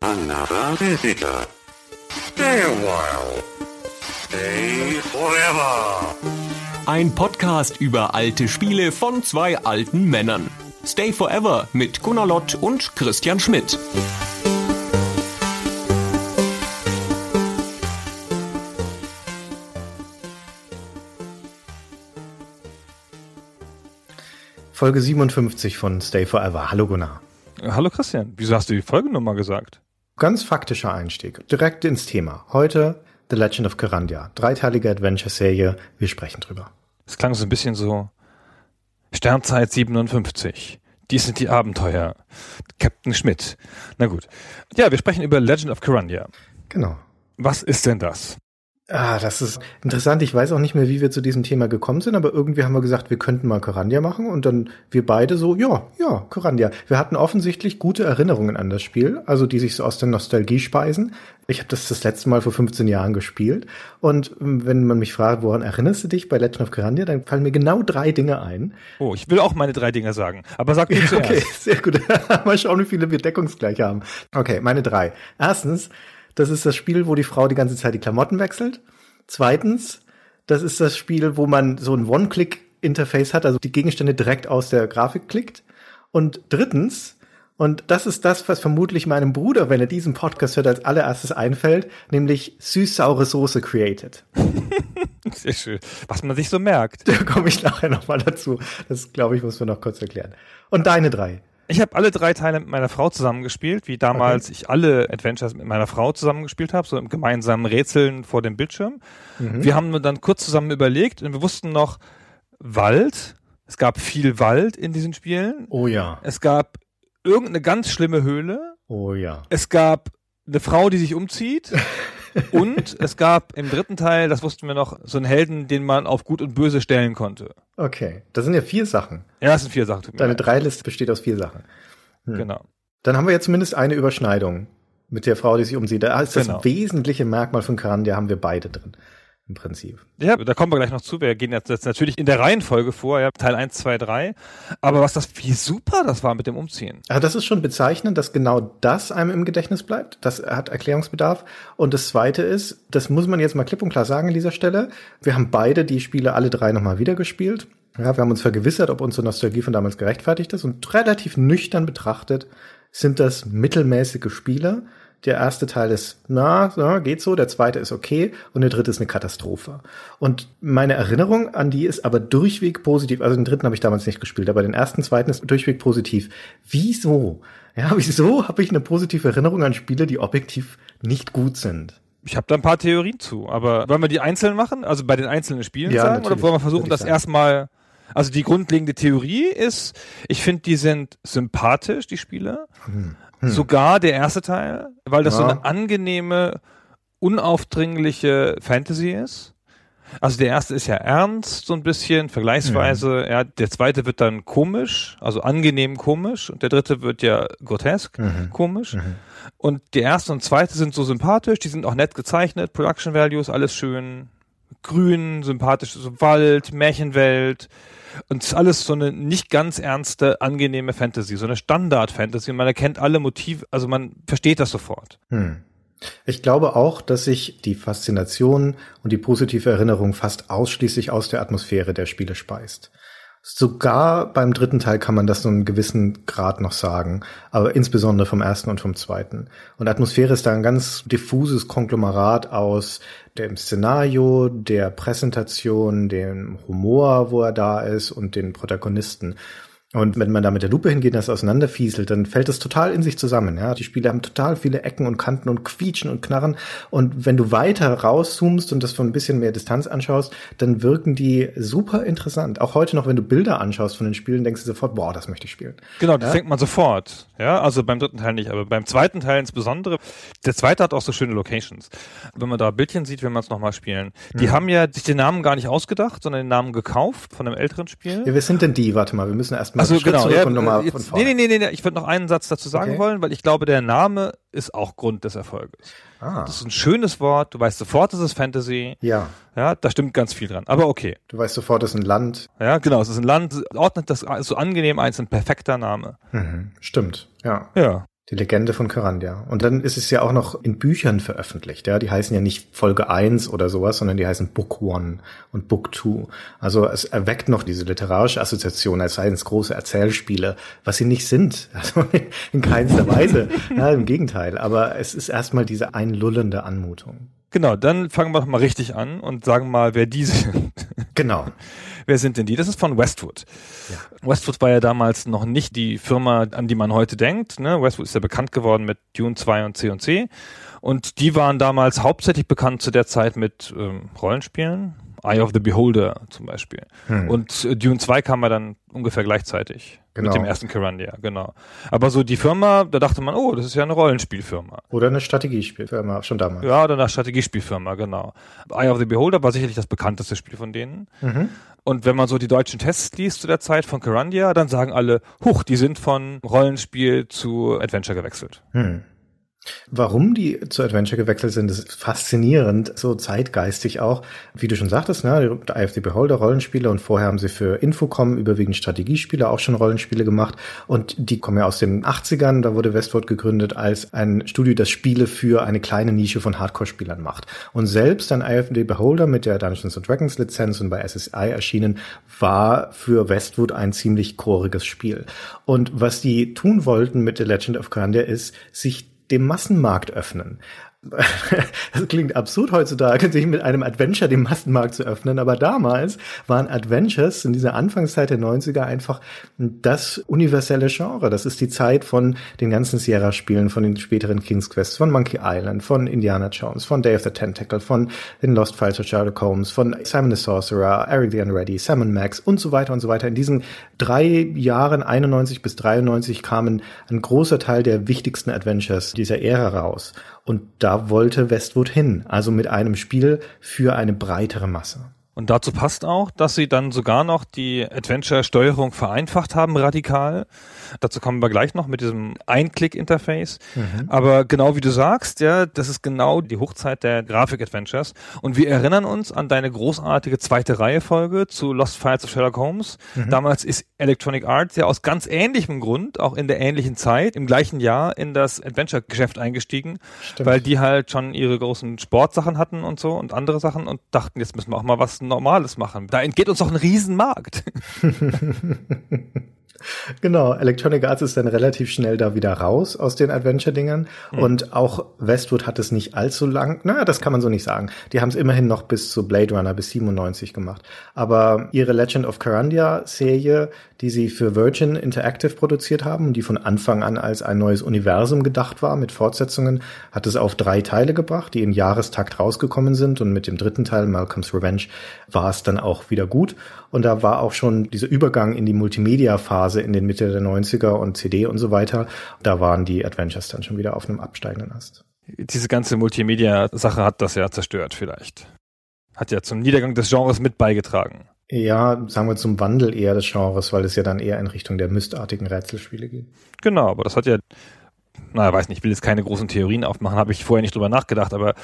Another visitor. Stay a while. Stay forever. Ein Podcast über alte Spiele von zwei alten Männern. Stay Forever mit Gunnar Lott und Christian Schmidt. Folge 57 von Stay Forever. Hallo Gunnar. Hallo Christian, wieso hast du die Folgenummer gesagt? Ganz faktischer Einstieg. Direkt ins Thema. Heute The Legend of Carandia. Dreiteilige Adventure-Serie. Wir sprechen drüber. Es klang so ein bisschen so Sternzeit 57. Dies sind die Abenteuer. Captain Schmidt. Na gut. Ja, wir sprechen über Legend of Carandia. Genau. Was ist denn das? Ah, das ist interessant. Ich weiß auch nicht mehr, wie wir zu diesem Thema gekommen sind, aber irgendwie haben wir gesagt, wir könnten mal Corandia machen und dann wir beide so, ja, ja, Corandia. Wir hatten offensichtlich gute Erinnerungen an das Spiel, also die sich so aus der Nostalgie speisen. Ich habe das das letzte Mal vor 15 Jahren gespielt und ähm, wenn man mich fragt, woran erinnerst du dich bei Legend of Corandia, dann fallen mir genau drei Dinge ein. Oh, ich will auch meine drei Dinge sagen, aber sag mir zuerst. Okay, sehr gut. mal schauen, wie viele wir deckungsgleich haben. Okay, meine drei. Erstens, das ist das Spiel, wo die Frau die ganze Zeit die Klamotten wechselt. Zweitens, das ist das Spiel, wo man so ein One-Click-Interface hat, also die Gegenstände direkt aus der Grafik klickt. Und drittens, und das ist das, was vermutlich meinem Bruder, wenn er diesen Podcast hört, als allererstes einfällt, nämlich süß-saure Soße created. Sehr schön. Was man sich so merkt. Da komme ich nachher nochmal dazu. Das, glaube ich, muss man noch kurz erklären. Und deine drei. Ich habe alle drei Teile mit meiner Frau zusammengespielt, wie damals okay. ich alle Adventures mit meiner Frau zusammengespielt habe, so im gemeinsamen Rätseln vor dem Bildschirm. Mhm. Wir haben dann kurz zusammen überlegt und wir wussten noch Wald. Es gab viel Wald in diesen Spielen. Oh ja. Es gab irgendeine ganz schlimme Höhle. Oh ja. Es gab eine Frau, die sich umzieht. und es gab im dritten Teil, das wussten wir noch, so einen Helden, den man auf Gut und Böse stellen konnte. Okay, das sind ja vier Sachen. Ja, das sind vier Sachen. Deine Dreiliste besteht aus vier Sachen. Hm. Genau. Dann haben wir jetzt zumindest eine Überschneidung mit der Frau, die sich umsieht. Da ist genau. das wesentliche Merkmal von Karan, haben wir beide drin im Prinzip. Ja, da kommen wir gleich noch zu. Wir gehen jetzt, jetzt natürlich in der Reihenfolge vor, ja, Teil 1, 2, 3. Aber was das, wie super das war mit dem Umziehen. Ja, das ist schon bezeichnend, dass genau das einem im Gedächtnis bleibt. Das hat Erklärungsbedarf. Und das zweite ist, das muss man jetzt mal klipp und klar sagen an dieser Stelle. Wir haben beide die Spiele alle drei nochmal wieder gespielt. Ja, wir haben uns vergewissert, ob unsere Nostalgie von damals gerechtfertigt ist und relativ nüchtern betrachtet sind das mittelmäßige Spiele der erste Teil ist, na, na, geht so, der zweite ist okay und der dritte ist eine Katastrophe. Und meine Erinnerung an die ist aber durchweg positiv. Also den dritten habe ich damals nicht gespielt, aber den ersten, zweiten ist durchweg positiv. Wieso? Ja, wieso habe ich eine positive Erinnerung an Spiele, die objektiv nicht gut sind? Ich habe da ein paar Theorien zu, aber wollen wir die einzeln machen? Also bei den einzelnen Spielen ja, sagen? Oder wollen wir versuchen, das erstmal also die grundlegende Theorie ist, ich finde, die sind sympathisch, die Spiele. Hm. Hm. Sogar der erste Teil, weil das ja. so eine angenehme, unaufdringliche Fantasy ist. Also der erste ist ja ernst, so ein bisschen, vergleichsweise. Ja. ja. der zweite wird dann komisch, also angenehm komisch. Und der dritte wird ja grotesk mhm. komisch. Mhm. Und der erste und zweite sind so sympathisch, die sind auch nett gezeichnet, Production Values, alles schön grün, sympathisch, so Wald, Märchenwelt, und es ist alles so eine nicht ganz ernste, angenehme Fantasy, so eine Standard-Fantasy. Man erkennt alle Motive, also man versteht das sofort. Hm. Ich glaube auch, dass sich die Faszination und die positive Erinnerung fast ausschließlich aus der Atmosphäre der Spiele speist. Sogar beim dritten Teil kann man das so einen gewissen Grad noch sagen, aber insbesondere vom ersten und vom zweiten. Und Atmosphäre ist da ein ganz diffuses Konglomerat aus dem Szenario, der Präsentation, dem Humor, wo er da ist und den Protagonisten. Und wenn man da mit der Lupe hingeht und das auseinanderfieselt, dann fällt das total in sich zusammen. Ja, die Spiele haben total viele Ecken und Kanten und quietschen und knarren. Und wenn du weiter rauszoomst und das von ein bisschen mehr Distanz anschaust, dann wirken die super interessant. Auch heute noch, wenn du Bilder anschaust von den Spielen, denkst du sofort, boah, das möchte ich spielen. Genau, das ja? denkt man sofort. Ja, also beim dritten Teil nicht, aber beim zweiten Teil insbesondere. Der zweite hat auch so schöne Locations. Wenn man da Bildchen sieht, wenn man es nochmal spielen. Die mhm. haben ja sich den Namen gar nicht ausgedacht, sondern den Namen gekauft von einem älteren Spiel. Ja, wer sind denn die? Warte mal, wir müssen erst also genau, ja, und jetzt, von vorne. Nee, nee, nee, nee, ich würde noch einen Satz dazu sagen okay. wollen, weil ich glaube, der Name ist auch Grund des Erfolges. Ah. Das ist ein schönes Wort, du weißt sofort, es ist Fantasy. Ja. Ja, da stimmt ganz viel dran. Aber okay. Du weißt sofort, es ist ein Land. Ja, genau, es ist ein Land, ordnet das so angenehm ein, ist ein perfekter Name. Mhm. Stimmt, ja. Ja. Die Legende von Kyrandia. Und dann ist es ja auch noch in Büchern veröffentlicht, ja. Die heißen ja nicht Folge 1 oder sowas, sondern die heißen Book One und Book Two. Also es erweckt noch diese literarische Assoziation, als seien es große Erzählspiele, was sie nicht sind. Also in keinster Weise. ja, im Gegenteil. Aber es ist erstmal diese einlullende Anmutung. Genau, dann fangen wir doch mal richtig an und sagen mal, wer die sind. Genau. wer sind denn die? Das ist von Westwood. Ja. Westwood war ja damals noch nicht die Firma, an die man heute denkt. Ne? Westwood ist ja bekannt geworden mit Dune 2 und C&C. Und die waren damals hauptsächlich bekannt zu der Zeit mit ähm, Rollenspielen. Eye of the Beholder zum Beispiel. Hm. Und äh, Dune 2 kam ja dann ungefähr gleichzeitig. Genau. Mit dem ersten Kyrandia, genau. Aber so die Firma, da dachte man, oh, das ist ja eine Rollenspielfirma. Oder eine Strategiespielfirma, schon damals. Ja, oder eine Strategiespielfirma, genau. Eye of the Beholder war sicherlich das bekannteste Spiel von denen. Mhm. Und wenn man so die deutschen Tests liest zu der Zeit von Kyrandia, dann sagen alle, huch, die sind von Rollenspiel zu Adventure gewechselt. Mhm. Warum die zu Adventure gewechselt sind, ist faszinierend, so zeitgeistig auch. Wie du schon sagtest, ne, IFD Beholder Rollenspiele und vorher haben sie für Infocom überwiegend Strategiespiele auch schon Rollenspiele gemacht und die kommen ja aus den 80ern, da wurde Westwood gegründet als ein Studio, das Spiele für eine kleine Nische von Hardcore-Spielern macht. Und selbst ein IFD Beholder mit der Dungeons Dragons Lizenz und bei SSI erschienen, war für Westwood ein ziemlich choriges Spiel. Und was die tun wollten mit The Legend of Grandia ist, sich dem Massenmarkt öffnen. Das klingt absurd heutzutage, sich mit einem Adventure den Massenmarkt zu öffnen, aber damals waren Adventures in dieser Anfangszeit der 90er einfach das universelle Genre. Das ist die Zeit von den ganzen Sierra-Spielen, von den späteren King's Quest, von Monkey Island, von Indiana Jones, von Day of the Tentacle, von den Lost Files of Sherlock Holmes, von Simon the Sorcerer, Eric the Unready, Simon Max und so weiter und so weiter. In diesen drei Jahren, 91 bis 93, kamen ein großer Teil der wichtigsten Adventures dieser Ära raus. Und da wollte Westwood hin, also mit einem Spiel für eine breitere Masse. Und dazu passt auch, dass sie dann sogar noch die Adventure-Steuerung vereinfacht haben, radikal. Dazu kommen wir gleich noch mit diesem Ein-Click-Interface. Mhm. Aber genau wie du sagst, ja, das ist genau die Hochzeit der Grafik-Adventures. Und wir erinnern uns an deine großartige zweite Reihe-Folge zu Lost Files of Sherlock Holmes. Mhm. Damals ist Electronic Arts ja aus ganz ähnlichem Grund, auch in der ähnlichen Zeit, im gleichen Jahr in das Adventure-Geschäft eingestiegen, Stimmt. weil die halt schon ihre großen Sportsachen hatten und so und andere Sachen und dachten, jetzt müssen wir auch mal was Normales machen. Da entgeht uns doch ein Riesenmarkt. Genau, Electronic Arts ist dann relativ schnell da wieder raus aus den Adventure-Dingern. Mhm. Und auch Westwood hat es nicht allzu lang, naja, das kann man so nicht sagen. Die haben es immerhin noch bis zu Blade Runner, bis 97 gemacht. Aber ihre Legend of Carandia-Serie, die sie für Virgin Interactive produziert haben, die von Anfang an als ein neues Universum gedacht war mit Fortsetzungen, hat es auf drei Teile gebracht, die im Jahrestakt rausgekommen sind. Und mit dem dritten Teil, Malcolm's Revenge, war es dann auch wieder gut. Und da war auch schon dieser Übergang in die Multimedia-Phase in den Mitte der 90er und CD und so weiter. Da waren die Adventures dann schon wieder auf einem absteigenden Ast. Diese ganze Multimedia-Sache hat das ja zerstört vielleicht. Hat ja zum Niedergang des Genres mit beigetragen. Ja, sagen wir zum Wandel eher des Genres, weil es ja dann eher in Richtung der mystartigen Rätselspiele geht. Genau, aber das hat ja naja, weiß nicht, ich will jetzt keine großen Theorien aufmachen, habe ich vorher nicht drüber nachgedacht, aber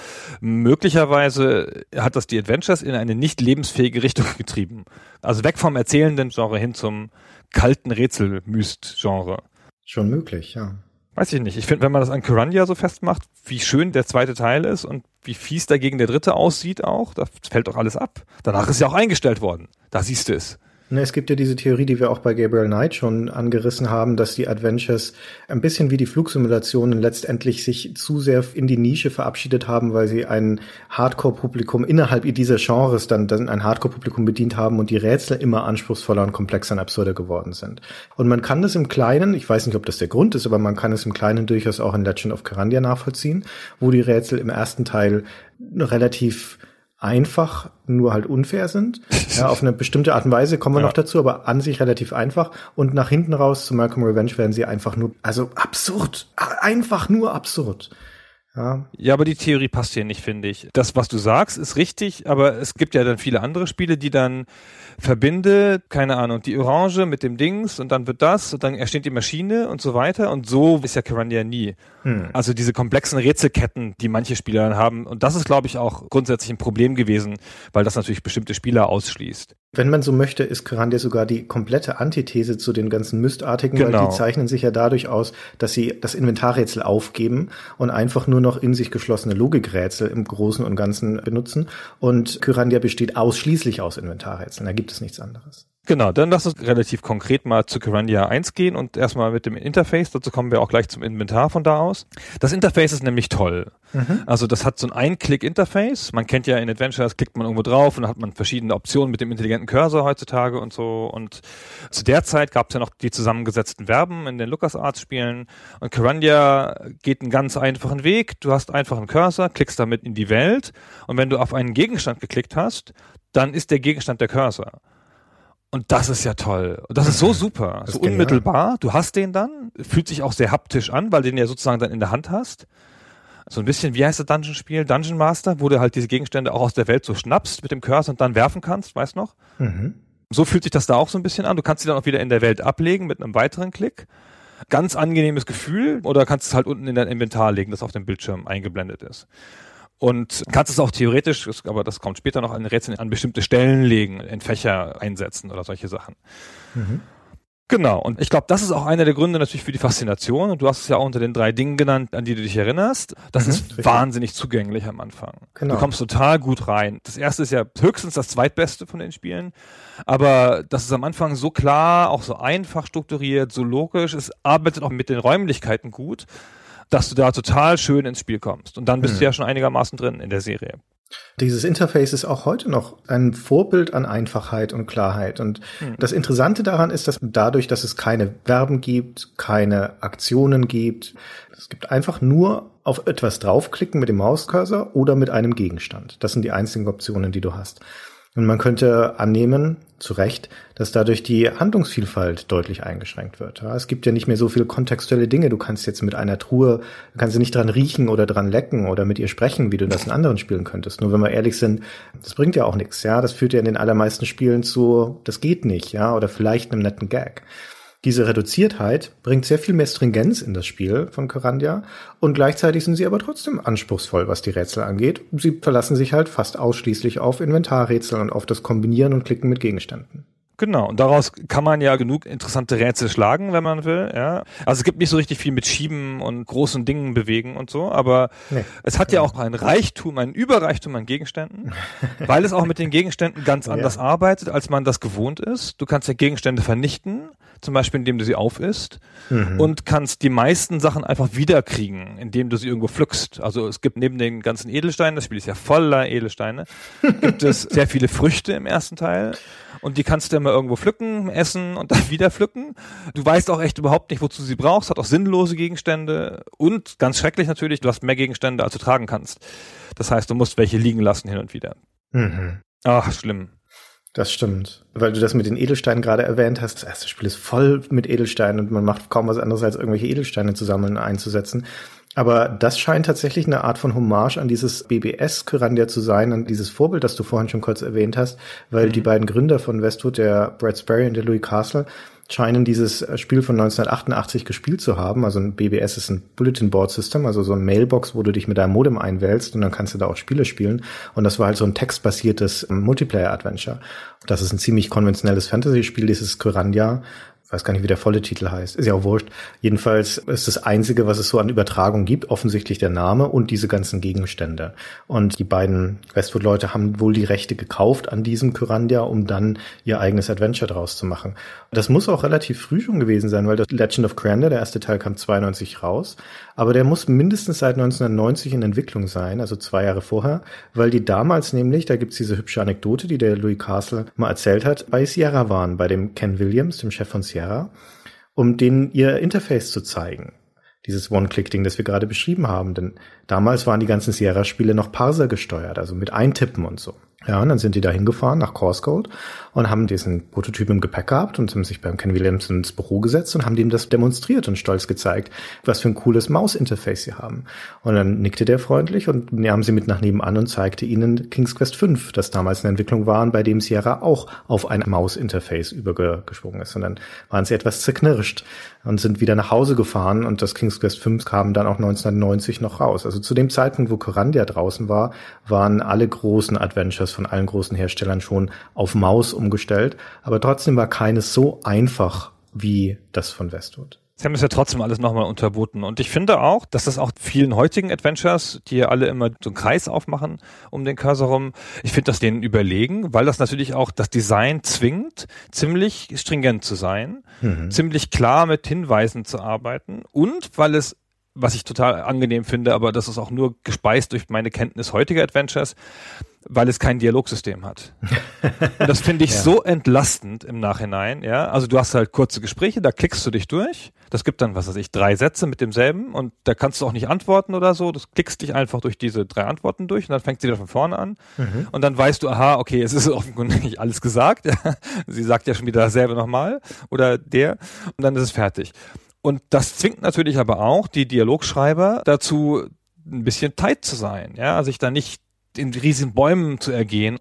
möglicherweise hat das die Adventures in eine nicht lebensfähige Richtung getrieben. Also weg vom erzählenden Genre hin zum kalten Rätselmyst-Genre. Schon möglich, ja. Weiß ich nicht. Ich finde, wenn man das an Kurandia so festmacht, wie schön der zweite Teil ist und wie fies dagegen der dritte aussieht auch, da fällt doch alles ab. Danach ist ja auch eingestellt worden. Da siehst du es. Ne, es gibt ja diese Theorie, die wir auch bei Gabriel Knight schon angerissen haben, dass die Adventures ein bisschen wie die Flugsimulationen letztendlich sich zu sehr in die Nische verabschiedet haben, weil sie ein Hardcore-Publikum innerhalb dieser Genres dann, dann ein Hardcore-Publikum bedient haben und die Rätsel immer anspruchsvoller und komplexer und absurder geworden sind. Und man kann das im Kleinen, ich weiß nicht, ob das der Grund ist, aber man kann es im Kleinen durchaus auch in Legend of Carandia nachvollziehen, wo die Rätsel im ersten Teil relativ einfach, nur halt unfair sind. Ja, auf eine bestimmte Art und Weise kommen wir ja. noch dazu, aber an sich relativ einfach. Und nach hinten raus zu Malcolm Revenge werden sie einfach nur, also absurd, einfach nur absurd. Ja. ja, aber die Theorie passt hier nicht, finde ich. Das, was du sagst, ist richtig, aber es gibt ja dann viele andere Spiele, die dann verbinde, keine Ahnung, die Orange mit dem Dings und dann wird das und dann ersteht die Maschine und so weiter und so ist ja Carandia nie. Hm. Also diese komplexen Rätselketten, die manche Spieler dann haben und das ist, glaube ich, auch grundsätzlich ein Problem gewesen, weil das natürlich bestimmte Spieler ausschließt. Wenn man so möchte, ist Kyrandia sogar die komplette Antithese zu den ganzen Mystartigen, genau. weil die zeichnen sich ja dadurch aus, dass sie das Inventarrätsel aufgeben und einfach nur noch in sich geschlossene Logikrätsel im Großen und Ganzen benutzen. Und Kyrandia besteht ausschließlich aus Inventarrätseln. Da gibt es nichts anderes. Genau, dann lass uns relativ konkret mal zu Kyrandia 1 gehen und erstmal mit dem Interface. Dazu kommen wir auch gleich zum Inventar von da aus. Das Interface ist nämlich toll. Mhm. Also das hat so ein Ein-Klick-Interface. Man kennt ja in Adventures, klickt man irgendwo drauf und dann hat man verschiedene Optionen mit dem intelligenten Cursor heutzutage und so. Und zu der Zeit gab es ja noch die zusammengesetzten Verben in den LucasArts-Spielen. Und Kyrandia geht einen ganz einfachen Weg. Du hast einfach einen Cursor, klickst damit in die Welt und wenn du auf einen Gegenstand geklickt hast, dann ist der Gegenstand der Cursor. Und das ist ja toll. Und das ist so super, das so unmittelbar. Du hast den dann, fühlt sich auch sehr haptisch an, weil du den ja sozusagen dann in der Hand hast. So ein bisschen, wie heißt das Dungeon-Spiel? Dungeon Master, wo du halt diese Gegenstände auch aus der Welt so schnappst mit dem Cursor und dann werfen kannst, weißt noch? Mhm. So fühlt sich das da auch so ein bisschen an. Du kannst sie dann auch wieder in der Welt ablegen mit einem weiteren Klick. Ganz angenehmes Gefühl. Oder kannst es halt unten in dein Inventar legen, das auf dem Bildschirm eingeblendet ist. Und kannst es auch theoretisch, aber das kommt später noch an Rätseln, an bestimmte Stellen legen, in Fächer einsetzen oder solche Sachen. Mhm. Genau, und ich glaube, das ist auch einer der Gründe natürlich für die Faszination. Und du hast es ja auch unter den drei Dingen genannt, an die du dich erinnerst. Das mhm, ist richtig. wahnsinnig zugänglich am Anfang. Genau. Du kommst total gut rein. Das erste ist ja höchstens das zweitbeste von den Spielen. Aber das ist am Anfang so klar, auch so einfach strukturiert, so logisch. Es arbeitet auch mit den Räumlichkeiten gut dass du da total schön ins Spiel kommst. Und dann bist hm. du ja schon einigermaßen drin in der Serie. Dieses Interface ist auch heute noch ein Vorbild an Einfachheit und Klarheit. Und hm. das Interessante daran ist, dass dadurch, dass es keine Verben gibt, keine Aktionen gibt, es gibt einfach nur auf etwas draufklicken mit dem Mauscursor oder mit einem Gegenstand. Das sind die einzigen Optionen, die du hast. Und man könnte annehmen, zu Recht, dass dadurch die Handlungsvielfalt deutlich eingeschränkt wird. Es gibt ja nicht mehr so viele kontextuelle Dinge. Du kannst jetzt mit einer Truhe, du kannst sie nicht dran riechen oder dran lecken oder mit ihr sprechen, wie du das in anderen Spielen könntest. Nur wenn wir ehrlich sind, das bringt ja auch nichts. Ja, das führt ja in den allermeisten Spielen zu, das geht nicht, ja, oder vielleicht einem netten Gag. Diese Reduziertheit bringt sehr viel mehr Stringenz in das Spiel von Corandia und gleichzeitig sind sie aber trotzdem anspruchsvoll, was die Rätsel angeht. Sie verlassen sich halt fast ausschließlich auf Inventarrätsel und auf das Kombinieren und Klicken mit Gegenständen. Genau, und daraus kann man ja genug interessante Rätsel schlagen, wenn man will, ja. Also es gibt nicht so richtig viel mit Schieben und großen Dingen bewegen und so, aber nee. es hat ja auch ein Reichtum, ein Überreichtum an Gegenständen, weil es auch mit den Gegenständen ganz anders ja. arbeitet, als man das gewohnt ist. Du kannst ja Gegenstände vernichten, zum Beispiel indem du sie aufisst mhm. und kannst die meisten Sachen einfach wiederkriegen, indem du sie irgendwo pflückst. Also es gibt neben den ganzen Edelsteinen, das Spiel ist ja voller Edelsteine, gibt es sehr viele Früchte im ersten Teil und die kannst du immer irgendwo pflücken, essen und dann wieder pflücken. Du weißt auch echt überhaupt nicht, wozu sie brauchst, hat auch sinnlose Gegenstände und ganz schrecklich natürlich, du hast mehr Gegenstände, als du tragen kannst. Das heißt, du musst welche liegen lassen hin und wieder. Mhm. Ach, schlimm. Das stimmt. Weil du das mit den Edelsteinen gerade erwähnt hast. Das erste Spiel ist voll mit Edelsteinen und man macht kaum was anderes als irgendwelche Edelsteine zu sammeln und einzusetzen. Aber das scheint tatsächlich eine Art von Hommage an dieses BBS-Kyrandia zu sein, an dieses Vorbild, das du vorhin schon kurz erwähnt hast, weil mhm. die beiden Gründer von Westwood, der Brad Sperry und der Louis Castle, scheinen dieses Spiel von 1988 gespielt zu haben. Also ein BBS ist ein Bulletin Board System, also so ein Mailbox, wo du dich mit deinem Modem einwählst und dann kannst du da auch Spiele spielen. Und das war halt so ein textbasiertes ähm, Multiplayer-Adventure. Das ist ein ziemlich konventionelles Fantasy-Spiel, dieses Kyrandia, weiß gar nicht, wie der volle Titel heißt, ist ja auch wurscht. Jedenfalls ist das Einzige, was es so an Übertragung gibt, offensichtlich der Name und diese ganzen Gegenstände. Und die beiden Westwood-Leute haben wohl die Rechte gekauft an diesem Kyrandia, um dann ihr eigenes Adventure draus zu machen. Das muss auch relativ früh schon gewesen sein, weil das Legend of Cranda, der erste Teil kam 92 raus, aber der muss mindestens seit 1990 in Entwicklung sein, also zwei Jahre vorher, weil die damals nämlich, da gibt's diese hübsche Anekdote, die der Louis Castle mal erzählt hat, bei Sierra waren, bei dem Ken Williams, dem Chef von Sierra, um denen ihr Interface zu zeigen. Dieses One-Click-Ding, das wir gerade beschrieben haben. Denn damals waren die ganzen Sierra-Spiele noch Parser gesteuert, also mit Eintippen und so. Ja, und dann sind die da hingefahren nach Course und haben diesen Prototyp im Gepäck gehabt und haben sich beim Ken Williams ins Büro gesetzt und haben dem das demonstriert und stolz gezeigt, was für ein cooles Mausinterface sie haben. Und dann nickte der freundlich und nahm sie mit nach nebenan und zeigte ihnen King's Quest 5, das damals in Entwicklung war und bei dem Sierra auch auf ein Mausinterface übergeschwungen ist. Und dann waren sie etwas zerknirscht und sind wieder nach Hause gefahren und das King's Quest 5 kam dann auch 1990 noch raus. Also zu dem Zeitpunkt, wo Corandia draußen war, waren alle großen Adventures von allen großen Herstellern schon auf Maus umgestellt. Aber trotzdem war keines so einfach wie das von Westwood. Sie haben es ja trotzdem alles nochmal unterboten. Und ich finde auch, dass das auch vielen heutigen Adventures, die ja alle immer so einen Kreis aufmachen um den Cursor rum, ich finde das denen überlegen, weil das natürlich auch das Design zwingt, ziemlich stringent zu sein, mhm. ziemlich klar mit Hinweisen zu arbeiten und weil es was ich total angenehm finde, aber das ist auch nur gespeist durch meine Kenntnis heutiger Adventures, weil es kein Dialogsystem hat. Und das finde ich ja. so entlastend im Nachhinein, ja. Also du hast halt kurze Gespräche, da klickst du dich durch. Das gibt dann, was weiß ich, drei Sätze mit demselben und da kannst du auch nicht antworten oder so. Du klickst dich einfach durch diese drei Antworten durch und dann fängt sie wieder von vorne an. Mhm. Und dann weißt du, aha, okay, es ist offenkundig alles gesagt. sie sagt ja schon wieder dasselbe nochmal oder der und dann ist es fertig. Und das zwingt natürlich aber auch die Dialogschreiber dazu, ein bisschen tight zu sein, ja, sich da nicht in riesigen Bäumen zu ergehen.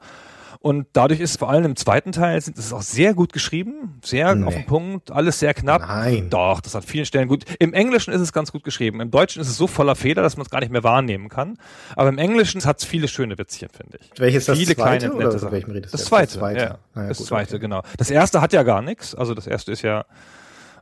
Und dadurch ist vor allem im zweiten Teil sind es auch sehr gut geschrieben, sehr nee. auf den Punkt, alles sehr knapp. Nein. Doch, das hat vielen Stellen gut. Im Englischen ist es ganz gut geschrieben. Im Deutschen ist es so voller Fehler, dass man es gar nicht mehr wahrnehmen kann. Aber im Englischen hat es viele schöne Witzchen, finde ich. Welches das viele zweite kleine oder welchem redest das zweite, das zweite. Ja, naja, das gut, zweite, okay. genau. Das erste hat ja gar nichts. Also das erste ist ja,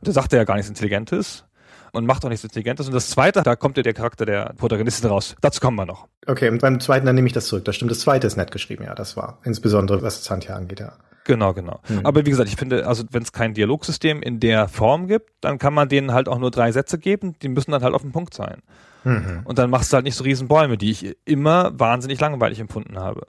da sagt er ja gar nichts Intelligentes und macht auch nichts Intelligentes. Und das zweite, da kommt ja der Charakter der Protagonistin raus. Dazu kommen wir noch. Okay, und beim zweiten, dann nehme ich das zurück. Das stimmt, das zweite ist nett geschrieben, ja, das war. Insbesondere was Santja angeht, ja. Genau, genau. Hm. Aber wie gesagt, ich finde, also wenn es kein Dialogsystem in der Form gibt, dann kann man denen halt auch nur drei Sätze geben, die müssen dann halt auf den Punkt sein. Mhm. Und dann machst du halt nicht so riesen Bäume, die ich immer wahnsinnig langweilig empfunden habe.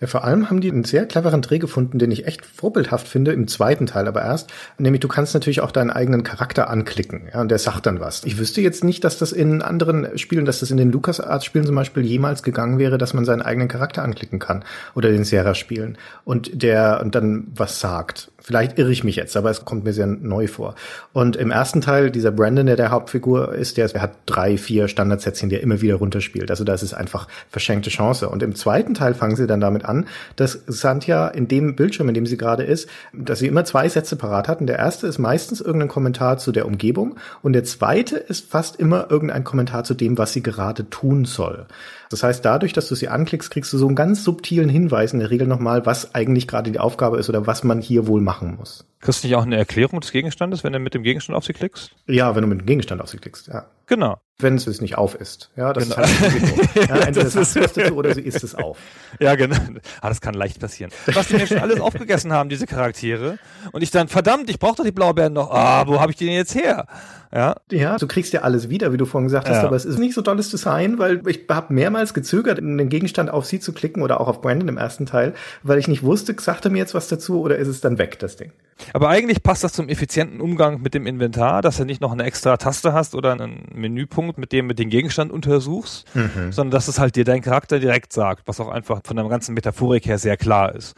Ja, vor allem haben die einen sehr cleveren Dreh gefunden, den ich echt vorbildhaft finde, im zweiten Teil aber erst. Nämlich du kannst natürlich auch deinen eigenen Charakter anklicken, ja, und der sagt dann was. Ich wüsste jetzt nicht, dass das in anderen Spielen, dass das in den LucasArts-Spielen zum Beispiel jemals gegangen wäre, dass man seinen eigenen Charakter anklicken kann. Oder den Sierra-Spielen. Und der, und dann was sagt. Vielleicht irre ich mich jetzt, aber es kommt mir sehr neu vor. Und im ersten Teil, dieser Brandon, der der Hauptfigur ist, der, hat drei, vier Standardsätzchen, die er immer wieder runterspielt. Also das ist einfach verschenkte Chance. Und im zweiten Teil fangen sie dann damit an, dass Santja in dem Bildschirm, in dem sie gerade ist, dass sie immer zwei Sätze parat hat. Und der erste ist meistens irgendein Kommentar zu der Umgebung und der zweite ist fast immer irgendein Kommentar zu dem, was sie gerade tun soll. Das heißt, dadurch, dass du sie anklickst, kriegst du so einen ganz subtilen Hinweis in der Regel nochmal, was eigentlich gerade die Aufgabe ist oder was man hier wohl machen muss. Kriegst du nicht auch eine Erklärung des Gegenstandes, wenn du mit dem Gegenstand auf sie klickst? Ja, wenn du mit dem Gegenstand auf sie klickst, ja. Genau. Wenn es nicht auf ist. Ja, das genau. ist halt ja, entweder das ist du oder sie isst es auf. Ja, genau. Ah, das kann leicht passieren. Was die mir schon alles aufgegessen haben, diese Charaktere. Und ich dann, verdammt, ich brauche doch die Blaubeeren noch. Ah, wo habe ich die denn jetzt her? Ja. ja, du kriegst ja alles wieder, wie du vorhin gesagt hast, ja. aber es ist nicht so tolles Design, weil ich habe mehrmals gezögert, den Gegenstand auf sie zu klicken oder auch auf Brandon im ersten Teil, weil ich nicht wusste, sagt er mir jetzt was dazu oder ist es dann weg, das Ding. Aber eigentlich passt das zum effizienten Umgang mit dem Inventar, dass du nicht noch eine extra Taste hast oder einen Menüpunkt, mit dem du den Gegenstand untersuchst, mhm. sondern dass es halt dir dein Charakter direkt sagt, was auch einfach von der ganzen Metaphorik her sehr klar ist.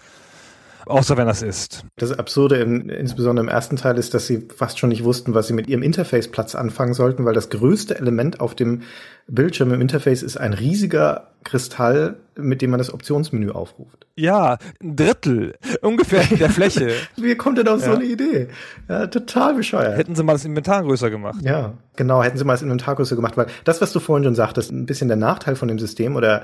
Außer wenn das ist. Das Absurde im, insbesondere im ersten Teil ist, dass sie fast schon nicht wussten, was sie mit ihrem Interface-Platz anfangen sollten, weil das größte Element auf dem Bildschirm im Interface ist ein riesiger Kristall, mit dem man das Optionsmenü aufruft. Ja, ein Drittel ungefähr der Fläche. Wie kommt denn auf ja. so eine Idee? Ja, total bescheuert. Hätten sie mal das Inventar größer gemacht. Ja, genau, hätten sie mal das Inventar größer gemacht, weil das, was du vorhin schon sagtest, ein bisschen der Nachteil von dem System oder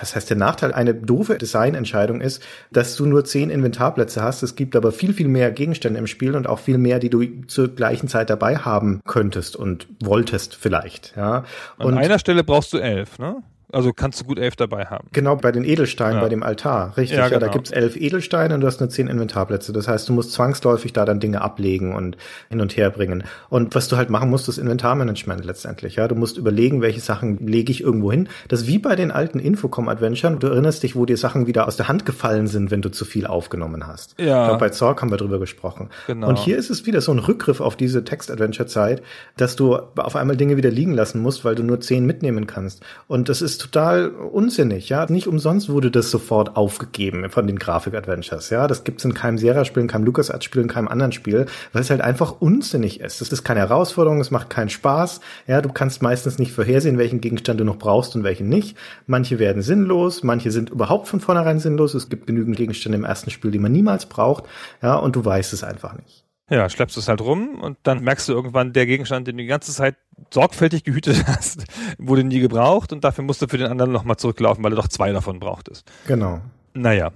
was heißt der Nachteil? Eine doofe Designentscheidung ist, dass du nur zehn Inventarplätze hast. Es gibt aber viel, viel mehr Gegenstände im Spiel und auch viel mehr, die du zur gleichen Zeit dabei haben könntest und wolltest vielleicht. Ja. Und An einer Stelle brauchst du elf, ne? Also kannst du gut elf dabei haben. Genau, bei den Edelsteinen, ja. bei dem Altar. Richtig, ja, genau. ja da genau. gibt's elf Edelsteine und du hast nur zehn Inventarplätze. Das heißt, du musst zwangsläufig da dann Dinge ablegen und hin und her bringen. Und was du halt machen musst, ist Inventarmanagement letztendlich. Ja, Du musst überlegen, welche Sachen lege ich irgendwo hin. Das ist wie bei den alten Infocom-Adventuren. Du erinnerst dich, wo dir Sachen wieder aus der Hand gefallen sind, wenn du zu viel aufgenommen hast. Ja. Ich glaub, bei Zorg haben wir drüber gesprochen. Genau. Und hier ist es wieder so ein Rückgriff auf diese Text-Adventure-Zeit, dass du auf einmal Dinge wieder liegen lassen musst, weil du nur zehn mitnehmen kannst. Und das ist total unsinnig, ja. Nicht umsonst wurde das sofort aufgegeben von den Grafik-Adventures, ja. Das gibt's in keinem Sierra-Spiel, in keinem LucasArts-Spiel, in keinem anderen Spiel, weil es halt einfach unsinnig ist. Das ist keine Herausforderung, es macht keinen Spaß, ja. Du kannst meistens nicht vorhersehen, welchen Gegenstand du noch brauchst und welchen nicht. Manche werden sinnlos, manche sind überhaupt von vornherein sinnlos. Es gibt genügend Gegenstände im ersten Spiel, die man niemals braucht, ja, und du weißt es einfach nicht. Ja, schleppst es halt rum und dann merkst du irgendwann, der Gegenstand, den du die ganze Zeit sorgfältig gehütet hast, wurde nie gebraucht und dafür musst du für den anderen nochmal zurücklaufen, weil du doch zwei davon brauchtest. Genau. Naja,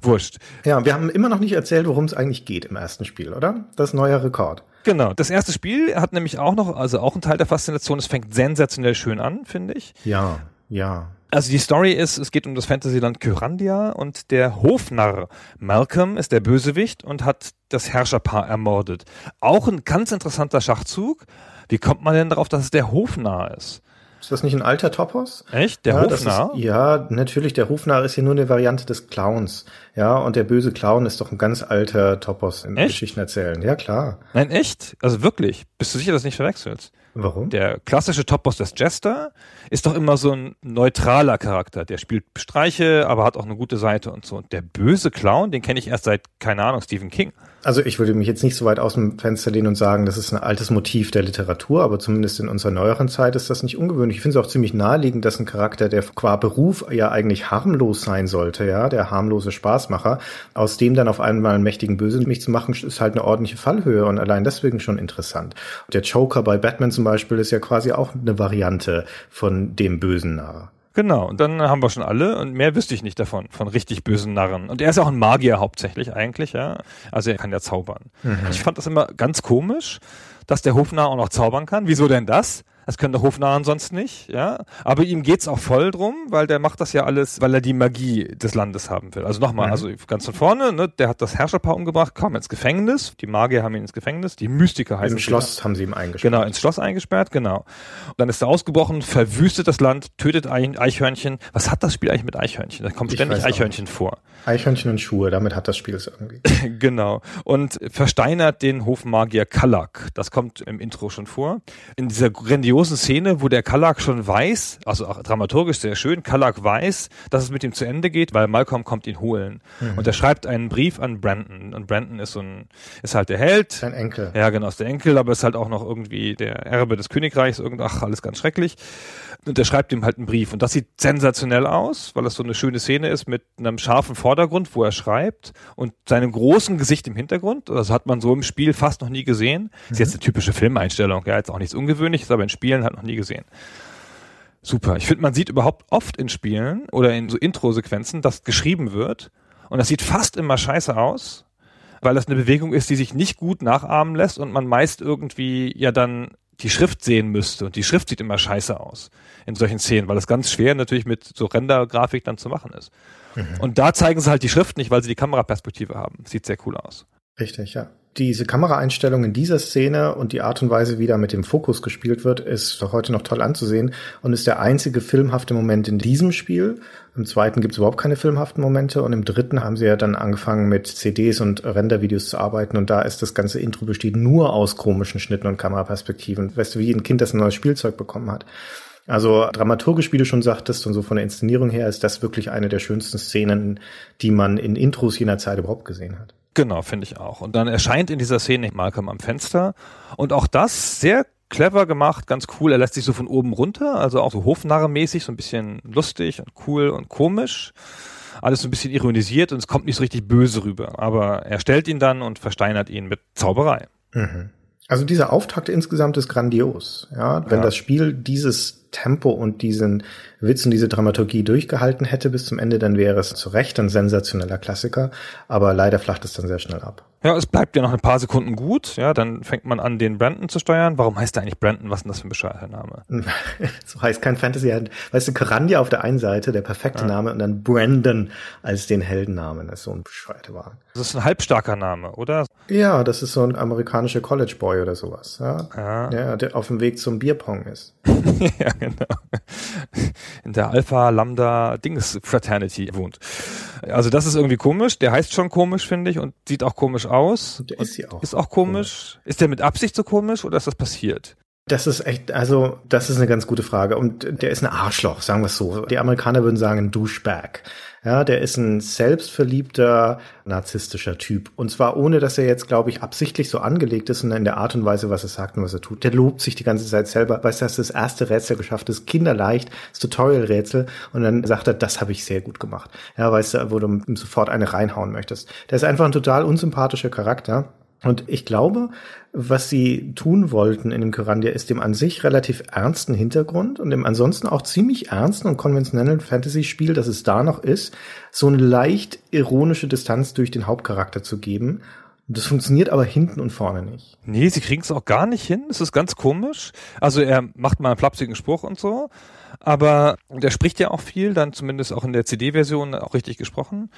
wurscht. Ja, wir haben immer noch nicht erzählt, worum es eigentlich geht im ersten Spiel, oder? Das neue Rekord. Genau. Das erste Spiel hat nämlich auch noch, also auch ein Teil der Faszination. Es fängt sensationell schön an, finde ich. Ja, ja. Also die Story ist, es geht um das Fantasyland Kyrandia und der Hofnarr Malcolm ist der Bösewicht und hat das Herrscherpaar ermordet. Auch ein ganz interessanter Schachzug. Wie kommt man denn darauf, dass es der Hofnarr ist? Ist das nicht ein alter Topos? Echt? Der ja, Hofnarr? Ist, ja, natürlich. Der Hofnarr ist hier nur eine Variante des Clowns. Ja, und der böse Clown ist doch ein ganz alter Topos in echt? Geschichten erzählen. Ja, klar. Nein, echt? Also wirklich? Bist du sicher, dass du nicht verwechselst? Warum? Der klassische Topos des Jester ist doch immer so ein neutraler Charakter. Der spielt Streiche, aber hat auch eine gute Seite und so. Und der böse Clown, den kenne ich erst seit, keine Ahnung, Stephen King. Also ich würde mich jetzt nicht so weit aus dem Fenster lehnen und sagen, das ist ein altes Motiv der Literatur, aber zumindest in unserer neueren Zeit ist das nicht ungewöhnlich. Ich finde es auch ziemlich naheliegend, dass ein Charakter, der qua Beruf ja eigentlich harmlos sein sollte, ja, der harmlose Spaßmacher, aus dem dann auf einmal einen mächtigen Bösewicht zu machen, ist halt eine ordentliche Fallhöhe und allein deswegen schon interessant. Der Joker bei Batman zum Beispiel ist ja quasi auch eine Variante von dem bösen Narr. Genau, und dann haben wir schon alle und mehr wüsste ich nicht davon, von richtig bösen Narren. Und er ist auch ein Magier hauptsächlich eigentlich, ja. Also er kann ja zaubern. Mhm. Ich fand das immer ganz komisch, dass der Hofnarr auch noch zaubern kann. Wieso denn das? Das können der Hofnarren sonst nicht, ja. Aber ihm geht's auch voll drum, weil der macht das ja alles, weil er die Magie des Landes haben will. Also nochmal, mhm. also ganz von vorne, ne, der hat das Herrscherpaar umgebracht, kam ins Gefängnis. Die Magier haben ihn ins Gefängnis, die Mystiker heißen Im Schloss wieder. haben sie ihn eingesperrt. Genau, ins Schloss eingesperrt, genau. Und dann ist er ausgebrochen, verwüstet das Land, tötet Eichhörnchen. Was hat das Spiel eigentlich mit Eichhörnchen? Da kommt ständig Eichhörnchen vor. Eichhörnchen und Schuhe, damit hat das Spiel es irgendwie. genau. Und versteinert den Hofmagier Kallak. Das kommt im Intro schon vor. In dieser grandiosen Szene, wo der Kallak schon weiß, also auch dramaturgisch sehr schön, Kallak weiß, dass es mit ihm zu Ende geht, weil Malcolm kommt ihn holen. Mhm. Und er schreibt einen Brief an Brandon. Und Brandon ist so ein, ist halt der Held. Sein Enkel. Ja, genau, ist der Enkel, aber ist halt auch noch irgendwie der Erbe des Königreichs. Irgend, ach, alles ganz schrecklich. Und er schreibt ihm halt einen Brief. Und das sieht sensationell aus, weil das so eine schöne Szene ist mit einem scharfen Vordergrund, wo er schreibt und seinem großen Gesicht im Hintergrund. Das hat man so im Spiel fast noch nie gesehen. Mhm. Ist jetzt eine typische Filmeinstellung. Ja, jetzt auch nichts Ungewöhnliches, aber in Spielen halt noch nie gesehen. Super. Ich finde, man sieht überhaupt oft in Spielen oder in so Intro-Sequenzen, dass geschrieben wird. Und das sieht fast immer scheiße aus, weil das eine Bewegung ist, die sich nicht gut nachahmen lässt und man meist irgendwie ja dann die Schrift sehen müsste. Und die Schrift sieht immer scheiße aus in solchen Szenen, weil das ganz schwer natürlich mit so Render-Grafik dann zu machen ist. Mhm. Und da zeigen sie halt die Schrift nicht, weil sie die Kameraperspektive haben. Sieht sehr cool aus. Richtig, ja. Diese Kameraeinstellung in dieser Szene und die Art und Weise, wie da mit dem Fokus gespielt wird, ist heute noch toll anzusehen und ist der einzige filmhafte Moment in diesem Spiel. Im zweiten gibt es überhaupt keine filmhaften Momente und im dritten haben sie ja dann angefangen mit CDs und Rendervideos zu arbeiten und da ist das ganze Intro besteht nur aus komischen Schnitten und Kameraperspektiven. Weißt du, wie ein Kind, das ein neues Spielzeug bekommen hat. Also dramaturgisch, wie du schon sagtest, und so von der Inszenierung her ist das wirklich eine der schönsten Szenen, die man in Intros jener Zeit überhaupt gesehen hat. Genau, finde ich auch. Und dann erscheint in dieser Szene Malcolm am Fenster und auch das sehr clever gemacht, ganz cool. Er lässt sich so von oben runter, also auch so Hofnarre-mäßig, so ein bisschen lustig und cool und komisch. Alles so ein bisschen ironisiert und es kommt nicht so richtig böse rüber. Aber er stellt ihn dann und versteinert ihn mit Zauberei. Mhm. Also dieser Auftakt insgesamt ist grandios. Ja, wenn ja. das Spiel dieses Tempo und diesen Witz und diese Dramaturgie durchgehalten hätte bis zum Ende, dann wäre es zu Recht ein sensationeller Klassiker. Aber leider flacht es dann sehr schnell ab. Ja, es bleibt ja noch ein paar Sekunden gut. Ja, dann fängt man an, den Brandon zu steuern. Warum heißt der eigentlich Brandon? Was ist denn das für ein bescheuerter Name? so heißt kein Fantasy. Weißt du, Karandia auf der einen Seite, der perfekte ja. Name, und dann Brandon als den Heldennamen. Das ist so ein bescheuerter Wagen. Das ist ein halbstarker Name, oder? Ja, das ist so ein amerikanischer College Boy oder sowas. Ja, ja. ja der auf dem Weg zum Bierpong ist. ja, genau. In der Alpha Lambda Dings Fraternity wohnt. Also das ist irgendwie komisch. Der heißt schon komisch, finde ich, und sieht auch komisch aus. Der ist sie auch. Ist auch komisch. Ist der mit Absicht so komisch oder ist das passiert? Das ist echt, also das ist eine ganz gute Frage. Und der ist ein Arschloch, sagen wir es so. Die Amerikaner würden sagen ein Douchebag. Ja, der ist ein selbstverliebter, narzisstischer Typ. Und zwar ohne, dass er jetzt, glaube ich, absichtlich so angelegt ist und in der Art und Weise, was er sagt und was er tut. Der lobt sich die ganze Zeit selber. Weißt du, das erste Rätsel geschafft, das kinderleicht, das Tutorial-Rätsel. Und dann sagt er, das habe ich sehr gut gemacht. Ja, weißt du, wo du sofort eine reinhauen möchtest. Der ist einfach ein total unsympathischer Charakter. Und ich glaube, was sie tun wollten in dem Kyrandia ist dem an sich relativ ernsten Hintergrund und dem ansonsten auch ziemlich ernsten und konventionellen Fantasy-Spiel, das es da noch ist, so eine leicht ironische Distanz durch den Hauptcharakter zu geben. Das funktioniert aber hinten und vorne nicht. Nee, sie kriegen es auch gar nicht hin. Es ist ganz komisch. Also er macht mal einen flapsigen Spruch und so. Aber der spricht ja auch viel, dann zumindest auch in der CD-Version auch richtig gesprochen.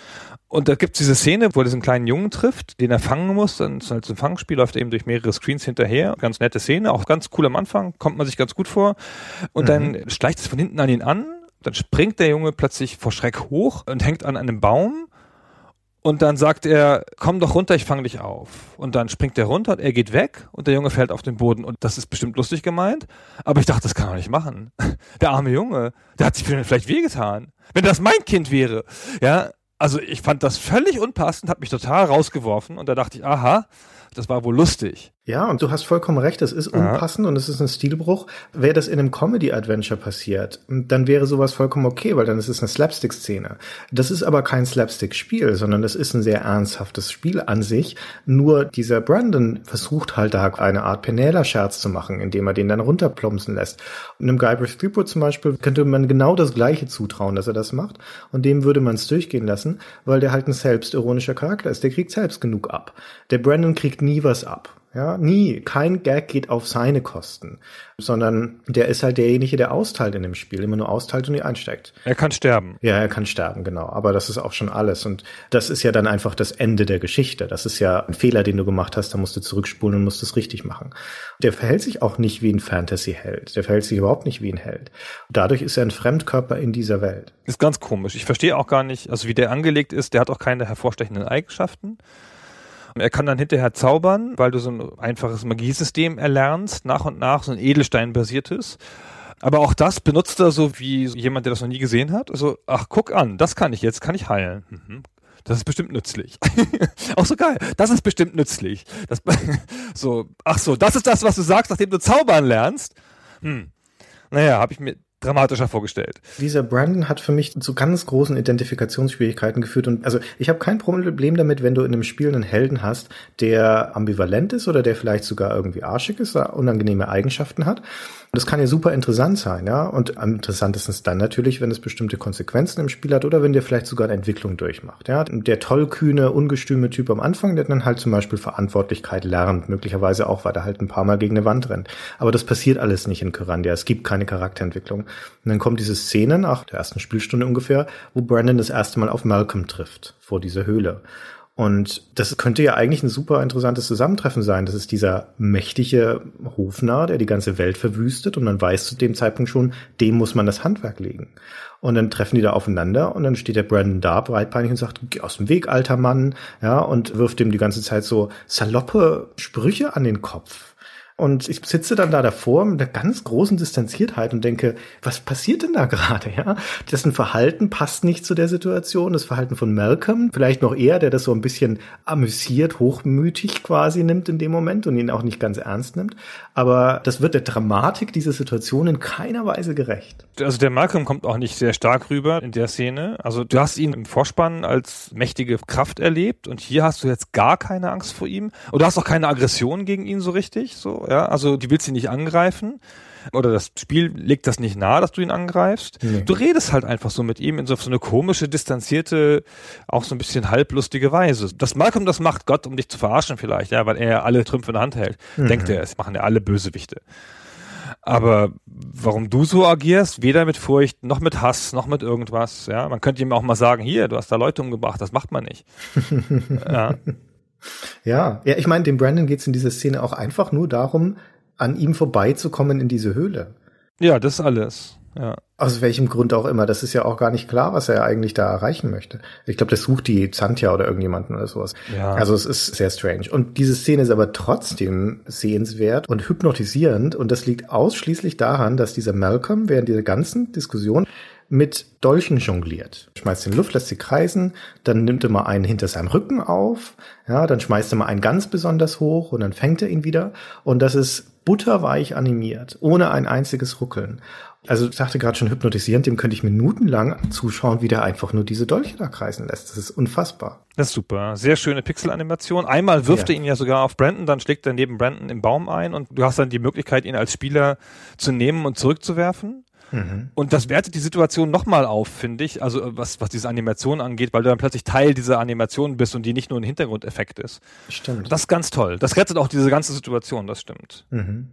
Und da gibt's diese Szene, wo er diesen kleinen Jungen trifft, den er fangen muss. Dann ist halt so ein Fangspiel, läuft eben durch mehrere Screens hinterher. Ganz nette Szene, auch ganz cool am Anfang, kommt man sich ganz gut vor. Und mhm. dann schleicht es von hinten an ihn an. Dann springt der Junge plötzlich vor Schreck hoch und hängt an einem Baum und dann sagt er, komm doch runter, ich fange dich auf. Und dann springt er runter und er geht weg und der Junge fällt auf den Boden. Und das ist bestimmt lustig gemeint. Aber ich dachte, das kann er nicht machen. Der arme Junge, der hat sich vielleicht wehgetan. Wenn das mein Kind wäre. Ja, also ich fand das völlig unpassend, hat mich total rausgeworfen. Und da dachte ich, aha, das war wohl lustig. Ja, und du hast vollkommen recht, das ist unpassend ja. und es ist ein Stilbruch. Wäre das in einem Comedy-Adventure passiert, dann wäre sowas vollkommen okay, weil dann ist es eine Slapstick-Szene. Das ist aber kein Slapstick-Spiel, sondern das ist ein sehr ernsthaftes Spiel an sich. Nur dieser Brandon versucht halt da eine Art Penela-Scherz zu machen, indem er den dann runterplumpsen lässt. Und einem Guybrush Threepwood zum Beispiel könnte man genau das Gleiche zutrauen, dass er das macht. Und dem würde man es durchgehen lassen, weil der halt ein selbstironischer Charakter ist. Der kriegt selbst genug ab. Der Brandon kriegt nie was ab. Ja, nie. Kein Gag geht auf seine Kosten, sondern der ist halt derjenige, der austeilt in dem Spiel, immer nur austeilt und nie einsteckt. Er kann sterben. Ja, er kann sterben, genau. Aber das ist auch schon alles. Und das ist ja dann einfach das Ende der Geschichte. Das ist ja ein Fehler, den du gemacht hast. Da musst du zurückspulen und musst es richtig machen. Der verhält sich auch nicht wie ein Fantasy-Held. Der verhält sich überhaupt nicht wie ein Held. Dadurch ist er ein Fremdkörper in dieser Welt. Ist ganz komisch. Ich verstehe auch gar nicht, also wie der angelegt ist. Der hat auch keine hervorstechenden Eigenschaften. Er kann dann hinterher zaubern, weil du so ein einfaches Magiesystem erlernst, nach und nach, so ein Edelstein-basiertes. Aber auch das benutzt er so wie jemand, der das noch nie gesehen hat. Also, ach, guck an, das kann ich jetzt, kann ich heilen. Mhm. Das ist bestimmt nützlich. auch so geil. Das ist bestimmt nützlich. Das, so, ach so, das ist das, was du sagst, nachdem du zaubern lernst. Hm. Naja, habe ich mir dramatischer vorgestellt. Dieser Brandon hat für mich zu ganz großen Identifikationsschwierigkeiten geführt und also ich habe kein Problem damit, wenn du in einem Spiel einen Helden hast, der ambivalent ist oder der vielleicht sogar irgendwie arschig ist, unangenehme Eigenschaften hat das kann ja super interessant sein, ja. Und am interessantesten ist dann natürlich, wenn es bestimmte Konsequenzen im Spiel hat oder wenn der vielleicht sogar eine Entwicklung durchmacht, ja. Der tollkühne, ungestüme Typ am Anfang, der dann halt zum Beispiel Verantwortlichkeit lernt, möglicherweise auch, weil er halt ein paar Mal gegen eine Wand rennt. Aber das passiert alles nicht in Kyrandia. Es gibt keine Charakterentwicklung. Und dann kommt diese Szene nach der ersten Spielstunde ungefähr, wo Brandon das erste Mal auf Malcolm trifft, vor dieser Höhle. Und das könnte ja eigentlich ein super interessantes Zusammentreffen sein. Das ist dieser mächtige Hofnarr, der die ganze Welt verwüstet und man weiß zu dem Zeitpunkt schon, dem muss man das Handwerk legen. Und dann treffen die da aufeinander und dann steht der Brandon da breitbeinig und sagt, geh aus dem Weg, alter Mann, ja, und wirft ihm die ganze Zeit so saloppe Sprüche an den Kopf. Und ich sitze dann da davor mit einer ganz großen Distanziertheit und denke, was passiert denn da gerade, ja? Dessen Verhalten passt nicht zu der Situation. Das Verhalten von Malcolm, vielleicht noch eher, der das so ein bisschen amüsiert, hochmütig quasi nimmt in dem Moment und ihn auch nicht ganz ernst nimmt. Aber das wird der Dramatik dieser Situation in keiner Weise gerecht. Also der Malcolm kommt auch nicht sehr stark rüber in der Szene. Also du hast ihn im Vorspann als mächtige Kraft erlebt und hier hast du jetzt gar keine Angst vor ihm. Und du hast auch keine Aggression gegen ihn so richtig, so ja, also die willst ihn nicht angreifen oder das Spiel legt das nicht nahe, dass du ihn angreifst. Nee. Du redest halt einfach so mit ihm in so, so eine komische, distanzierte, auch so ein bisschen halblustige Weise. Dass Malcolm das macht, Gott, um dich zu verarschen vielleicht, ja, weil er alle Trümpfe in der Hand hält. Mhm. Denkt er, es machen ja alle Bösewichte. Aber warum du so agierst, weder mit Furcht, noch mit Hass, noch mit irgendwas, ja, man könnte ihm auch mal sagen, hier, du hast da Leute umgebracht, das macht man nicht. ja. Ja, ja, ich meine, dem Brandon geht's in dieser Szene auch einfach nur darum, an ihm vorbeizukommen in diese Höhle. Ja, das alles. Ja. Aus welchem Grund auch immer. Das ist ja auch gar nicht klar, was er eigentlich da erreichen möchte. Ich glaube, das sucht die Zantia oder irgendjemanden oder sowas. Ja. Also es ist sehr strange. Und diese Szene ist aber trotzdem sehenswert und hypnotisierend. Und das liegt ausschließlich daran, dass dieser Malcolm während dieser ganzen Diskussion mit Dolchen jongliert. Schmeißt in die Luft, lässt sie kreisen, dann nimmt er mal einen hinter seinem Rücken auf, ja, dann schmeißt er mal einen ganz besonders hoch und dann fängt er ihn wieder. Und das ist butterweich animiert, ohne ein einziges Ruckeln. Also ich sagte gerade schon hypnotisierend, dem könnte ich minutenlang zuschauen, wie der einfach nur diese Dolche da kreisen lässt. Das ist unfassbar. Das ist super. Sehr schöne Pixelanimation. Einmal wirft ja. er ihn ja sogar auf Brandon, dann schlägt er neben Brandon im Baum ein und du hast dann die Möglichkeit, ihn als Spieler zu nehmen und zurückzuwerfen. Mhm. Und das wertet die Situation nochmal auf, finde ich, also was, was diese Animation angeht, weil du dann plötzlich Teil dieser Animation bist und die nicht nur ein Hintergrundeffekt ist. Stimmt. Das ist ganz toll. Das rettet auch diese ganze Situation, das stimmt. Mhm.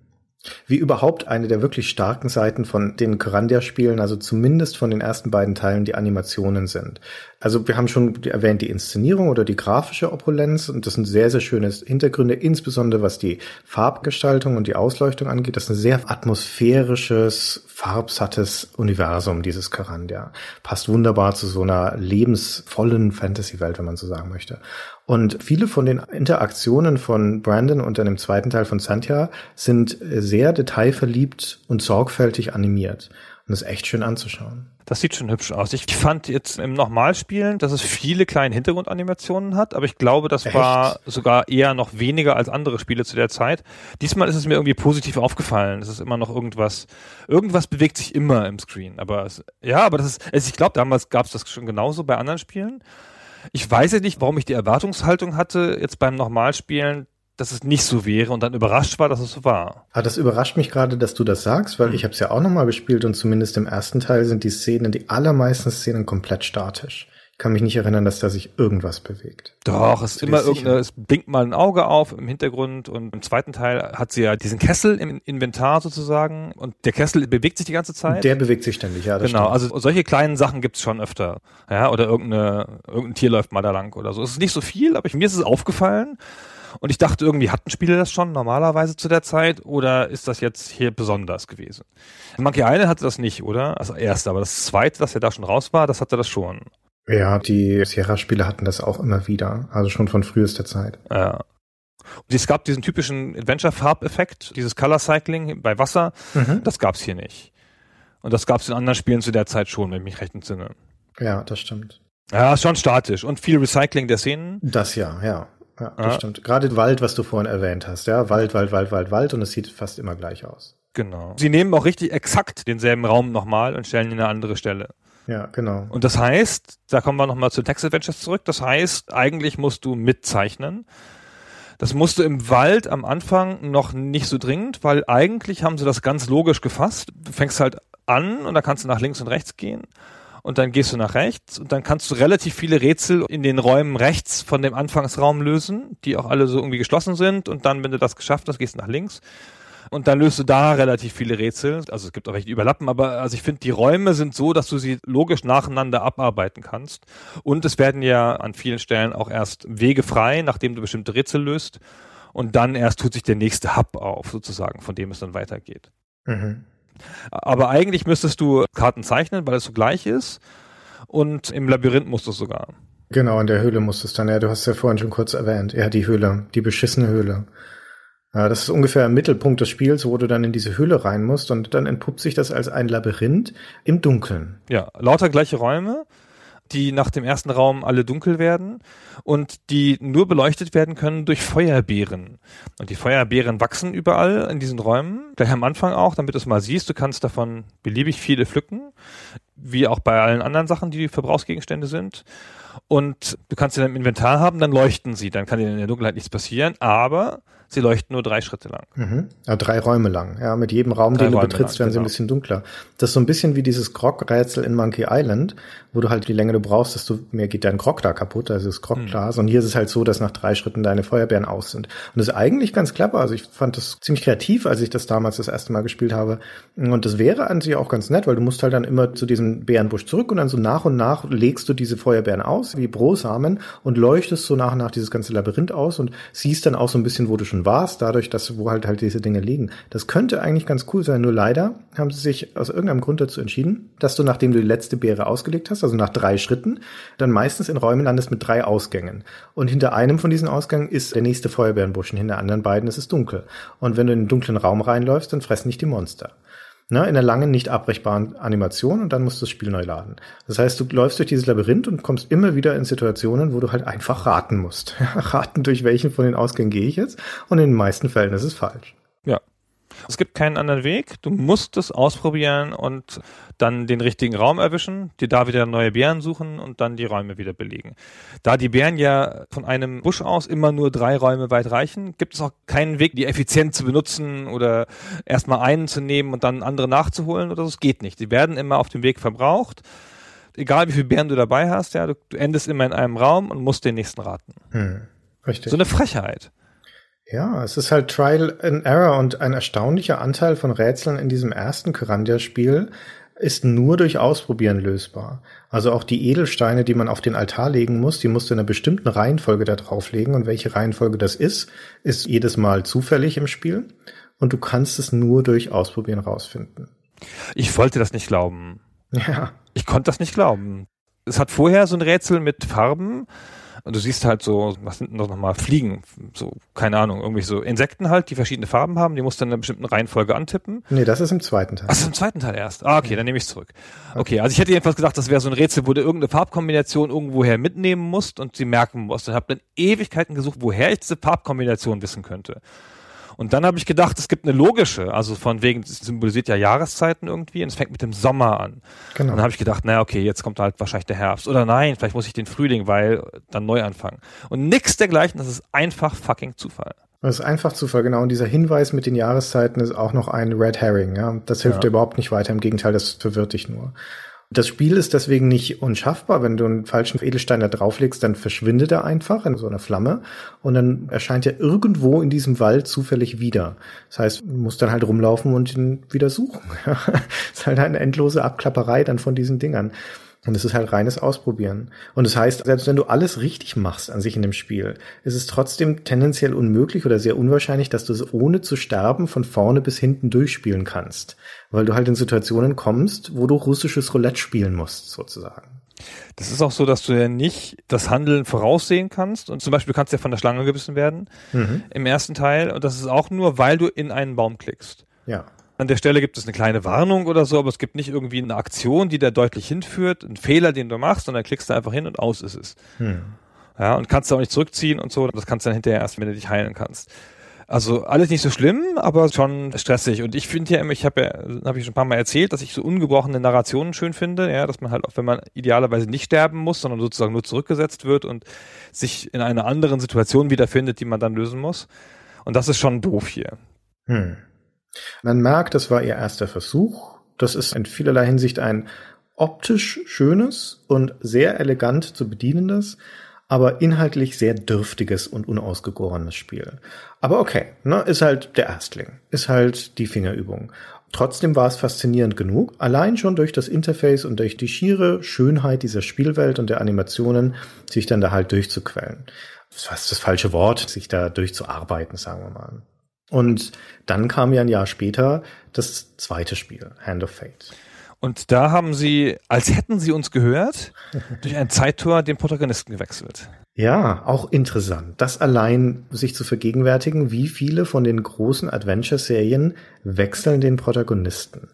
Wie überhaupt eine der wirklich starken Seiten von den Grandia-Spielen, also zumindest von den ersten beiden Teilen, die Animationen sind. Also wir haben schon erwähnt die Inszenierung oder die grafische Opulenz und das sind sehr, sehr schöne Hintergründe, insbesondere was die Farbgestaltung und die Ausleuchtung angeht. Das ist ein sehr atmosphärisches, farbsattes Universum, dieses Carandia. Passt wunderbar zu so einer lebensvollen Fantasy-Welt, wenn man so sagen möchte. Und viele von den Interaktionen von Brandon und dann im zweiten Teil von Santia sind sehr detailverliebt und sorgfältig animiert. Und das ist echt schön anzuschauen. Das sieht schon hübsch aus. Ich fand jetzt im Normalspielen, dass es viele kleine Hintergrundanimationen hat, aber ich glaube, das Echt? war sogar eher noch weniger als andere Spiele zu der Zeit. Diesmal ist es mir irgendwie positiv aufgefallen. Es ist immer noch irgendwas, irgendwas bewegt sich immer im Screen. Aber es, ja, aber das ist, also ich glaube, damals gab es das schon genauso bei anderen Spielen. Ich weiß ja nicht, warum ich die Erwartungshaltung hatte, jetzt beim Normalspielen, dass es nicht so wäre und dann überrascht war, dass es so war. Ah, das überrascht mich gerade, dass du das sagst, weil mhm. ich habe es ja auch nochmal gespielt und zumindest im ersten Teil sind die Szenen, die allermeisten Szenen komplett statisch. Ich kann mich nicht erinnern, dass da sich irgendwas bewegt. Doch, es ist immer irgendeine, es blinkt mal ein Auge auf im Hintergrund und im zweiten Teil hat sie ja diesen Kessel im Inventar sozusagen und der Kessel bewegt sich die ganze Zeit. Der bewegt sich ständig, ja. Das genau, stimmt. also solche kleinen Sachen gibt's schon öfter. Ja, oder irgendeine, irgendein Tier läuft mal da lang oder so. Es ist nicht so viel, aber ich, mir ist es aufgefallen und ich dachte irgendwie, hatten Spiele das schon normalerweise zu der Zeit oder ist das jetzt hier besonders gewesen? Monkey Island hatte das nicht, oder? Also erste, aber das zweite, das ja da schon raus war, das hatte das schon. Ja, die Sierra-Spiele hatten das auch immer wieder, also schon von frühester Zeit. Ja. Und es gab diesen typischen Adventure-Farbeffekt, dieses Color Cycling bei Wasser, mhm. das gab's hier nicht. Und das gab's in anderen Spielen zu der Zeit schon, wenn ich mich recht entsinne. Ja, das stimmt. Ja, schon statisch und viel Recycling der Szenen. Das ja, ja. Ja, das ja. stimmt. Gerade Wald, was du vorhin erwähnt hast, ja, Wald, Wald, Wald, Wald, Wald und es sieht fast immer gleich aus. Genau. Sie nehmen auch richtig exakt denselben Raum nochmal und stellen ihn an eine andere Stelle. Ja, genau. Und das heißt, da kommen wir nochmal zu Text Adventures zurück, das heißt, eigentlich musst du mitzeichnen. Das musst du im Wald am Anfang noch nicht so dringend, weil eigentlich haben sie das ganz logisch gefasst. Du fängst halt an und da kannst du nach links und rechts gehen und dann gehst du nach rechts und dann kannst du relativ viele Rätsel in den Räumen rechts von dem Anfangsraum lösen, die auch alle so irgendwie geschlossen sind und dann, wenn du das geschafft hast, gehst du nach links und dann löst du da relativ viele Rätsel. Also es gibt auch welche, die überlappen, aber also ich finde, die Räume sind so, dass du sie logisch nacheinander abarbeiten kannst. Und es werden ja an vielen Stellen auch erst Wege frei, nachdem du bestimmte Rätsel löst. Und dann erst tut sich der nächste Hub auf, sozusagen, von dem es dann weitergeht. Mhm. Aber eigentlich müsstest du Karten zeichnen, weil es so gleich ist. Und im Labyrinth musst du es sogar. Genau, in der Höhle musst du es dann. Ja, du hast ja vorhin schon kurz erwähnt. Ja, die Höhle, die beschissene Höhle. Ja, das ist ungefähr im Mittelpunkt des Spiels, wo du dann in diese Höhle rein musst und dann entpuppt sich das als ein Labyrinth im Dunkeln. Ja, lauter gleiche Räume, die nach dem ersten Raum alle dunkel werden und die nur beleuchtet werden können durch Feuerbeeren. Und die Feuerbeeren wachsen überall in diesen Räumen, gleich am Anfang auch, damit du es mal siehst. Du kannst davon beliebig viele pflücken, wie auch bei allen anderen Sachen, die Verbrauchsgegenstände sind. Und du kannst sie dann im Inventar haben, dann leuchten sie, dann kann dir in der Dunkelheit nichts passieren, aber Sie leuchten nur drei Schritte lang. Mhm. Ja, drei Räume lang. Ja, mit jedem Raum, drei den du Räume betrittst, lang, werden sie genau. ein bisschen dunkler. Das ist so ein bisschen wie dieses Grog-Rätsel in Monkey Island, wo du halt die Länge du brauchst, desto mehr geht dein Grog da kaputt, also das Grogglas. Mhm. Und hier ist es halt so, dass nach drei Schritten deine Feuerbeeren aus sind. Und das ist eigentlich ganz clever. Also ich fand das ziemlich kreativ, als ich das damals das erste Mal gespielt habe. Und das wäre an sich auch ganz nett, weil du musst halt dann immer zu diesem Bärenbusch zurück und dann so nach und nach legst du diese Feuerbeeren aus, wie Brosamen, und leuchtest so nach und nach dieses ganze Labyrinth aus und siehst dann auch so ein bisschen, wo du schon warst, dadurch, dass wo halt halt diese Dinge liegen. Das könnte eigentlich ganz cool sein, nur leider haben sie sich aus irgendeinem Grund dazu entschieden, dass du, nachdem du die letzte Beere ausgelegt hast, also nach drei Schritten, dann meistens in Räumen landest mit drei Ausgängen. Und hinter einem von diesen Ausgängen ist der nächste Feuerbeerenbusch und hinter anderen beiden ist es dunkel. Und wenn du in einen dunklen Raum reinläufst, dann fressen nicht die Monster ne, in einer langen, nicht abbrechbaren Animation und dann musst du das Spiel neu laden. Das heißt, du läufst durch dieses Labyrinth und kommst immer wieder in Situationen, wo du halt einfach raten musst. raten, durch welchen von den Ausgängen gehe ich jetzt und in den meisten Fällen ist es falsch. Es gibt keinen anderen Weg. Du musst es ausprobieren und dann den richtigen Raum erwischen, dir da wieder neue Bären suchen und dann die Räume wieder belegen. Da die Bären ja von einem Busch aus immer nur drei Räume weit reichen, gibt es auch keinen Weg, die effizient zu benutzen oder erstmal einen zu nehmen und dann andere nachzuholen oder so. Es geht nicht. Die werden immer auf dem Weg verbraucht. Egal wie viele Bären du dabei hast, ja, du, du endest immer in einem Raum und musst den nächsten raten. Hm, richtig. So eine Frechheit. Ja, es ist halt Trial and Error und ein erstaunlicher Anteil von Rätseln in diesem ersten Kyrandia-Spiel ist nur durch Ausprobieren lösbar. Also auch die Edelsteine, die man auf den Altar legen muss, die musst du in einer bestimmten Reihenfolge da drauflegen. Und welche Reihenfolge das ist, ist jedes Mal zufällig im Spiel. Und du kannst es nur durch Ausprobieren rausfinden. Ich wollte das nicht glauben. Ja. Ich konnte das nicht glauben. Es hat vorher so ein Rätsel mit Farben und du siehst halt so, was sind noch mal Fliegen, so, keine Ahnung, irgendwie so Insekten halt, die verschiedene Farben haben, die musst du in einer bestimmten Reihenfolge antippen. Nee, das ist im zweiten Teil. Ach, das ist im zweiten Teil erst. Ah, okay, dann nehme ich zurück. Okay, also ich hätte jedenfalls gedacht, das wäre so ein Rätsel, wo du irgendeine Farbkombination irgendwoher mitnehmen musst und sie merken musst. Ich habe dann Ewigkeiten gesucht, woher ich diese Farbkombination wissen könnte. Und dann habe ich gedacht, es gibt eine logische, also von wegen, es symbolisiert ja Jahreszeiten irgendwie und es fängt mit dem Sommer an. Genau. Und dann habe ich gedacht, naja, okay, jetzt kommt halt wahrscheinlich der Herbst. Oder nein, vielleicht muss ich den Frühling, weil dann neu anfangen. Und nix dergleichen, das ist einfach fucking Zufall. Das ist einfach Zufall, genau. Und dieser Hinweis mit den Jahreszeiten ist auch noch ein Red Herring, ja. Das hilft ja. dir überhaupt nicht weiter. Im Gegenteil, das verwirrt dich nur. Das Spiel ist deswegen nicht unschaffbar. Wenn du einen falschen Edelstein da drauflegst, dann verschwindet er einfach in so einer Flamme und dann erscheint er irgendwo in diesem Wald zufällig wieder. Das heißt, du musst dann halt rumlaufen und ihn wieder suchen. das ist halt eine endlose Abklapperei dann von diesen Dingern. Und es ist halt reines Ausprobieren. Und das heißt, selbst wenn du alles richtig machst an sich in dem Spiel, ist es trotzdem tendenziell unmöglich oder sehr unwahrscheinlich, dass du es ohne zu sterben von vorne bis hinten durchspielen kannst. Weil du halt in Situationen kommst, wo du russisches Roulette spielen musst, sozusagen. Das ist auch so, dass du ja nicht das Handeln voraussehen kannst. Und zum Beispiel kannst du ja von der Schlange gebissen werden mhm. im ersten Teil. Und das ist auch nur, weil du in einen Baum klickst. Ja. An der Stelle gibt es eine kleine Warnung oder so, aber es gibt nicht irgendwie eine Aktion, die da deutlich hinführt, einen Fehler, den du machst, und dann klickst du einfach hin und aus ist es. Hm. Ja, und kannst du auch nicht zurückziehen und so. Das kannst du dann hinterher erst, wenn du dich heilen kannst. Also alles nicht so schlimm, aber schon stressig. Und ich finde ja immer, ich habe ja, habe ich schon ein paar Mal erzählt, dass ich so ungebrochene Narrationen schön finde, ja, dass man halt auch, wenn man idealerweise nicht sterben muss, sondern sozusagen nur zurückgesetzt wird und sich in einer anderen Situation wiederfindet, die man dann lösen muss. Und das ist schon doof hier. Hm. Man merkt, das war ihr erster Versuch. Das ist in vielerlei Hinsicht ein optisch schönes und sehr elegant zu bedienendes, aber inhaltlich sehr dürftiges und unausgegorenes Spiel. Aber okay, ne, ist halt der Erstling, ist halt die Fingerübung. Trotzdem war es faszinierend genug, allein schon durch das Interface und durch die schiere Schönheit dieser Spielwelt und der Animationen, sich dann da halt durchzuquellen. Das war das falsche Wort, sich da durchzuarbeiten, sagen wir mal. Und dann kam ja ein Jahr später das zweite Spiel, Hand of Fate. Und da haben sie, als hätten sie uns gehört, durch ein Zeittor den Protagonisten gewechselt. Ja, auch interessant. Das allein sich zu vergegenwärtigen, wie viele von den großen Adventure-Serien wechseln den Protagonisten.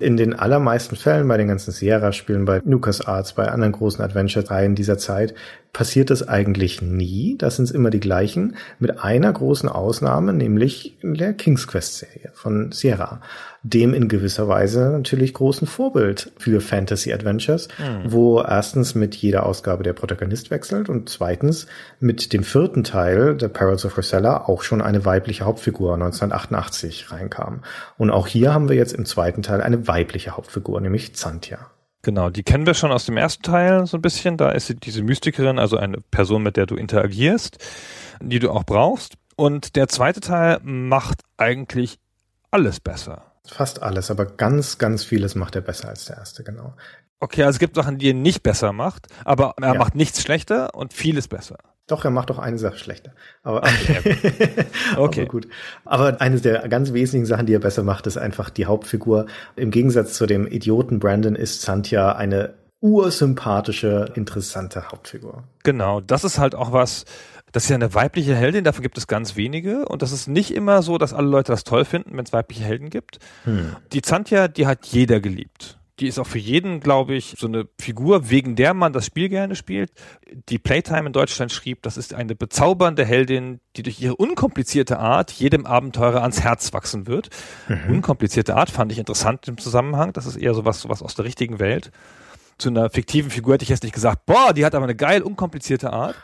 In den allermeisten Fällen, bei den ganzen Sierra-Spielen, bei LucasArts, bei anderen großen Adventure-Reihen dieser Zeit, passiert das eigentlich nie. Das sind immer die gleichen, mit einer großen Ausnahme, nämlich der King's Quest-Serie von Sierra dem in gewisser Weise natürlich großen Vorbild für Fantasy Adventures, mhm. wo erstens mit jeder Ausgabe der Protagonist wechselt und zweitens mit dem vierten Teil, The Perils of Rosella, auch schon eine weibliche Hauptfigur 1988 reinkam. Und auch hier haben wir jetzt im zweiten Teil eine weibliche Hauptfigur, nämlich Zantia. Genau, die kennen wir schon aus dem ersten Teil so ein bisschen. Da ist sie diese Mystikerin, also eine Person, mit der du interagierst, die du auch brauchst. Und der zweite Teil macht eigentlich alles besser. Fast alles, aber ganz, ganz vieles macht er besser als der erste, genau. Okay, also es gibt Sachen, die er nicht besser macht, aber er ja. macht nichts schlechter und vieles besser. Doch, er macht doch eine Sache schlechter. Aber, okay. okay. aber gut. Aber eine der ganz wesentlichen Sachen, die er besser macht, ist einfach die Hauptfigur. Im Gegensatz zu dem Idioten Brandon ist Santia eine ursympathische, interessante Hauptfigur. Genau, das ist halt auch was, das ist ja eine weibliche Heldin, davon gibt es ganz wenige. Und das ist nicht immer so, dass alle Leute das toll finden, wenn es weibliche Helden gibt. Hm. Die Zantia, die hat jeder geliebt. Die ist auch für jeden, glaube ich, so eine Figur, wegen der man das Spiel gerne spielt. Die Playtime in Deutschland schrieb, das ist eine bezaubernde Heldin, die durch ihre unkomplizierte Art jedem Abenteurer ans Herz wachsen wird. Mhm. Unkomplizierte Art fand ich interessant im Zusammenhang. Das ist eher sowas, sowas aus der richtigen Welt zu einer fiktiven Figur hätte ich jetzt nicht gesagt, boah, die hat aber eine geil, unkomplizierte Art.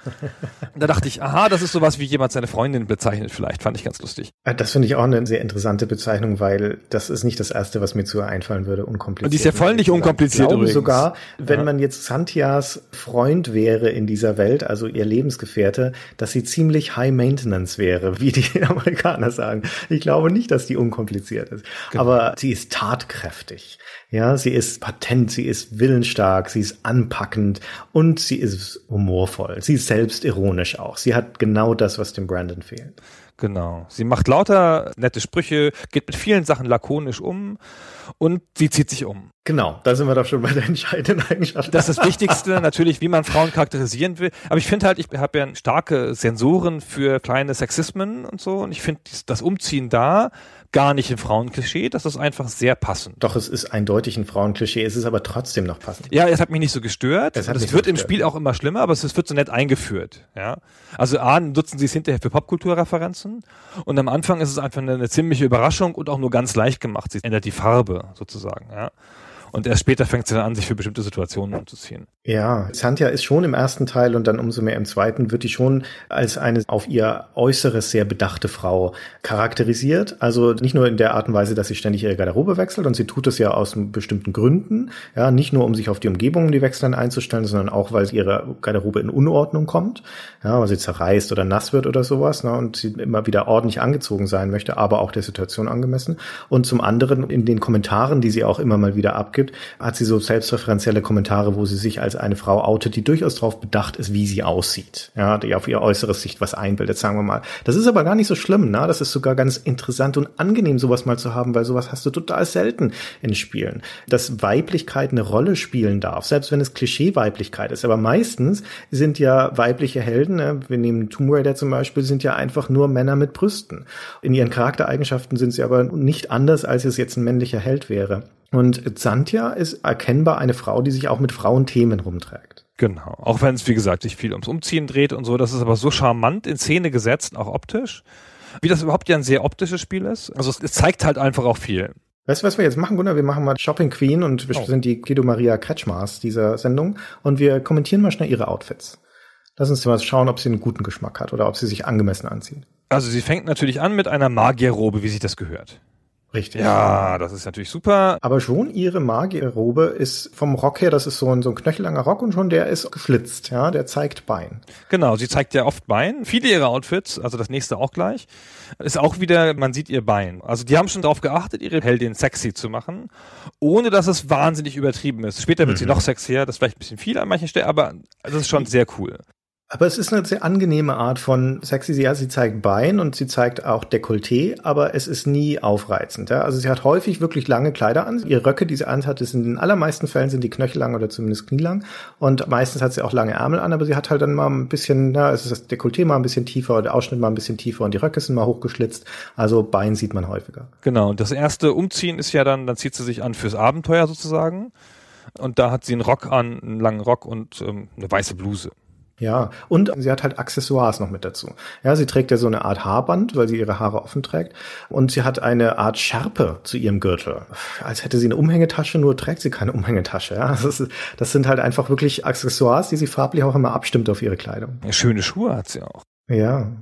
Und da dachte ich, aha, das ist sowas, wie jemand seine Freundin bezeichnet vielleicht. Fand ich ganz lustig. Äh, das finde ich auch eine sehr interessante Bezeichnung, weil das ist nicht das Erste, was mir zu einfallen würde, unkompliziert. Und die ist ja voll nicht unkompliziert ich glaube sogar, wenn ja. man jetzt Santias Freund wäre in dieser Welt, also ihr Lebensgefährte, dass sie ziemlich high maintenance wäre, wie die Amerikaner sagen. Ich glaube nicht, dass die unkompliziert ist. Genau. Aber sie ist tatkräftig. Ja, sie ist patent, sie ist willensstark, sie ist anpackend und sie ist humorvoll. Sie ist selbst ironisch auch. Sie hat genau das, was dem Brandon fehlt. Genau. Sie macht lauter nette Sprüche, geht mit vielen Sachen lakonisch um und sie zieht sich um. Genau, da sind wir doch schon bei der entscheidenden Eigenschaft. Das ist das Wichtigste, natürlich, wie man Frauen charakterisieren will. Aber ich finde halt, ich habe ja starke Sensoren für kleine Sexismen und so. Und ich finde das Umziehen da gar nicht ein Frauenklischee, das ist einfach sehr passend. Doch, es ist eindeutig ein Frauenklischee, es ist aber trotzdem noch passend. Ja, es hat mich nicht so gestört. Es, es wird im Spiel auch immer schlimmer, aber es wird so nett eingeführt. Ja, Also A, nutzen sie es hinterher für Popkulturreferenzen und am Anfang ist es einfach eine, eine ziemliche Überraschung und auch nur ganz leicht gemacht. Sie ändert die Farbe sozusagen. Ja. Und erst später fängt sie dann an, sich für bestimmte Situationen umzuziehen. Ja, Santia ist schon im ersten Teil und dann umso mehr im zweiten, wird die schon als eine auf ihr Äußeres sehr bedachte Frau charakterisiert. Also nicht nur in der Art und Weise, dass sie ständig ihre Garderobe wechselt und sie tut es ja aus bestimmten Gründen. Ja, nicht nur um sich auf die Umgebung, die wechseln einzustellen, sondern auch, weil ihre Garderobe in Unordnung kommt. Ja, weil sie zerreißt oder nass wird oder sowas. Ne, und sie immer wieder ordentlich angezogen sein möchte, aber auch der Situation angemessen. Und zum anderen in den Kommentaren, die sie auch immer mal wieder abgibt, gibt, hat sie so selbstreferenzielle Kommentare, wo sie sich als eine Frau outet, die durchaus darauf bedacht ist, wie sie aussieht. Ja, die auf ihr äußeres Sicht was einbildet, sagen wir mal. Das ist aber gar nicht so schlimm, ne? Das ist sogar ganz interessant und angenehm, sowas mal zu haben, weil sowas hast du total selten in Spielen. Dass Weiblichkeit eine Rolle spielen darf, selbst wenn es Klischee-Weiblichkeit ist. Aber meistens sind ja weibliche Helden, ne? wir nehmen Tomb Raider zum Beispiel, sind ja einfach nur Männer mit Brüsten. In ihren Charaktereigenschaften sind sie aber nicht anders, als es jetzt ein männlicher Held wäre. Und Xantia ist erkennbar eine Frau, die sich auch mit Frauenthemen rumträgt. Genau. Auch wenn es, wie gesagt, sich viel ums Umziehen dreht und so. Das ist aber so charmant in Szene gesetzt, auch optisch. Wie das überhaupt ja ein sehr optisches Spiel ist. Also es, es zeigt halt einfach auch viel. Weißt du, was wir jetzt machen, Gunnar? Wir machen mal Shopping Queen und wir oh. sind die Guido Maria Kretschmars dieser Sendung und wir kommentieren mal schnell ihre Outfits. Lass uns mal schauen, ob sie einen guten Geschmack hat oder ob sie sich angemessen anzieht. Also sie fängt natürlich an mit einer Magierrobe, wie sich das gehört. Richtig. Ja, das ist natürlich super. Aber schon ihre Magierrobe ist vom Rock her, das ist so ein, so ein knöchellanger Rock und schon der ist geflitzt, ja, der zeigt Bein. Genau, sie zeigt ja oft Bein. Viele ihrer Outfits, also das nächste auch gleich, ist auch wieder, man sieht ihr Bein. Also die haben schon darauf geachtet, ihre Heldin sexy zu machen, ohne dass es wahnsinnig übertrieben ist. Später wird mhm. sie noch sexier, das ist vielleicht ein bisschen viel an manchen Stellen, aber das ist schon sehr cool. Aber es ist eine sehr angenehme Art von sexy. Ja, sie zeigt Bein und sie zeigt auch Dekolleté, aber es ist nie aufreizend. Ja? Also sie hat häufig wirklich lange Kleider an. Ihre Röcke, die sie anhat, ist in den allermeisten Fällen sind die knöchellang oder zumindest knielang. Und meistens hat sie auch lange Ärmel an, aber sie hat halt dann mal ein bisschen, na, es ist das Dekolleté mal ein bisschen tiefer, der Ausschnitt mal ein bisschen tiefer und die Röcke sind mal hochgeschlitzt. Also Bein sieht man häufiger. Genau. Und das erste Umziehen ist ja dann, dann zieht sie sich an fürs Abenteuer sozusagen. Und da hat sie einen Rock an, einen langen Rock und ähm, eine weiße Bluse. Ja, und sie hat halt Accessoires noch mit dazu. Ja, sie trägt ja so eine Art Haarband, weil sie ihre Haare offen trägt. Und sie hat eine Art Schärpe zu ihrem Gürtel. Als hätte sie eine Umhängetasche, nur trägt sie keine Umhängetasche. Ja, das, ist, das sind halt einfach wirklich Accessoires, die sie farblich auch immer abstimmt auf ihre Kleidung. Ja, schöne Schuhe hat sie auch. Ja.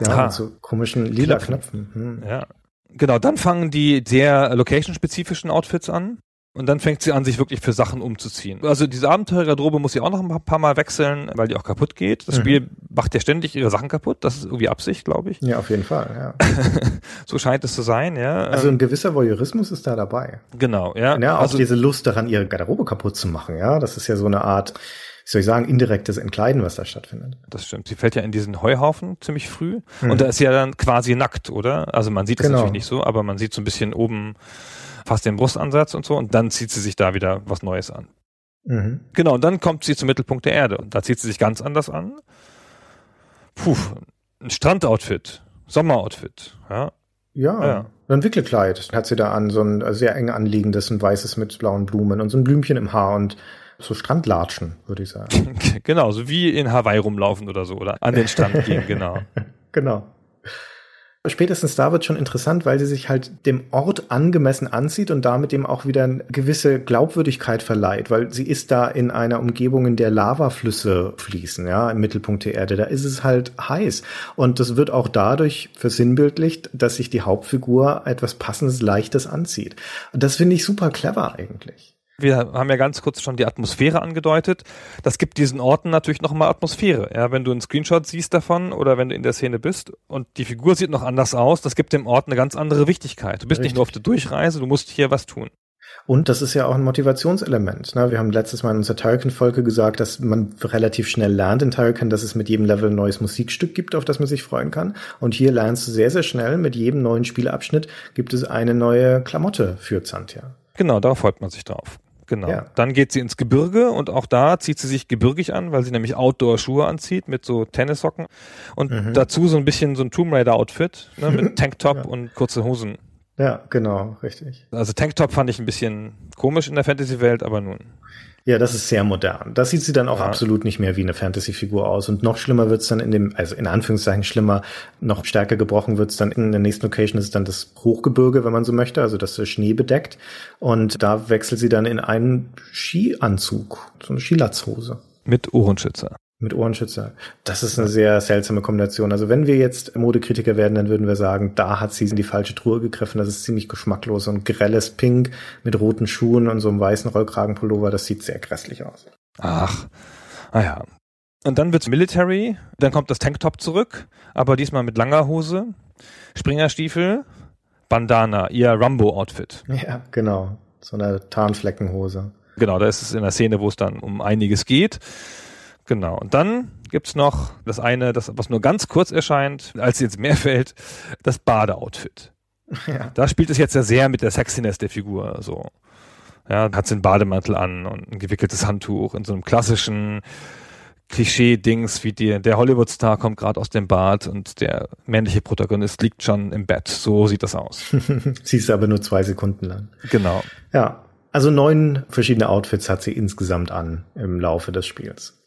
Ja, mit so komischen lila Knöpfen. Knöpfen. Hm. Ja. Genau, dann fangen die sehr location-spezifischen Outfits an. Und dann fängt sie an, sich wirklich für Sachen umzuziehen. Also diese Abenteuergarderobe muss sie auch noch ein paar Mal wechseln, weil die auch kaputt geht. Das mhm. Spiel macht ja ständig ihre Sachen kaputt. Das ist irgendwie Absicht, glaube ich. Ja, auf jeden Fall, ja. so scheint es zu sein, ja. Also ein gewisser Voyeurismus ist da dabei. Genau, ja. Ja, auch also, diese Lust daran, ihre Garderobe kaputt zu machen, ja. Das ist ja so eine Art, wie soll ich sagen, indirektes Entkleiden, was da stattfindet. Das stimmt. Sie fällt ja in diesen Heuhaufen ziemlich früh. Mhm. Und da ist sie ja dann quasi nackt, oder? Also man sieht das genau. natürlich nicht so, aber man sieht so ein bisschen oben fast den Brustansatz und so und dann zieht sie sich da wieder was Neues an. Mhm. Genau, und dann kommt sie zum Mittelpunkt der Erde und da zieht sie sich ganz anders an. Puh, ein Strandoutfit, Sommeroutfit, ja. Ja, ja. ein Wickelkleid hat sie da an, so ein sehr eng anliegendes, ein weißes mit blauen Blumen und so ein Blümchen im Haar und so Strandlatschen, würde ich sagen. genau, so wie in Hawaii rumlaufen oder so, oder an den Strand gehen, genau. genau. Spätestens da wird schon interessant, weil sie sich halt dem Ort angemessen anzieht und damit dem auch wieder eine gewisse Glaubwürdigkeit verleiht, weil sie ist da in einer Umgebung, in der Lavaflüsse fließen, ja, im Mittelpunkt der Erde. Da ist es halt heiß. Und das wird auch dadurch versinnbildlicht, dass sich die Hauptfigur etwas Passendes, Leichtes anzieht. Und das finde ich super clever eigentlich. Wir haben ja ganz kurz schon die Atmosphäre angedeutet. Das gibt diesen Orten natürlich nochmal Atmosphäre. Ja, wenn du einen Screenshot siehst davon oder wenn du in der Szene bist und die Figur sieht noch anders aus, das gibt dem Ort eine ganz andere Wichtigkeit. Du bist Richtig. nicht nur auf der Durchreise, du musst hier was tun. Und das ist ja auch ein Motivationselement. Ne? Wir haben letztes Mal in unserer Turrican-Folge gesagt, dass man relativ schnell lernt in Turrican, dass es mit jedem Level ein neues Musikstück gibt, auf das man sich freuen kann. Und hier lernst du sehr, sehr schnell, mit jedem neuen Spielabschnitt gibt es eine neue Klamotte für Zantia. Genau, darauf freut man sich drauf. Genau. Ja. Dann geht sie ins Gebirge und auch da zieht sie sich gebirgig an, weil sie nämlich Outdoor-Schuhe anzieht mit so Tennissocken und mhm. dazu so ein bisschen so ein Tomb Raider-Outfit ne, mit Tanktop ja. und kurze Hosen. Ja, genau, richtig. Also Tanktop fand ich ein bisschen komisch in der Fantasy-Welt, aber nun. Ja, das ist sehr modern. Das sieht sie dann auch ja. absolut nicht mehr wie eine Fantasy-Figur aus. Und noch schlimmer wird's dann in dem, also in Anführungszeichen schlimmer, noch stärker gebrochen wird's dann in der nächsten Location ist dann das Hochgebirge, wenn man so möchte, also das Schnee bedeckt. Und da wechselt sie dann in einen Skianzug, so eine Skilatzhose. Mit Ohrenschützer. Mit Ohrenschützer. Das ist eine sehr seltsame Kombination. Also wenn wir jetzt Modekritiker werden, dann würden wir sagen, da hat sie in die falsche Truhe gegriffen. Das ist ziemlich geschmacklos. Und grelles Pink mit roten Schuhen und so einem weißen Rollkragenpullover, das sieht sehr grässlich aus. Ach, naja. Ah und dann wird's Military, dann kommt das Tanktop zurück, aber diesmal mit langer Hose, Springerstiefel, Bandana, ihr Rumbo-Outfit. Ja, genau. So eine Tarnfleckenhose. Genau, da ist es in der Szene, wo es dann um einiges geht. Genau. Und dann gibt's noch das eine, das, was nur ganz kurz erscheint, als sie ins Meer fällt, das Badeoutfit. Ja. Da spielt es jetzt ja sehr mit der Sexiness der Figur, so. Ja, hat sie einen Bademantel an und ein gewickeltes Handtuch in so einem klassischen Klischee-Dings wie die, der Hollywood-Star kommt gerade aus dem Bad und der männliche Protagonist liegt schon im Bett. So sieht das aus. Siehst aber nur zwei Sekunden lang. Genau. Ja. Also neun verschiedene Outfits hat sie insgesamt an im Laufe des Spiels.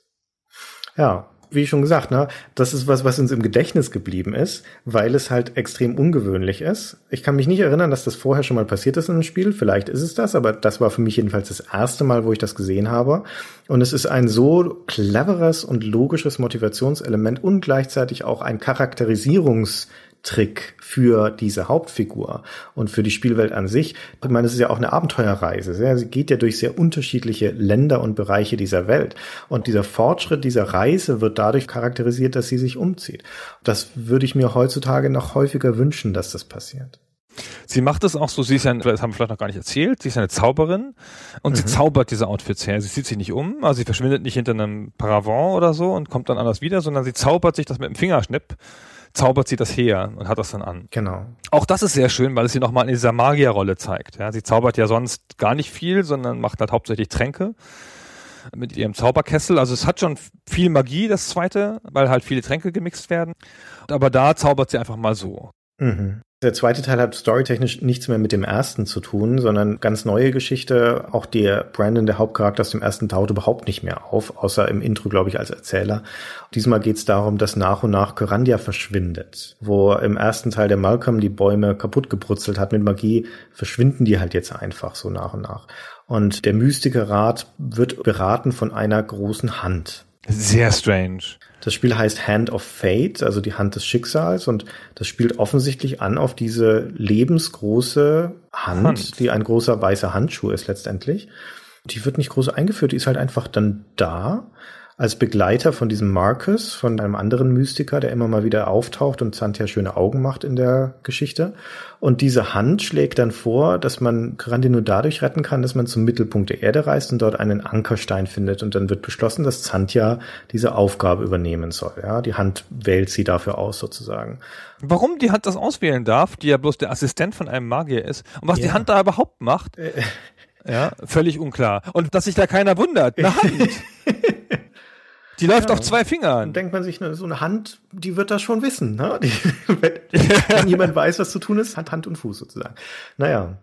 Ja, wie schon gesagt, ne, das ist was, was uns im Gedächtnis geblieben ist, weil es halt extrem ungewöhnlich ist. Ich kann mich nicht erinnern, dass das vorher schon mal passiert ist in einem Spiel. Vielleicht ist es das, aber das war für mich jedenfalls das erste Mal, wo ich das gesehen habe. Und es ist ein so cleveres und logisches Motivationselement und gleichzeitig auch ein Charakterisierungs Trick für diese Hauptfigur und für die Spielwelt an sich. Ich meine, es ist ja auch eine Abenteuerreise. Sie geht ja durch sehr unterschiedliche Länder und Bereiche dieser Welt. Und dieser Fortschritt dieser Reise wird dadurch charakterisiert, dass sie sich umzieht. Das würde ich mir heutzutage noch häufiger wünschen, dass das passiert. Sie macht es auch so, sie ist ja, das haben wir vielleicht noch gar nicht erzählt, sie ist eine Zauberin und mhm. sie zaubert diese Outfits her. Sie zieht sich nicht um, also sie verschwindet nicht hinter einem Paravent oder so und kommt dann anders wieder, sondern sie zaubert sich das mit dem Fingerschnipp zaubert sie das her und hat das dann an. Genau. Auch das ist sehr schön, weil es sie nochmal in dieser Magierrolle zeigt. Ja, sie zaubert ja sonst gar nicht viel, sondern macht halt hauptsächlich Tränke mit ihrem Zauberkessel. Also es hat schon viel Magie, das zweite, weil halt viele Tränke gemixt werden. Aber da zaubert sie einfach mal so. Mhm. Der zweite Teil hat storytechnisch nichts mehr mit dem ersten zu tun, sondern ganz neue Geschichte. Auch der Brandon, der Hauptcharakter aus dem ersten, taucht überhaupt nicht mehr auf, außer im Intro, glaube ich, als Erzähler. Diesmal geht es darum, dass nach und nach Kyrandia verschwindet. Wo im ersten Teil der Malcolm die Bäume kaputt gebrutzelt hat mit Magie, verschwinden die halt jetzt einfach so nach und nach. Und der Mystikerrat wird beraten von einer großen Hand. Sehr strange. Das Spiel heißt Hand of Fate, also die Hand des Schicksals, und das spielt offensichtlich an auf diese lebensgroße Hand, Hand. die ein großer weißer Handschuh ist letztendlich. Die wird nicht groß eingeführt, die ist halt einfach dann da als Begleiter von diesem Marcus, von einem anderen Mystiker, der immer mal wieder auftaucht und Santia schöne Augen macht in der Geschichte. Und diese Hand schlägt dann vor, dass man Grandi nur dadurch retten kann, dass man zum Mittelpunkt der Erde reist und dort einen Ankerstein findet. Und dann wird beschlossen, dass Santia diese Aufgabe übernehmen soll. Ja, die Hand wählt sie dafür aus, sozusagen. Warum die Hand das auswählen darf, die ja bloß der Assistent von einem Magier ist, und was ja. die Hand da überhaupt macht, äh. ja, völlig unklar. Und dass sich da keiner wundert. Eine Hand. Die läuft ja. auf zwei Fingern. Dann denkt man sich, so eine Hand, die wird das schon wissen. Ne? Die, wenn jemand weiß, was zu tun ist, hat Hand und Fuß sozusagen. Naja.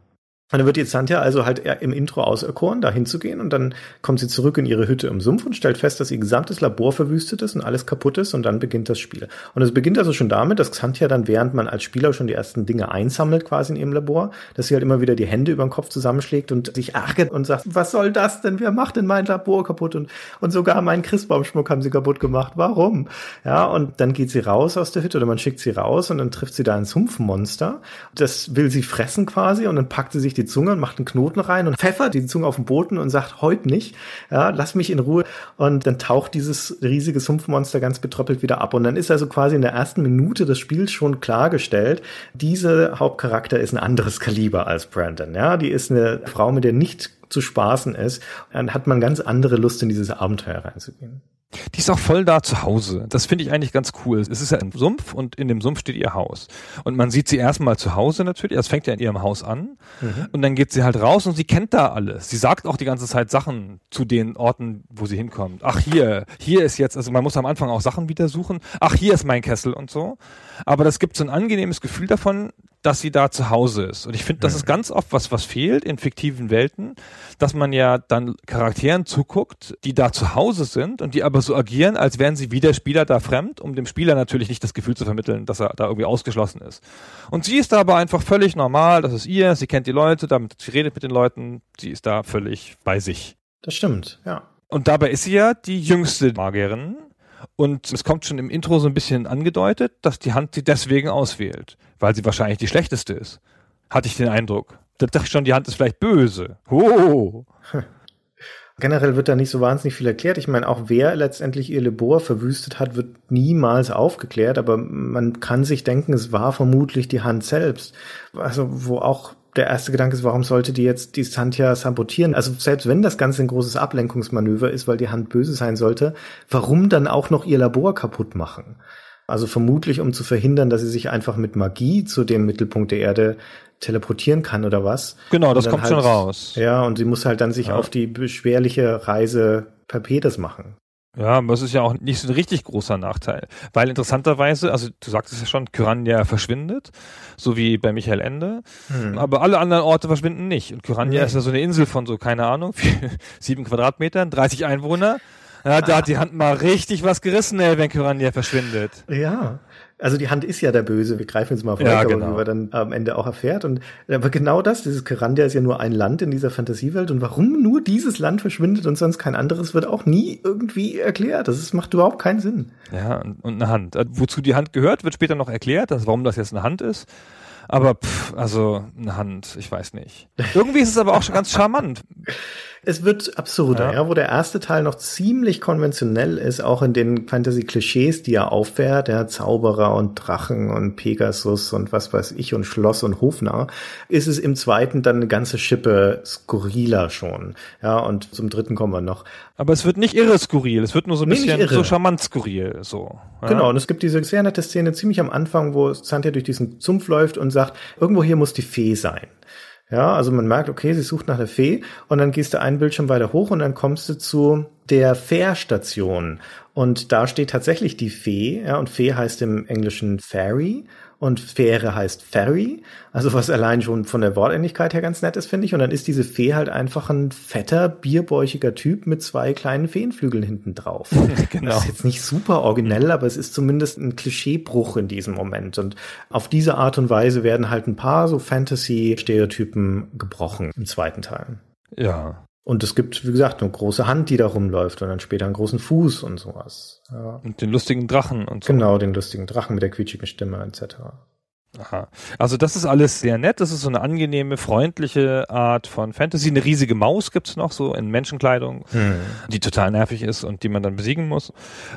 Und dann wird jetzt Santja also halt im Intro auserkoren, da hinzugehen und dann kommt sie zurück in ihre Hütte im Sumpf und stellt fest, dass ihr gesamtes Labor verwüstet ist und alles kaputt ist und dann beginnt das Spiel. Und es beginnt also schon damit, dass Xantia dann, während man als Spieler schon die ersten Dinge einsammelt quasi in ihrem Labor, dass sie halt immer wieder die Hände über den Kopf zusammenschlägt und sich ärgert und sagt, was soll das denn? Wer macht denn mein Labor kaputt? Und, und sogar meinen Christbaumschmuck haben sie kaputt gemacht. Warum? Ja, und dann geht sie raus aus der Hütte oder man schickt sie raus und dann trifft sie da ein Sumpfmonster. Das will sie fressen quasi und dann packt sie sich die Zunge und macht einen Knoten rein und pfeffert die Zunge auf den Boden und sagt, heute nicht, ja, lass mich in Ruhe. Und dann taucht dieses riesige Sumpfmonster ganz betröppelt wieder ab. Und dann ist also quasi in der ersten Minute des Spiels schon klargestellt, diese Hauptcharakter ist ein anderes Kaliber als Brandon. Ja, die ist eine Frau, mit der nicht zu spaßen ist. Dann hat man ganz andere Lust, in dieses Abenteuer reinzugehen. Die ist auch voll da zu Hause. Das finde ich eigentlich ganz cool. Es ist ja ein Sumpf und in dem Sumpf steht ihr Haus. Und man sieht sie erstmal zu Hause natürlich. Das fängt ja in ihrem Haus an. Mhm. Und dann geht sie halt raus und sie kennt da alles. Sie sagt auch die ganze Zeit Sachen zu den Orten, wo sie hinkommt. Ach, hier, hier ist jetzt, also man muss am Anfang auch Sachen wieder suchen. Ach, hier ist mein Kessel und so. Aber das gibt so ein angenehmes Gefühl davon, dass sie da zu Hause ist. Und ich finde, das ist ganz oft was, was fehlt in fiktiven Welten, dass man ja dann Charakteren zuguckt, die da zu Hause sind und die aber so agieren, als wären sie wie der Spieler da fremd, um dem Spieler natürlich nicht das Gefühl zu vermitteln, dass er da irgendwie ausgeschlossen ist. Und sie ist da aber einfach völlig normal, das ist ihr, sie kennt die Leute, damit sie redet mit den Leuten, sie ist da völlig bei sich. Das stimmt, ja. Und dabei ist sie ja die jüngste Magierin und es kommt schon im Intro so ein bisschen angedeutet, dass die Hand sie deswegen auswählt, weil sie wahrscheinlich die schlechteste ist. Hatte ich den Eindruck. Da dachte ich schon, die Hand ist vielleicht böse. Oh. Generell wird da nicht so wahnsinnig viel erklärt. Ich meine, auch wer letztendlich ihr Labor verwüstet hat, wird niemals aufgeklärt, aber man kann sich denken, es war vermutlich die Hand selbst. Also, wo auch der erste Gedanke ist, warum sollte die jetzt die Santja sabotieren? Also selbst wenn das Ganze ein großes Ablenkungsmanöver ist, weil die Hand böse sein sollte, warum dann auch noch ihr Labor kaputt machen? Also vermutlich, um zu verhindern, dass sie sich einfach mit Magie zu dem Mittelpunkt der Erde teleportieren kann oder was. Genau, das kommt halt, schon raus. Ja, und sie muss halt dann sich ja. auf die beschwerliche Reise per Pedes machen. Ja, aber es ist ja auch nicht so ein richtig großer Nachteil. Weil interessanterweise, also du sagtest ja schon, Kyrania verschwindet, so wie bei Michael Ende. Hm. Aber alle anderen Orte verschwinden nicht. Und Kyrania nee. ist ja so eine Insel von so, keine Ahnung, sieben Quadratmetern, 30 Einwohner. Ja, da hat die Hand mal richtig was gerissen, ey, wenn Kyrania verschwindet. Ja. Also die Hand ist ja der Böse, wir greifen jetzt mal vor, ja, genau. wie man dann am Ende auch erfährt. Und aber genau das, dieses Kerandia ist ja nur ein Land in dieser Fantasiewelt und warum nur dieses Land verschwindet und sonst kein anderes, wird auch nie irgendwie erklärt. Das ist, macht überhaupt keinen Sinn. Ja, und, und eine Hand. Äh, wozu die Hand gehört, wird später noch erklärt, also warum das jetzt eine Hand ist. Aber pff, also eine Hand, ich weiß nicht. Irgendwie ist es aber auch schon ganz charmant. Es wird absurder, ja. ja. wo der erste Teil noch ziemlich konventionell ist, auch in den Fantasy-Klischees, die er auffährt, ja, Zauberer und Drachen und Pegasus und was weiß ich und Schloss und Hofnarr, ist es im zweiten dann eine ganze Schippe skurriler schon, ja, und zum dritten kommen wir noch. Aber es wird nicht irre skurril, es wird nur so ein nee, bisschen so charmant skurril, so. Ja? Genau, und es gibt diese sehr nette Szene ziemlich am Anfang, wo Santia durch diesen Zumpf läuft und sagt, irgendwo hier muss die Fee sein. Ja, also man merkt, okay, sie sucht nach der Fee und dann gehst du einen Bildschirm weiter hoch und dann kommst du zu der Fährstation. Und da steht tatsächlich die Fee, ja, und Fee heißt im Englischen Fairy und Fähre heißt Ferry, also was allein schon von der Wortähnlichkeit her ganz nett ist, finde ich. Und dann ist diese Fee halt einfach ein fetter, bierbäuchiger Typ mit zwei kleinen Feenflügeln hinten drauf. genau. Das ist jetzt nicht super originell, aber es ist zumindest ein Klischeebruch in diesem Moment. Und auf diese Art und Weise werden halt ein paar so Fantasy-Stereotypen gebrochen im zweiten Teil. Ja. Und es gibt, wie gesagt, eine große Hand, die da rumläuft und dann später einen großen Fuß und sowas. Ja. Und den lustigen Drachen und so. Genau, den lustigen Drachen mit der quietschigen Stimme etc. Aha. Also das ist alles sehr nett. Das ist so eine angenehme, freundliche Art von Fantasy. Eine riesige Maus gibt's noch so in Menschenkleidung, hm. die total nervig ist und die man dann besiegen muss.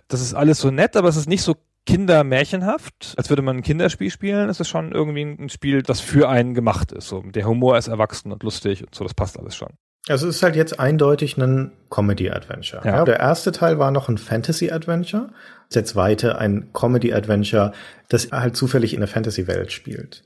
Das ist alles so nett, aber es ist nicht so kindermärchenhaft, als würde man ein Kinderspiel spielen. Es ist schon irgendwie ein Spiel, das für einen gemacht ist. So, der Humor ist erwachsen und lustig und so, das passt alles schon. Also es ist halt jetzt eindeutig ein Comedy-Adventure. Ja. ja. der erste Teil war noch ein Fantasy-Adventure, der zweite ein Comedy-Adventure, das halt zufällig in der Fantasy-Welt spielt.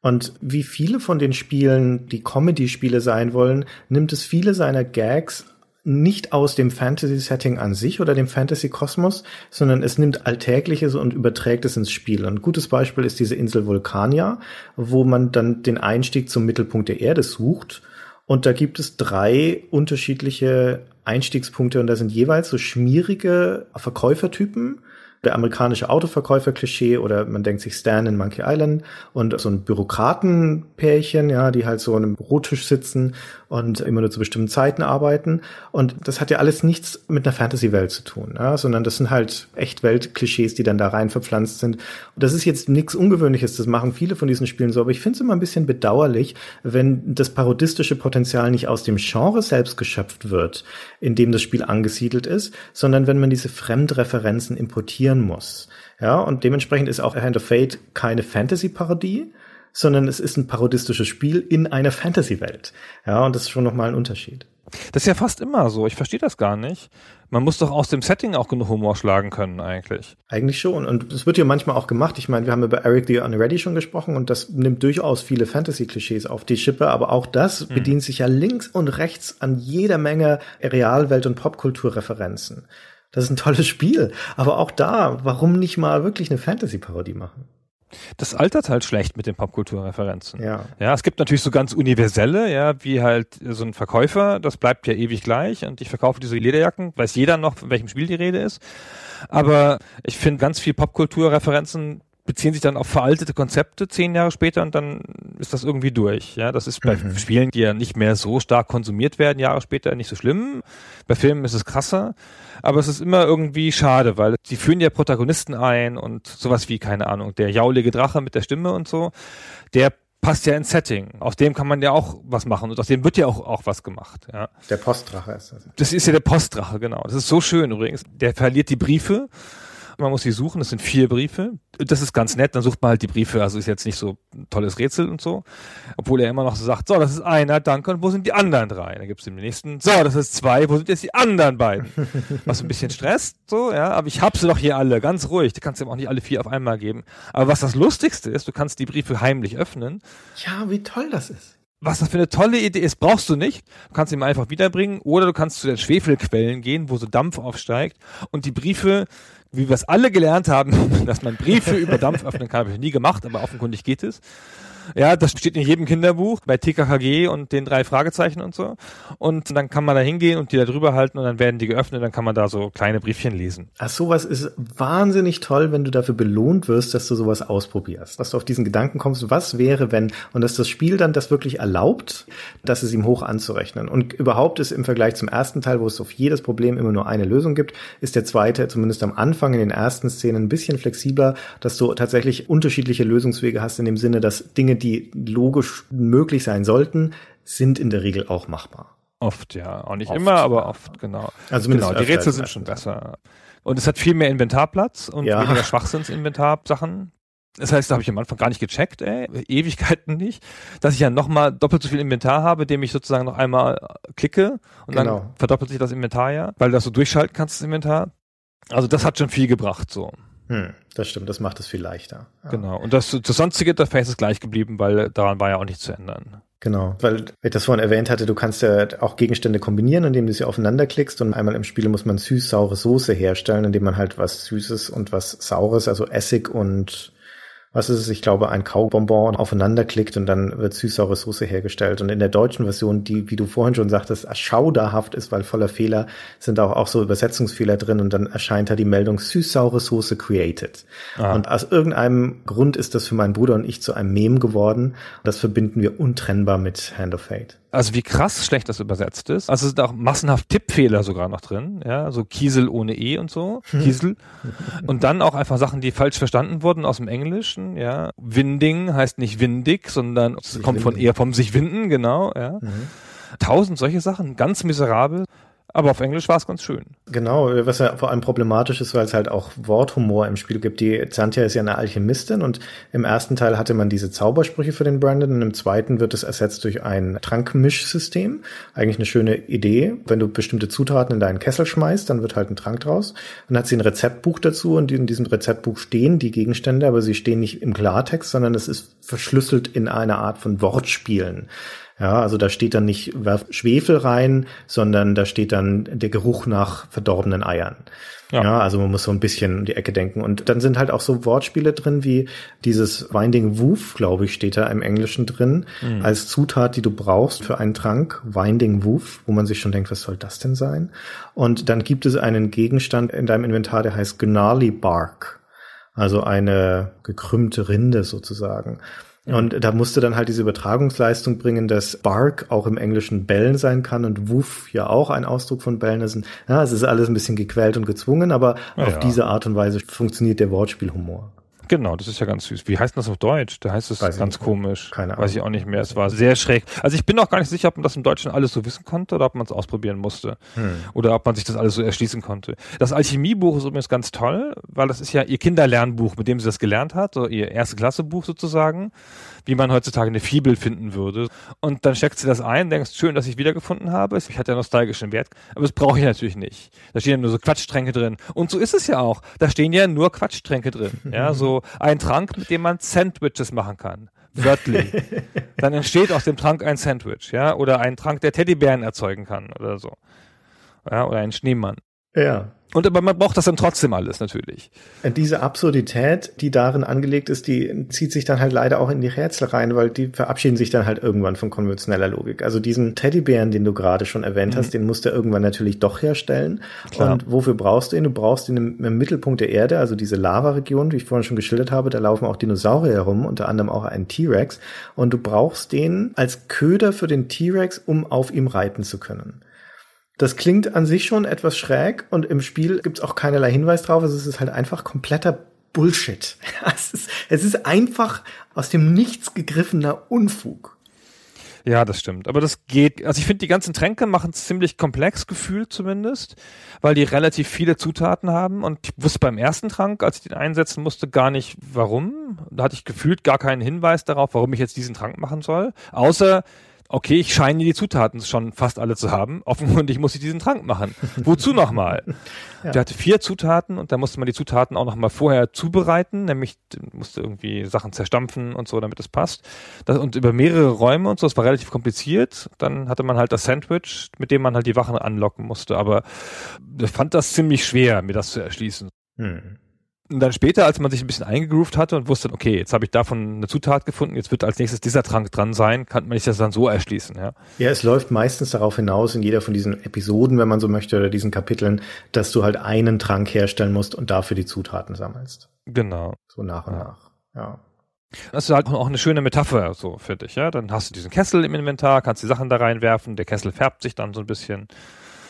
Und wie viele von den Spielen, die Comedy-Spiele sein wollen, nimmt es viele seiner Gags nicht aus dem Fantasy-Setting an sich oder dem Fantasy-Kosmos, sondern es nimmt Alltägliches und überträgt es ins Spiel. Und ein gutes Beispiel ist diese Insel Vulkania, wo man dann den Einstieg zum Mittelpunkt der Erde sucht. Und da gibt es drei unterschiedliche Einstiegspunkte und da sind jeweils so schmierige Verkäufertypen, der amerikanische Autoverkäufer-Klischee oder man denkt sich Stan in Monkey Island und so ein Bürokratenpärchen, ja, die halt so an einem Bürotisch sitzen und immer nur zu bestimmten Zeiten arbeiten. Und das hat ja alles nichts mit einer Fantasy-Welt zu tun, ja, sondern das sind halt echt Welt-Klischees, die dann da rein verpflanzt sind. Und das ist jetzt nichts Ungewöhnliches, das machen viele von diesen Spielen so, aber ich finde es immer ein bisschen bedauerlich, wenn das parodistische Potenzial nicht aus dem Genre selbst geschöpft wird, in dem das Spiel angesiedelt ist, sondern wenn man diese Fremdreferenzen importieren muss. Ja, und dementsprechend ist auch Hand of Fate keine Fantasy-Parodie, sondern es ist ein parodistisches Spiel in einer Fantasy-Welt. Ja, und das ist schon nochmal ein Unterschied. Das ist ja fast immer so. Ich verstehe das gar nicht. Man muss doch aus dem Setting auch genug Humor schlagen können, eigentlich. Eigentlich schon. Und es wird ja manchmal auch gemacht. Ich meine, wir haben über Eric the Unready schon gesprochen und das nimmt durchaus viele Fantasy-Klischees auf die Schippe. Aber auch das mhm. bedient sich ja links und rechts an jeder Menge Realwelt- und Popkulturreferenzen. Das ist ein tolles Spiel. Aber auch da, warum nicht mal wirklich eine Fantasy-Parodie machen? Das altert halt schlecht mit den Popkulturreferenzen. Ja. Ja, es gibt natürlich so ganz universelle, ja, wie halt so ein Verkäufer, das bleibt ja ewig gleich und ich verkaufe diese Lederjacken, weiß jeder noch, von welchem Spiel die Rede ist. Aber ich finde ganz viel Popkulturreferenzen beziehen sich dann auf veraltete Konzepte zehn Jahre später und dann ist das irgendwie durch. Ja, das ist bei mhm. Spielen, die ja nicht mehr so stark konsumiert werden, Jahre später nicht so schlimm. Bei Filmen ist es krasser, aber es ist immer irgendwie schade, weil sie führen ja Protagonisten ein und sowas wie, keine Ahnung, der jaulige Drache mit der Stimme und so, der passt ja ins Setting. Aus dem kann man ja auch was machen und aus dem wird ja auch, auch was gemacht. Ja. Der Postdrache ist das. Das ist ja der Postdrache, genau. Das ist so schön übrigens. Der verliert die Briefe man muss sie suchen, das sind vier Briefe. Das ist ganz nett, dann sucht man halt die Briefe, also ist jetzt nicht so ein tolles Rätsel und so. Obwohl er immer noch so sagt, so, das ist einer, danke, und wo sind die anderen drei? Dann gibt es den nächsten, so, das ist zwei, wo sind jetzt die anderen beiden? Was ein bisschen stresst, so, ja, aber ich hab sie doch hier alle, ganz ruhig. Du kannst ihm auch nicht alle vier auf einmal geben. Aber was das Lustigste ist, du kannst die Briefe heimlich öffnen. Ja, wie toll das ist was das für eine tolle Idee ist, brauchst du nicht. Du kannst ihn einfach wiederbringen oder du kannst zu den Schwefelquellen gehen, wo so Dampf aufsteigt und die Briefe wie wir es alle gelernt haben, dass man Briefe über Dampf öffnen kann, habe ich nie gemacht, aber offenkundig geht es. Ja, das steht in jedem Kinderbuch bei TKKG und den drei Fragezeichen und so. Und dann kann man da hingehen und die da drüber halten und dann werden die geöffnet, dann kann man da so kleine Briefchen lesen. Ach, sowas ist wahnsinnig toll, wenn du dafür belohnt wirst, dass du sowas ausprobierst. Dass du auf diesen Gedanken kommst, was wäre, wenn, und dass das Spiel dann das wirklich erlaubt, dass es ihm hoch anzurechnen. Und überhaupt ist im Vergleich zum ersten Teil, wo es auf jedes Problem immer nur eine Lösung gibt, ist der zweite zumindest am Anfang in den ersten Szenen ein bisschen flexibler, dass du tatsächlich unterschiedliche Lösungswege hast in dem Sinne, dass Dinge die logisch möglich sein sollten, sind in der Regel auch machbar. Oft, ja. Auch nicht oft, immer, aber oft, genau. Also genau, die Rätsel sind schon besser. Und es hat viel mehr Inventarplatz und ja. weniger Schwachsinns-Inventarsachen. Das heißt, da habe ich am Anfang gar nicht gecheckt, ey, Ewigkeiten nicht, dass ich ja nochmal doppelt so viel Inventar habe, dem ich sozusagen noch einmal klicke und genau. dann verdoppelt sich das Inventar ja, weil du das so durchschalten kannst, das Inventar. Also das hat schon viel gebracht, so. Hm, das stimmt, das macht es viel leichter. Ja. Genau. Und das, das sonstige Interface ist gleich geblieben, weil daran war ja auch nichts zu ändern. Genau, weil ich das vorhin erwähnt hatte, du kannst ja auch Gegenstände kombinieren, indem du sie aufeinander klickst und einmal im Spiel muss man süß-saure Soße herstellen, indem man halt was Süßes und was Saures, also Essig und was ist es, ich glaube, ein Kaubonbon aufeinander klickt und dann wird süß-saure Soße hergestellt. Und in der deutschen Version, die, wie du vorhin schon sagtest, schauderhaft ist, weil voller Fehler, sind auch, auch so Übersetzungsfehler drin und dann erscheint da die Meldung süß-saure Soße created. Ah. Und aus irgendeinem Grund ist das für meinen Bruder und ich zu einem Mem geworden. Das verbinden wir untrennbar mit Hand of Fate. Also wie krass schlecht das übersetzt ist. Also es sind auch massenhaft Tippfehler sogar noch drin, ja, so Kiesel ohne E und so, Kiesel. und dann auch einfach Sachen, die falsch verstanden wurden aus dem Englischen, ja. Winding heißt nicht windig, sondern es kommt von eher vom sich winden, genau, ja. Mhm. Tausend solche Sachen, ganz miserabel. Aber auf Englisch war es ganz schön. Genau, was ja vor allem problematisch ist, weil es halt auch Worthumor im Spiel gibt. Die Xantia ist ja eine Alchemistin und im ersten Teil hatte man diese Zaubersprüche für den Brandon und im zweiten wird es ersetzt durch ein Trankmischsystem. Eigentlich eine schöne Idee. Wenn du bestimmte Zutaten in deinen Kessel schmeißt, dann wird halt ein Trank draus. Dann hat sie ein Rezeptbuch dazu und in diesem Rezeptbuch stehen die Gegenstände, aber sie stehen nicht im Klartext, sondern es ist verschlüsselt in einer Art von Wortspielen. Ja, also da steht dann nicht Schwefel rein, sondern da steht dann der Geruch nach verdorbenen Eiern. Ja. ja. also man muss so ein bisschen um die Ecke denken. Und dann sind halt auch so Wortspiele drin wie dieses Winding Woof, glaube ich, steht da im Englischen drin, mhm. als Zutat, die du brauchst für einen Trank. Winding Woof, wo man sich schon denkt, was soll das denn sein? Und dann gibt es einen Gegenstand in deinem Inventar, der heißt Gnarly Bark. Also eine gekrümmte Rinde sozusagen. Und da musste dann halt diese Übertragungsleistung bringen, dass Bark auch im Englischen bellen sein kann und Woof ja auch ein Ausdruck von bellen ist. Ja, es ist alles ein bisschen gequält und gezwungen, aber ja, auf diese Art und Weise funktioniert der Wortspielhumor. Genau, das ist ja ganz süß. Wie heißt das auf Deutsch? Da heißt es Weiß ganz komisch. Keine Ahnung. Weiß ich auch nicht mehr. Es war sehr schräg. Also ich bin auch gar nicht sicher, ob man das im Deutschen alles so wissen konnte oder ob man es ausprobieren musste. Hm. Oder ob man sich das alles so erschließen konnte. Das Alchemiebuch ist übrigens ganz toll, weil das ist ja ihr Kinderlernbuch, mit dem sie das gelernt hat, so ihr erste Klasse Buch sozusagen wie man heutzutage eine Fibel finden würde. Und dann steckst du das ein, denkst, schön, dass ich wiedergefunden habe. Ich hatte ja nostalgischen Wert, aber das brauche ich natürlich nicht. Da stehen ja nur so Quatschtränke drin. Und so ist es ja auch. Da stehen ja nur Quatschtränke drin. Ja, so ein Trank, mit dem man Sandwiches machen kann wörtlich, dann entsteht aus dem Trank ein Sandwich, ja, oder ein Trank, der Teddybären erzeugen kann oder so. Ja, oder ein Schneemann. Ja. Und aber man braucht das dann trotzdem alles natürlich. Diese Absurdität, die darin angelegt ist, die zieht sich dann halt leider auch in die Rätsel rein, weil die verabschieden sich dann halt irgendwann von konventioneller Logik. Also diesen Teddybären, den du gerade schon erwähnt mhm. hast, den musst du irgendwann natürlich doch herstellen. Klar. Und wofür brauchst du ihn? Du brauchst ihn im, im Mittelpunkt der Erde, also diese Lava-Region, wie ich vorhin schon geschildert habe, da laufen auch Dinosaurier herum, unter anderem auch ein T-Rex. Und du brauchst den als Köder für den T-Rex, um auf ihm reiten zu können. Das klingt an sich schon etwas schräg und im Spiel gibt es auch keinerlei Hinweis drauf. Also es ist halt einfach kompletter Bullshit. Es ist, es ist einfach aus dem Nichts gegriffener Unfug. Ja, das stimmt. Aber das geht. Also ich finde, die ganzen Tränke machen es ziemlich komplex gefühlt zumindest, weil die relativ viele Zutaten haben. Und ich wusste beim ersten Trank, als ich den einsetzen musste, gar nicht warum. Da hatte ich gefühlt gar keinen Hinweis darauf, warum ich jetzt diesen Trank machen soll. Außer okay, ich scheine die Zutaten schon fast alle zu haben. Offenkundig muss ich diesen Trank machen. Wozu nochmal? ja. Der hatte vier Zutaten und da musste man die Zutaten auch nochmal vorher zubereiten, nämlich musste irgendwie Sachen zerstampfen und so, damit es passt. Das, und über mehrere Räume und so, das war relativ kompliziert. Dann hatte man halt das Sandwich, mit dem man halt die Wachen anlocken musste. Aber ich fand das ziemlich schwer, mir das zu erschließen. Hm. Und dann später, als man sich ein bisschen eingegroovt hatte und wusste, okay, jetzt habe ich davon eine Zutat gefunden, jetzt wird als nächstes dieser Trank dran sein, kann man sich das dann so erschließen, ja. Ja, es läuft meistens darauf hinaus, in jeder von diesen Episoden, wenn man so möchte, oder diesen Kapiteln, dass du halt einen Trank herstellen musst und dafür die Zutaten sammelst. Genau. So nach und ja. nach, ja. Das ist halt auch eine schöne Metapher so für dich, ja. Dann hast du diesen Kessel im Inventar, kannst die Sachen da reinwerfen, der Kessel färbt sich dann so ein bisschen.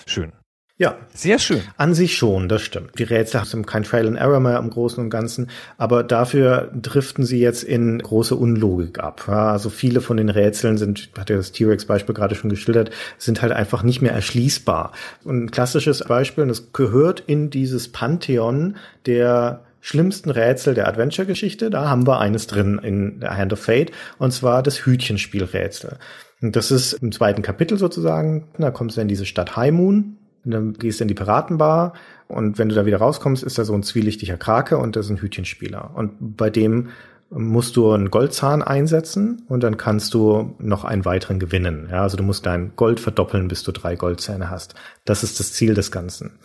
Schön. Ja. Sehr schön. An sich schon, das stimmt. Die Rätsel haben kein Trail and Error mehr im Großen und Ganzen, aber dafür driften sie jetzt in große Unlogik ab. Ja, also viele von den Rätseln sind, hat ja das T-Rex-Beispiel gerade schon geschildert, sind halt einfach nicht mehr erschließbar. Und ein klassisches Beispiel, und das gehört in dieses Pantheon der schlimmsten Rätsel der Adventure-Geschichte. Da haben wir eines drin in der Hand of Fate, und zwar das Hütchenspielrätsel. Und das ist im zweiten Kapitel sozusagen. Da kommst du in diese Stadt High Moon und dann gehst du in die Piratenbar und wenn du da wieder rauskommst, ist da so ein zwielichtiger Krake und da ist ein Hütchenspieler. Und bei dem musst du einen Goldzahn einsetzen und dann kannst du noch einen weiteren gewinnen. Ja, also du musst dein Gold verdoppeln, bis du drei Goldzähne hast. Das ist das Ziel des Ganzen.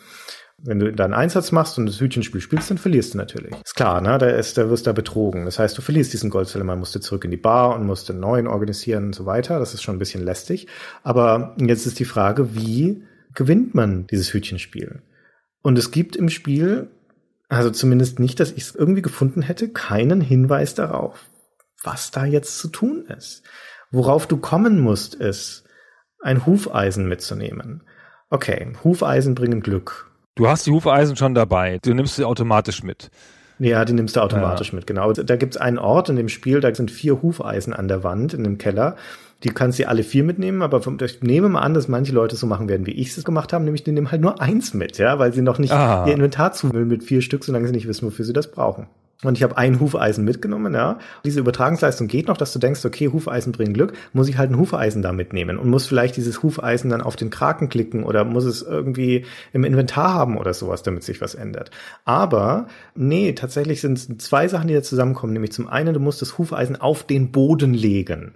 Wenn du deinen Einsatz machst und das Hütchenspiel spielst, dann verlierst du natürlich. Ist klar, ne? Da ist, da wirst du da betrogen. Das heißt, du verlierst diesen Goldzähler, man musste zurück in die Bar und musste einen neuen organisieren und so weiter. Das ist schon ein bisschen lästig. Aber jetzt ist die Frage, wie gewinnt man dieses Hütchenspiel. Und es gibt im Spiel, also zumindest nicht, dass ich es irgendwie gefunden hätte, keinen Hinweis darauf, was da jetzt zu tun ist. Worauf du kommen musst, ist, ein Hufeisen mitzunehmen. Okay, Hufeisen bringen Glück. Du hast die Hufeisen schon dabei. Du nimmst sie automatisch mit. Ja, die nimmst du automatisch ja. mit, genau. Da gibt's einen Ort in dem Spiel, da sind vier Hufeisen an der Wand in dem Keller. Die kannst du alle vier mitnehmen, aber ich nehme mal an, dass manche Leute so machen werden, wie ich es gemacht habe, nämlich die nehmen halt nur eins mit, ja, weil sie noch nicht ah. ihr Inventar zumüllen mit vier Stück, solange sie nicht wissen, wofür sie das brauchen. Und ich habe ein Hufeisen mitgenommen, ja. Diese Übertragungsleistung geht noch, dass du denkst, okay, Hufeisen bringen Glück, muss ich halt ein Hufeisen da mitnehmen und muss vielleicht dieses Hufeisen dann auf den Kraken klicken oder muss es irgendwie im Inventar haben oder sowas, damit sich was ändert. Aber nee, tatsächlich sind es zwei Sachen, die da zusammenkommen, nämlich zum einen, du musst das Hufeisen auf den Boden legen.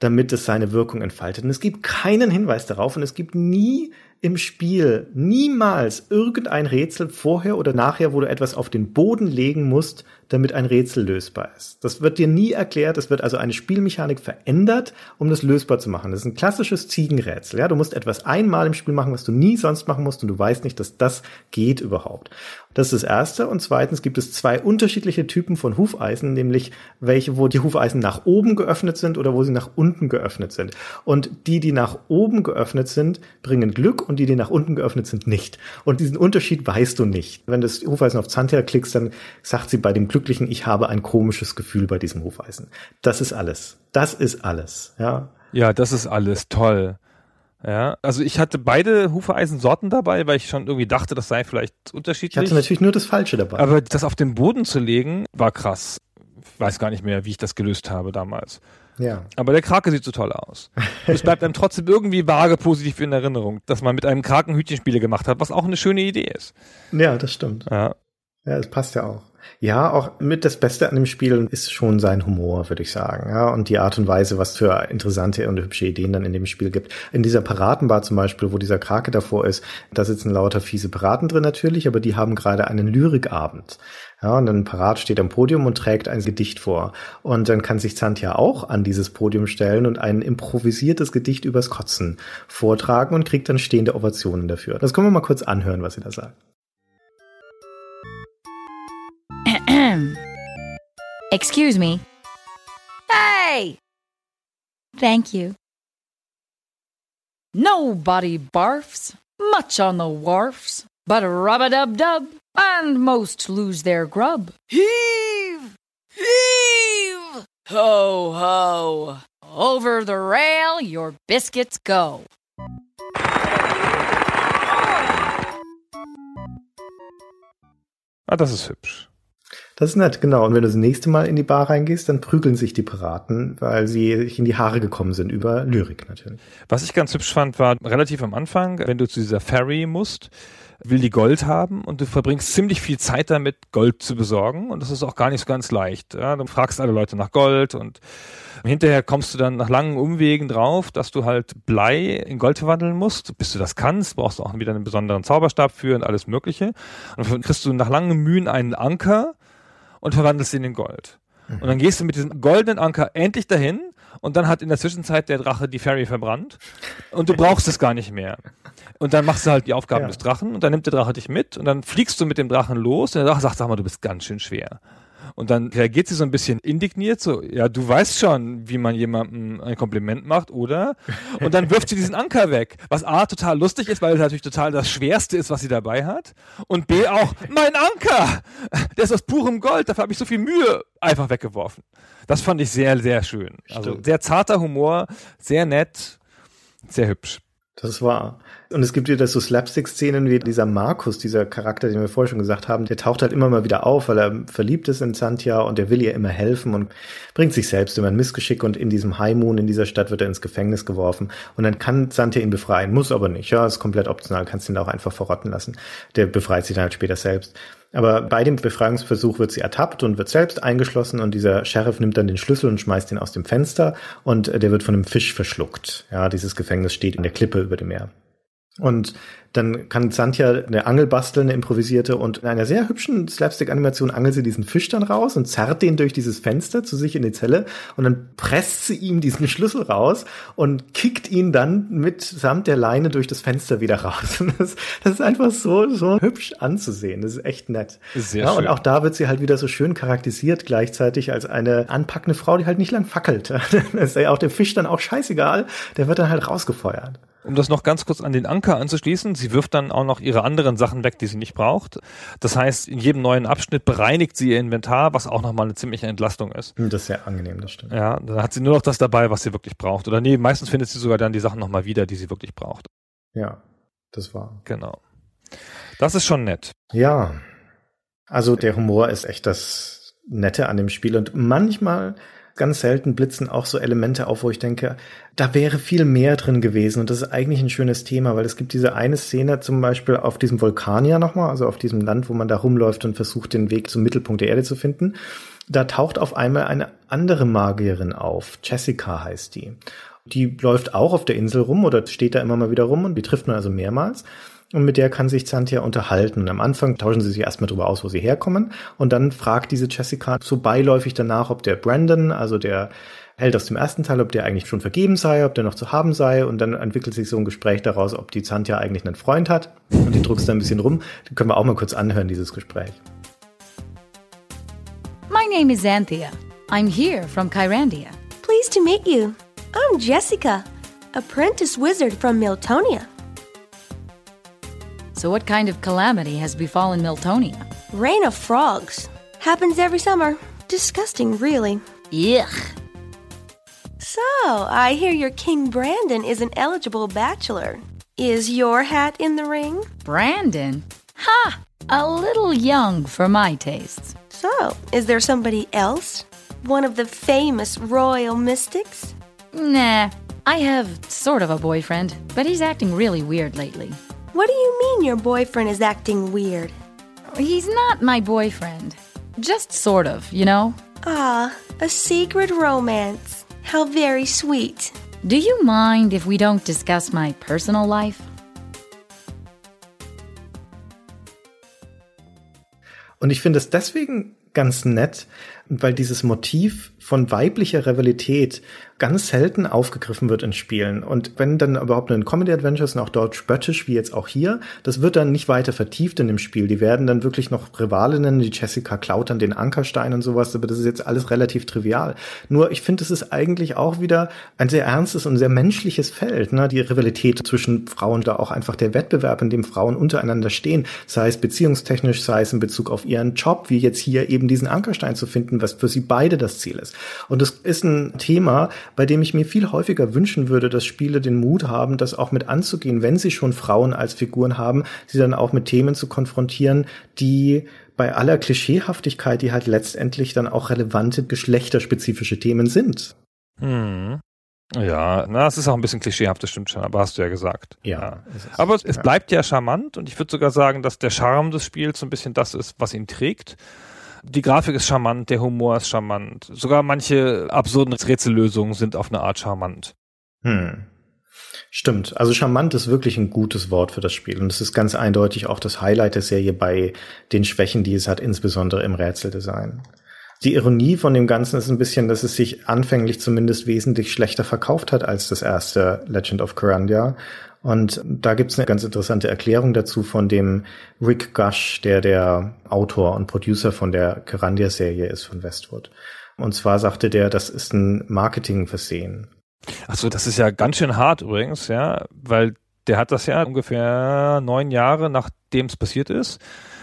Damit es seine Wirkung entfaltet. Und es gibt keinen Hinweis darauf und es gibt nie im Spiel niemals irgendein Rätsel vorher oder nachher, wo du etwas auf den Boden legen musst, damit ein Rätsel lösbar ist. Das wird dir nie erklärt. Es wird also eine Spielmechanik verändert, um das lösbar zu machen. Das ist ein klassisches Ziegenrätsel. Ja, du musst etwas einmal im Spiel machen, was du nie sonst machen musst und du weißt nicht, dass das geht überhaupt. Das ist das erste. Und zweitens gibt es zwei unterschiedliche Typen von Hufeisen, nämlich welche, wo die Hufeisen nach oben geöffnet sind oder wo sie nach unten geöffnet sind. Und die, die nach oben geöffnet sind, bringen Glück und die, die nach unten geöffnet sind, nicht. Und diesen Unterschied weißt du nicht. Wenn du das Hufeisen auf Zantia klickst, dann sagt sie bei dem Glücklichen, ich habe ein komisches Gefühl bei diesem Hufeisen. Das ist alles. Das ist alles. Ja. Ja, das ist alles toll. Ja, also ich hatte beide Hufeisensorten dabei, weil ich schon irgendwie dachte, das sei vielleicht unterschiedlich. Ich hatte natürlich nur das Falsche dabei. Aber das auf den Boden zu legen, war krass. Ich weiß gar nicht mehr, wie ich das gelöst habe damals. Ja. Aber der Krake sieht so toll aus. es bleibt einem trotzdem irgendwie vage positiv in Erinnerung, dass man mit einem Kraken Hütchenspiele gemacht hat, was auch eine schöne Idee ist. Ja, das stimmt. Ja. Ja, es passt ja auch. Ja, auch mit das Beste an dem Spiel ist schon sein Humor, würde ich sagen. Ja, und die Art und Weise, was für interessante und hübsche Ideen dann in dem Spiel gibt. In dieser Piratenbar zum Beispiel, wo dieser Krake davor ist, da sitzen lauter fiese Piraten drin natürlich, aber die haben gerade einen Lyrikabend. Ja, und ein Parat steht am Podium und trägt ein Gedicht vor. Und dann kann sich Zantia auch an dieses Podium stellen und ein improvisiertes Gedicht übers Kotzen vortragen und kriegt dann stehende Ovationen dafür. Das können wir mal kurz anhören, was sie da sagt. Excuse me. Hey! Thank you. Nobody barfs, much on the wharfs, but rub a dub dub, and most lose their grub. Heave! Heave! Ho ho! Over the rail your biscuits go. Ah, das ist hübsch. Das ist nett, genau. Und wenn du das nächste Mal in die Bar reingehst, dann prügeln sich die Piraten, weil sie sich in die Haare gekommen sind über Lyrik natürlich. Was ich ganz hübsch fand, war relativ am Anfang, wenn du zu dieser Ferry musst, will die Gold haben und du verbringst ziemlich viel Zeit damit, Gold zu besorgen und das ist auch gar nicht so ganz leicht. Ja, du fragst alle Leute nach Gold und hinterher kommst du dann nach langen Umwegen drauf, dass du halt Blei in Gold verwandeln musst. Bis du das kannst, brauchst du auch wieder einen besonderen Zauberstab für und alles Mögliche. Und dann kriegst du nach langen Mühen einen Anker, und verwandelst ihn in Gold. Und dann gehst du mit diesem goldenen Anker endlich dahin und dann hat in der Zwischenzeit der Drache die Ferry verbrannt und du brauchst es gar nicht mehr. Und dann machst du halt die Aufgaben ja. des Drachen und dann nimmt der Drache dich mit und dann fliegst du mit dem Drachen los und der Drache sagt, sag mal, du bist ganz schön schwer. Und dann reagiert sie so ein bisschen indigniert, so, ja, du weißt schon, wie man jemandem ein Kompliment macht, oder? Und dann wirft sie diesen Anker weg, was A, total lustig ist, weil es natürlich total das Schwerste ist, was sie dabei hat. Und B, auch, mein Anker! Der ist aus purem Gold, dafür habe ich so viel Mühe einfach weggeworfen. Das fand ich sehr, sehr schön. Also sehr zarter Humor, sehr nett, sehr hübsch. Das war. Und es gibt wieder so Slapstick-Szenen wie dieser Markus, dieser Charakter, den wir vorher schon gesagt haben, der taucht halt immer mal wieder auf, weil er verliebt ist in Santia und der will ihr immer helfen und bringt sich selbst immer ein Missgeschick und in diesem High Moon in dieser Stadt wird er ins Gefängnis geworfen und dann kann Santia ihn befreien, muss aber nicht, ja, ist komplett optional, kannst ihn auch einfach verrotten lassen. Der befreit sich dann halt später selbst. Aber bei dem Befreiungsversuch wird sie ertappt und wird selbst eingeschlossen und dieser Sheriff nimmt dann den Schlüssel und schmeißt ihn aus dem Fenster und der wird von einem Fisch verschluckt. Ja, dieses Gefängnis steht in der Klippe über dem Meer. Und dann kann Santja eine Angel basteln, eine improvisierte und in einer sehr hübschen Slapstick-Animation angelt sie diesen Fisch dann raus und zerrt den durch dieses Fenster zu sich in die Zelle und dann presst sie ihm diesen Schlüssel raus und kickt ihn dann mitsamt der Leine durch das Fenster wieder raus. Das, das ist einfach so, so hübsch anzusehen. Das ist echt nett. Sehr ja, schön. Und auch da wird sie halt wieder so schön charakterisiert gleichzeitig als eine anpackende Frau, die halt nicht lang fackelt. Das ist ja auch der Fisch dann auch scheißegal. Der wird dann halt rausgefeuert. Um das noch ganz kurz an den Anker anzuschließen, sie wirft dann auch noch ihre anderen Sachen weg, die sie nicht braucht. Das heißt, in jedem neuen Abschnitt bereinigt sie ihr Inventar, was auch nochmal eine ziemliche Entlastung ist. Hm, das ist sehr angenehm, das stimmt. Ja, dann hat sie nur noch das dabei, was sie wirklich braucht. Oder nee, meistens findet sie sogar dann die Sachen nochmal wieder, die sie wirklich braucht. Ja, das war. Genau. Das ist schon nett. Ja. Also der Humor ist echt das Nette an dem Spiel und manchmal ganz selten blitzen auch so Elemente auf, wo ich denke, da wäre viel mehr drin gewesen. Und das ist eigentlich ein schönes Thema, weil es gibt diese eine Szene zum Beispiel auf diesem Vulkanier nochmal, also auf diesem Land, wo man da rumläuft und versucht, den Weg zum Mittelpunkt der Erde zu finden. da taucht auf einmal eine andere Magierin auf. Jessica heißt die. Die läuft auch auf der Insel rum oder steht da immer mal wieder rum und die trifft man also mehrmals. Und mit der kann sich Xantia unterhalten. Und am Anfang tauschen sie sich erstmal darüber aus, wo sie herkommen. Und dann fragt diese Jessica so beiläufig danach, ob der Brandon, also der Held aus dem ersten Teil, ob der eigentlich schon vergeben sei, ob der noch zu haben sei. Und dann entwickelt sich so ein Gespräch daraus, ob die Xantia eigentlich einen Freund hat. Und die druckst dann ein bisschen rum. Den können wir auch mal kurz anhören, dieses Gespräch. My name is Anthea. I'm here from Kyrandia. Pleased to meet you. I'm Jessica, apprentice wizard from Miltonia. So, what kind of calamity has befallen Miltonia? Rain of frogs. Happens every summer. Disgusting, really. Yuck. So, I hear your King Brandon is an eligible bachelor. Is your hat in the ring? Brandon? Ha! A little young for my tastes. So, is there somebody else? One of the famous royal mystics? Nah, I have sort of a boyfriend, but he's acting really weird lately. What do you mean your boyfriend is acting weird? He's not my boyfriend. Just sort of, you know? Ah, a secret romance. How very sweet. Do you mind if we don't discuss my personal life? Und ich finde es deswegen ganz nett, weil dieses Motiv von weiblicher Rivalität ganz selten aufgegriffen wird in Spielen. Und wenn dann überhaupt in Comedy Adventures und auch dort spöttisch, wie jetzt auch hier, das wird dann nicht weiter vertieft in dem Spiel. Die werden dann wirklich noch Rivalinnen, die Jessica klaut dann den Ankerstein und sowas, aber das ist jetzt alles relativ trivial. Nur ich finde, es ist eigentlich auch wieder ein sehr ernstes und sehr menschliches Feld, ne? die Rivalität zwischen Frauen, da auch einfach der Wettbewerb, in dem Frauen untereinander stehen, sei es beziehungstechnisch, sei es in Bezug auf ihren Job, wie jetzt hier eben diesen Ankerstein zu finden, was für sie beide das Ziel ist. Und das ist ein Thema, bei dem ich mir viel häufiger wünschen würde, dass Spiele den Mut haben, das auch mit anzugehen, wenn sie schon Frauen als Figuren haben, sie dann auch mit Themen zu konfrontieren, die bei aller Klischeehaftigkeit, die halt letztendlich dann auch relevante geschlechterspezifische Themen sind. Hm. Ja, na, es ist auch ein bisschen klischeehaft, das stimmt schon, aber hast du ja gesagt. Ja. ja. aber es, es bleibt ja charmant und ich würde sogar sagen, dass der Charme des Spiels so ein bisschen das ist, was ihn trägt. Die Grafik ist charmant, der Humor ist charmant. Sogar manche absurden Rätsellösungen sind auf eine Art charmant. Hm. Stimmt. Also charmant ist wirklich ein gutes Wort für das Spiel. Und es ist ganz eindeutig auch das Highlight der Serie bei den Schwächen, die es hat, insbesondere im Rätseldesign. Die Ironie von dem Ganzen ist ein bisschen, dass es sich anfänglich zumindest wesentlich schlechter verkauft hat als das erste Legend of Corandia und da gibt's eine ganz interessante Erklärung dazu von dem Rick Gush, der der Autor und Producer von der Kerandia-Serie ist von Westwood. Und zwar sagte der, das ist ein Marketingversehen. Achso, das ist ja ganz schön hart übrigens, ja, weil der hat das ja ungefähr neun Jahre nachdem es passiert ist,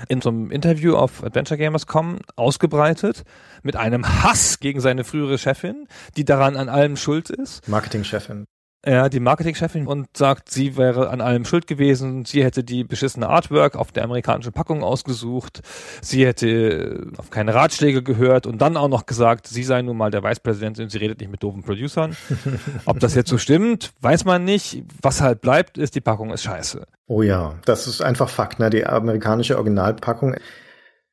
in so einem Interview auf Adventure Gamers.com ausgebreitet mit einem Hass gegen seine frühere Chefin, die daran an allem schuld ist. Marketingchefin. Ja, die Marketingchefin und sagt, sie wäre an allem schuld gewesen. Sie hätte die beschissene Artwork auf der amerikanischen Packung ausgesucht. Sie hätte auf keine Ratschläge gehört und dann auch noch gesagt, sie sei nun mal der Vicepräsident und sie redet nicht mit doofen Producern. Ob das jetzt so stimmt, weiß man nicht. Was halt bleibt, ist, die Packung ist scheiße. Oh ja, das ist einfach Fakt. Ne? Die amerikanische Originalpackung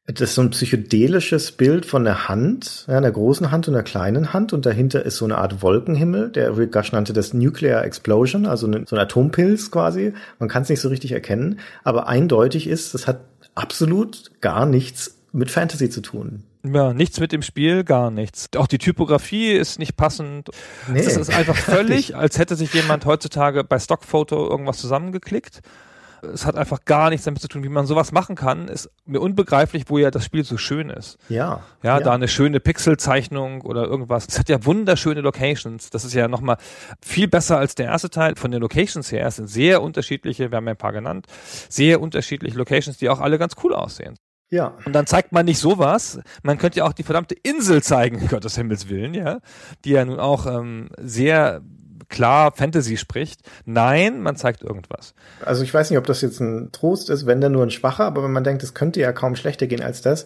das ist so ein psychedelisches Bild von der Hand, ja, einer großen Hand und einer kleinen Hand und dahinter ist so eine Art Wolkenhimmel. Der Rick Gush nannte das Nuclear Explosion, also eine, so ein Atompilz quasi. Man kann es nicht so richtig erkennen, aber eindeutig ist, das hat absolut gar nichts mit Fantasy zu tun. Ja, nichts mit dem Spiel, gar nichts. Auch die Typografie ist nicht passend. Nee. Es ist einfach völlig, als hätte sich jemand heutzutage bei Stockfoto irgendwas zusammengeklickt es hat einfach gar nichts damit zu tun, wie man sowas machen kann. Ist mir unbegreiflich, wo ja das Spiel so schön ist. Ja. Ja, ja. da eine schöne Pixelzeichnung oder irgendwas. Es hat ja wunderschöne Locations. Das ist ja nochmal viel besser als der erste Teil. Von den Locations her es sind sehr unterschiedliche, wir haben ja ein paar genannt, sehr unterschiedliche Locations, die auch alle ganz cool aussehen. Ja. Und dann zeigt man nicht sowas. Man könnte ja auch die verdammte Insel zeigen, Gottes Himmels Willen, ja. Die ja nun auch ähm, sehr klar Fantasy spricht. Nein, man zeigt irgendwas. Also ich weiß nicht, ob das jetzt ein Trost ist, wenn der nur ein schwacher, aber wenn man denkt, es könnte ja kaum schlechter gehen als das,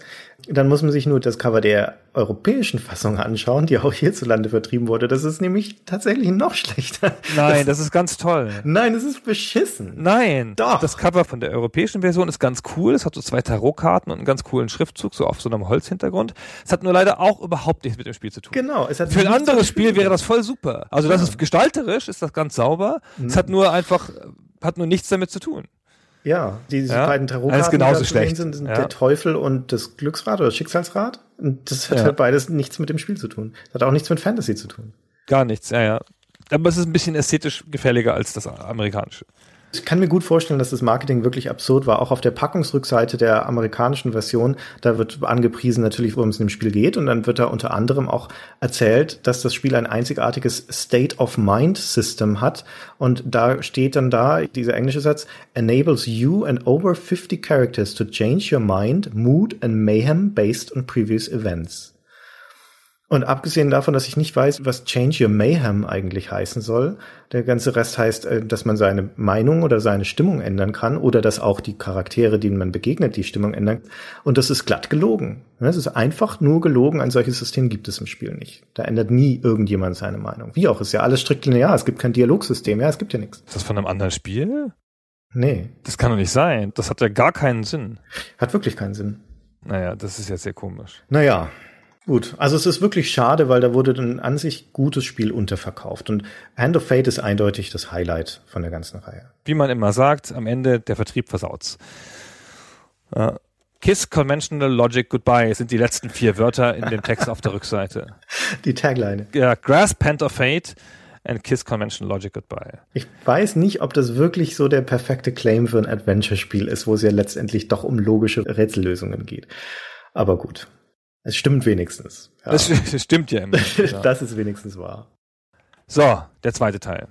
dann muss man sich nur das Cover der europäischen Fassung anschauen, die auch hierzulande vertrieben wurde, das ist nämlich tatsächlich noch schlechter. Nein, das, das ist ganz toll. Nein, das ist beschissen. Nein, doch. Das Cover von der europäischen Version ist ganz cool. Es hat so zwei Tarotkarten und einen ganz coolen Schriftzug, so auf so einem Holzhintergrund. Es hat nur leider auch überhaupt nichts mit dem Spiel zu tun. Genau. Es hat Für ein anderes Spiel wäre das voll super. Also das ja. ist gestalterisch, ist das ganz sauber. Mhm. Es hat nur einfach, hat nur nichts damit zu tun. Ja, diese ja, beiden Tarotkarten, die genauso schlecht. sind, sind ja. der Teufel und das Glücksrad oder Schicksalsrad. Und das hat ja. halt beides nichts mit dem Spiel zu tun. Das hat auch nichts mit Fantasy zu tun. Gar nichts, ja, ja. Aber es ist ein bisschen ästhetisch gefälliger als das amerikanische. Ich kann mir gut vorstellen, dass das Marketing wirklich absurd war. Auch auf der Packungsrückseite der amerikanischen Version, da wird angepriesen natürlich, worum es in dem Spiel geht. Und dann wird da unter anderem auch erzählt, dass das Spiel ein einzigartiges State of Mind System hat. Und da steht dann da, dieser englische Satz, enables you and over 50 characters to change your mind, mood and mayhem based on previous events. Und abgesehen davon, dass ich nicht weiß, was Change Your Mayhem eigentlich heißen soll, der ganze Rest heißt, äh, dass man seine Meinung oder seine Stimmung ändern kann oder dass auch die Charaktere, denen man begegnet, die Stimmung ändern. Und das ist glatt gelogen. Es ist einfach nur gelogen. Ein solches System gibt es im Spiel nicht. Da ändert nie irgendjemand seine Meinung. Wie auch, ist ja alles strikt linear. Es gibt kein Dialogsystem. Ja, es gibt ja nichts. Ist das von einem anderen Spiel? Nee. Das kann doch nicht sein. Das hat ja gar keinen Sinn. Hat wirklich keinen Sinn. Naja, das ist ja sehr komisch. Naja, Gut, also es ist wirklich schade, weil da wurde ein an sich gutes Spiel unterverkauft. Und Hand of Fate ist eindeutig das Highlight von der ganzen Reihe. Wie man immer sagt, am Ende der Vertrieb versaut's. Uh, Kiss Conventional Logic Goodbye sind die letzten vier Wörter in dem Text auf der Rückseite. Die Tagline. Ja, Grasp Hand of Fate and Kiss Conventional Logic Goodbye. Ich weiß nicht, ob das wirklich so der perfekte Claim für ein Adventure-Spiel ist, wo es ja letztendlich doch um logische Rätsellösungen geht. Aber gut. Es stimmt wenigstens. Ja. Das, das, stimmt ja immer. das ist wenigstens wahr. So, der zweite Teil.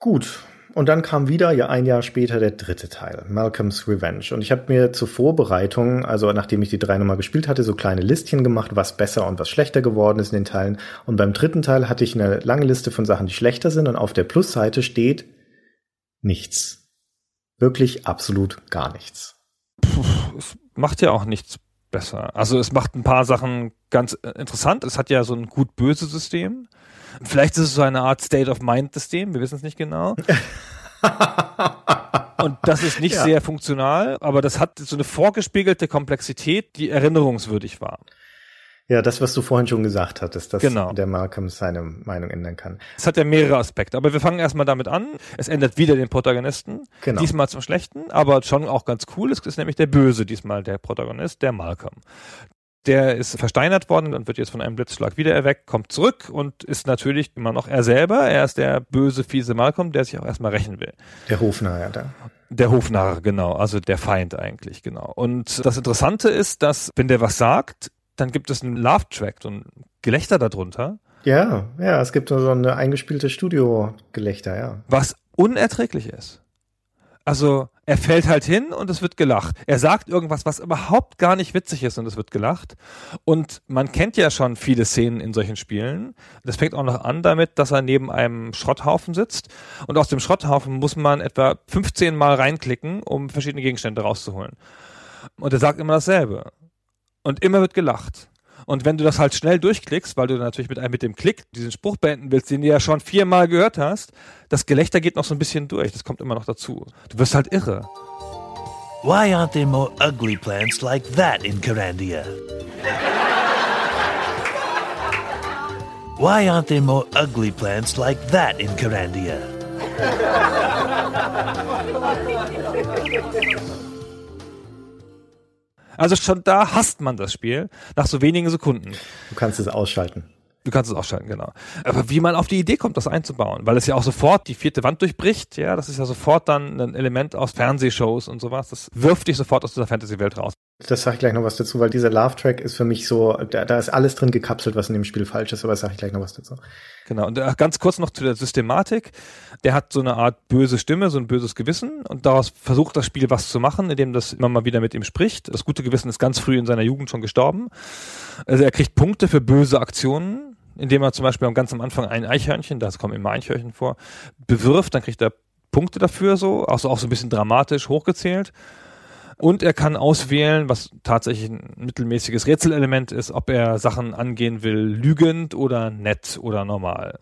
Gut. Und dann kam wieder ja ein Jahr später der dritte Teil, Malcolm's Revenge. Und ich habe mir zur Vorbereitung, also nachdem ich die drei nochmal gespielt hatte, so kleine Listchen gemacht, was besser und was schlechter geworden ist in den Teilen. Und beim dritten Teil hatte ich eine lange Liste von Sachen, die schlechter sind. Und auf der Plusseite steht nichts. Wirklich absolut gar nichts. Puh, es macht ja auch nichts besser. Also es macht ein paar Sachen ganz äh, interessant. Es hat ja so ein gut-böse System. Vielleicht ist es so eine Art State of Mind-System, wir wissen es nicht genau. Und das ist nicht ja. sehr funktional, aber das hat so eine vorgespiegelte Komplexität, die erinnerungswürdig war. Ja, das, was du vorhin schon gesagt hattest, dass genau. der Malcolm seine Meinung ändern kann. Es hat ja mehrere Aspekte, aber wir fangen erstmal damit an. Es ändert wieder den Protagonisten. Genau. Diesmal zum Schlechten, aber schon auch ganz cool. Es ist nämlich der Böse diesmal, der Protagonist, der Malcolm. Der ist versteinert worden und wird jetzt von einem Blitzschlag wieder erweckt, kommt zurück und ist natürlich immer noch er selber. Er ist der böse, fiese Malcolm, der sich auch erstmal rächen will. Der Hofnarr, ja, da. Der Hofnarr, genau, also der Feind eigentlich, genau. Und das Interessante ist, dass, wenn der was sagt, dann gibt es einen Love-Track, so ein Gelächter darunter. Ja, ja, es gibt so eine eingespielte Studio-Gelächter, ja. Was unerträglich ist. Also, er fällt halt hin und es wird gelacht. Er sagt irgendwas, was überhaupt gar nicht witzig ist und es wird gelacht. Und man kennt ja schon viele Szenen in solchen Spielen. Das fängt auch noch an damit, dass er neben einem Schrotthaufen sitzt. Und aus dem Schrotthaufen muss man etwa 15 Mal reinklicken, um verschiedene Gegenstände rauszuholen. Und er sagt immer dasselbe. Und immer wird gelacht. Und wenn du das halt schnell durchklickst, weil du natürlich mit, mit dem Klick diesen Spruch beenden willst, den du ja schon viermal gehört hast, das Gelächter geht noch so ein bisschen durch. Das kommt immer noch dazu. Du wirst halt irre. Why aren't there more ugly plants like that in Carandia? Why aren't there more ugly plants like that in Carandia? Also schon da hasst man das Spiel nach so wenigen Sekunden. Du kannst es ausschalten. Du kannst es ausschalten, genau. Aber wie man auf die Idee kommt, das einzubauen, weil es ja auch sofort die vierte Wand durchbricht, ja, das ist ja sofort dann ein Element aus Fernsehshows und sowas, das wirft dich sofort aus dieser Fantasy-Welt raus. Das sage ich gleich noch was dazu, weil dieser Love-Track ist für mich so, da, da ist alles drin gekapselt, was in dem Spiel falsch ist, aber sage ich gleich noch was dazu. Genau, und äh, ganz kurz noch zu der Systematik. Der hat so eine Art böse Stimme, so ein böses Gewissen und daraus versucht das Spiel was zu machen, indem das immer mal wieder mit ihm spricht. Das gute Gewissen ist ganz früh in seiner Jugend schon gestorben. Also er kriegt Punkte für böse Aktionen, indem er zum Beispiel ganz am Anfang ein Eichhörnchen, da kommen immer Eichhörnchen vor, bewirft, dann kriegt er Punkte dafür so, auch so, auch so ein bisschen dramatisch hochgezählt. Und er kann auswählen, was tatsächlich ein mittelmäßiges Rätselelement ist, ob er Sachen angehen will, lügend oder nett oder normal.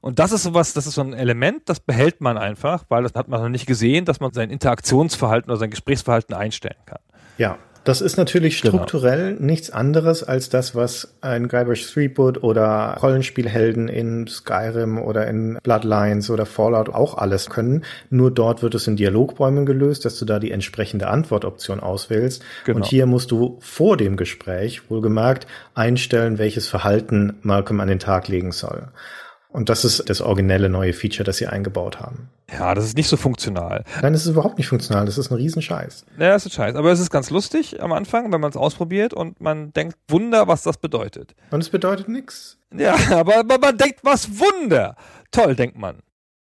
Und das ist sowas, das ist so ein Element, das behält man einfach, weil das hat man noch nicht gesehen, dass man sein Interaktionsverhalten oder sein Gesprächsverhalten einstellen kann. Ja, das ist natürlich genau. strukturell genau. nichts anderes als das, was ein Guybrush Threepwood oder Rollenspielhelden in Skyrim oder in Bloodlines oder Fallout auch alles können. Nur dort wird es in Dialogbäumen gelöst, dass du da die entsprechende Antwortoption auswählst. Genau. Und hier musst du vor dem Gespräch, wohlgemerkt, einstellen, welches Verhalten Malcolm an den Tag legen soll. Und das ist das originelle neue Feature, das sie eingebaut haben. Ja, das ist nicht so funktional. Nein, das ist überhaupt nicht funktional. Das ist ein Riesenscheiß. Ja, das ist Scheiß. Aber es ist ganz lustig am Anfang, wenn man es ausprobiert und man denkt, Wunder, was das bedeutet. Und es bedeutet nichts. Ja, aber, aber man denkt, was Wunder. Toll, denkt man.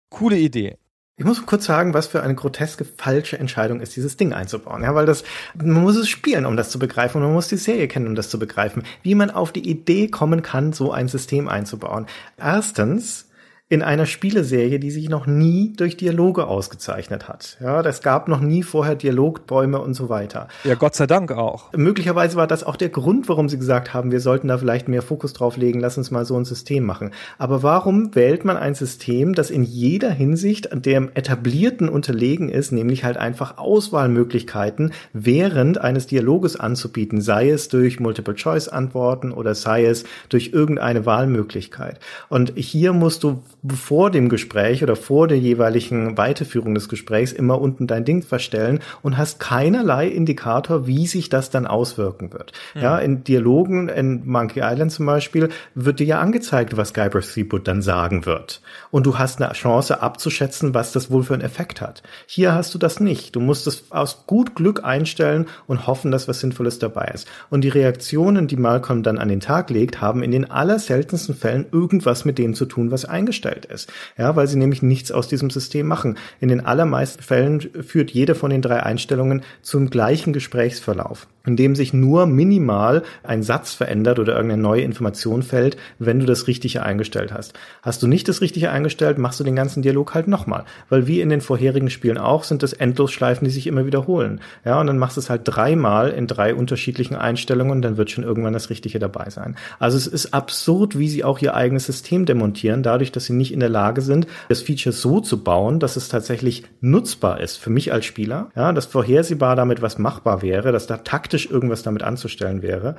Coole Idee. Ich muss kurz sagen, was für eine groteske falsche Entscheidung ist, dieses Ding einzubauen. Ja, weil das, man muss es spielen, um das zu begreifen, und man muss die Serie kennen, um das zu begreifen, wie man auf die Idee kommen kann, so ein System einzubauen. Erstens, in einer Spieleserie, die sich noch nie durch Dialoge ausgezeichnet hat. Ja, es gab noch nie vorher Dialogbäume und so weiter. Ja, Gott sei Dank auch. Möglicherweise war das auch der Grund, warum sie gesagt haben, wir sollten da vielleicht mehr Fokus drauf legen, lass uns mal so ein System machen. Aber warum wählt man ein System, das in jeder Hinsicht dem etablierten unterlegen ist, nämlich halt einfach Auswahlmöglichkeiten während eines Dialoges anzubieten, sei es durch Multiple-Choice-Antworten oder sei es durch irgendeine Wahlmöglichkeit. Und hier musst du vor dem Gespräch oder vor der jeweiligen Weiterführung des Gesprächs immer unten dein Ding verstellen und hast keinerlei Indikator, wie sich das dann auswirken wird. Mhm. Ja, in Dialogen in Monkey Island zum Beispiel wird dir ja angezeigt, was Guybrush Threepwood dann sagen wird. Und du hast eine Chance abzuschätzen, was das wohl für einen Effekt hat. Hier hast du das nicht. Du musst es aus gut Glück einstellen und hoffen, dass was Sinnvolles dabei ist. Und die Reaktionen, die Malcolm dann an den Tag legt, haben in den allerseltensten Fällen irgendwas mit dem zu tun, was eingestellt eingestellt ist. Ja, weil sie nämlich nichts aus diesem System machen. In den allermeisten Fällen führt jede von den drei Einstellungen zum gleichen Gesprächsverlauf, in dem sich nur minimal ein Satz verändert oder irgendeine neue Information fällt, wenn du das Richtige eingestellt hast. Hast du nicht das Richtige eingestellt, machst du den ganzen Dialog halt nochmal. Weil wie in den vorherigen Spielen auch, sind das Endlosschleifen, die sich immer wiederholen. Ja, und dann machst du es halt dreimal in drei unterschiedlichen Einstellungen, dann wird schon irgendwann das Richtige dabei sein. Also es ist absurd, wie sie auch ihr eigenes System demontieren, dadurch, dass sie nicht in der Lage sind, das Feature so zu bauen, dass es tatsächlich nutzbar ist für mich als Spieler. Ja, dass vorhersehbar damit was machbar wäre, dass da taktisch irgendwas damit anzustellen wäre.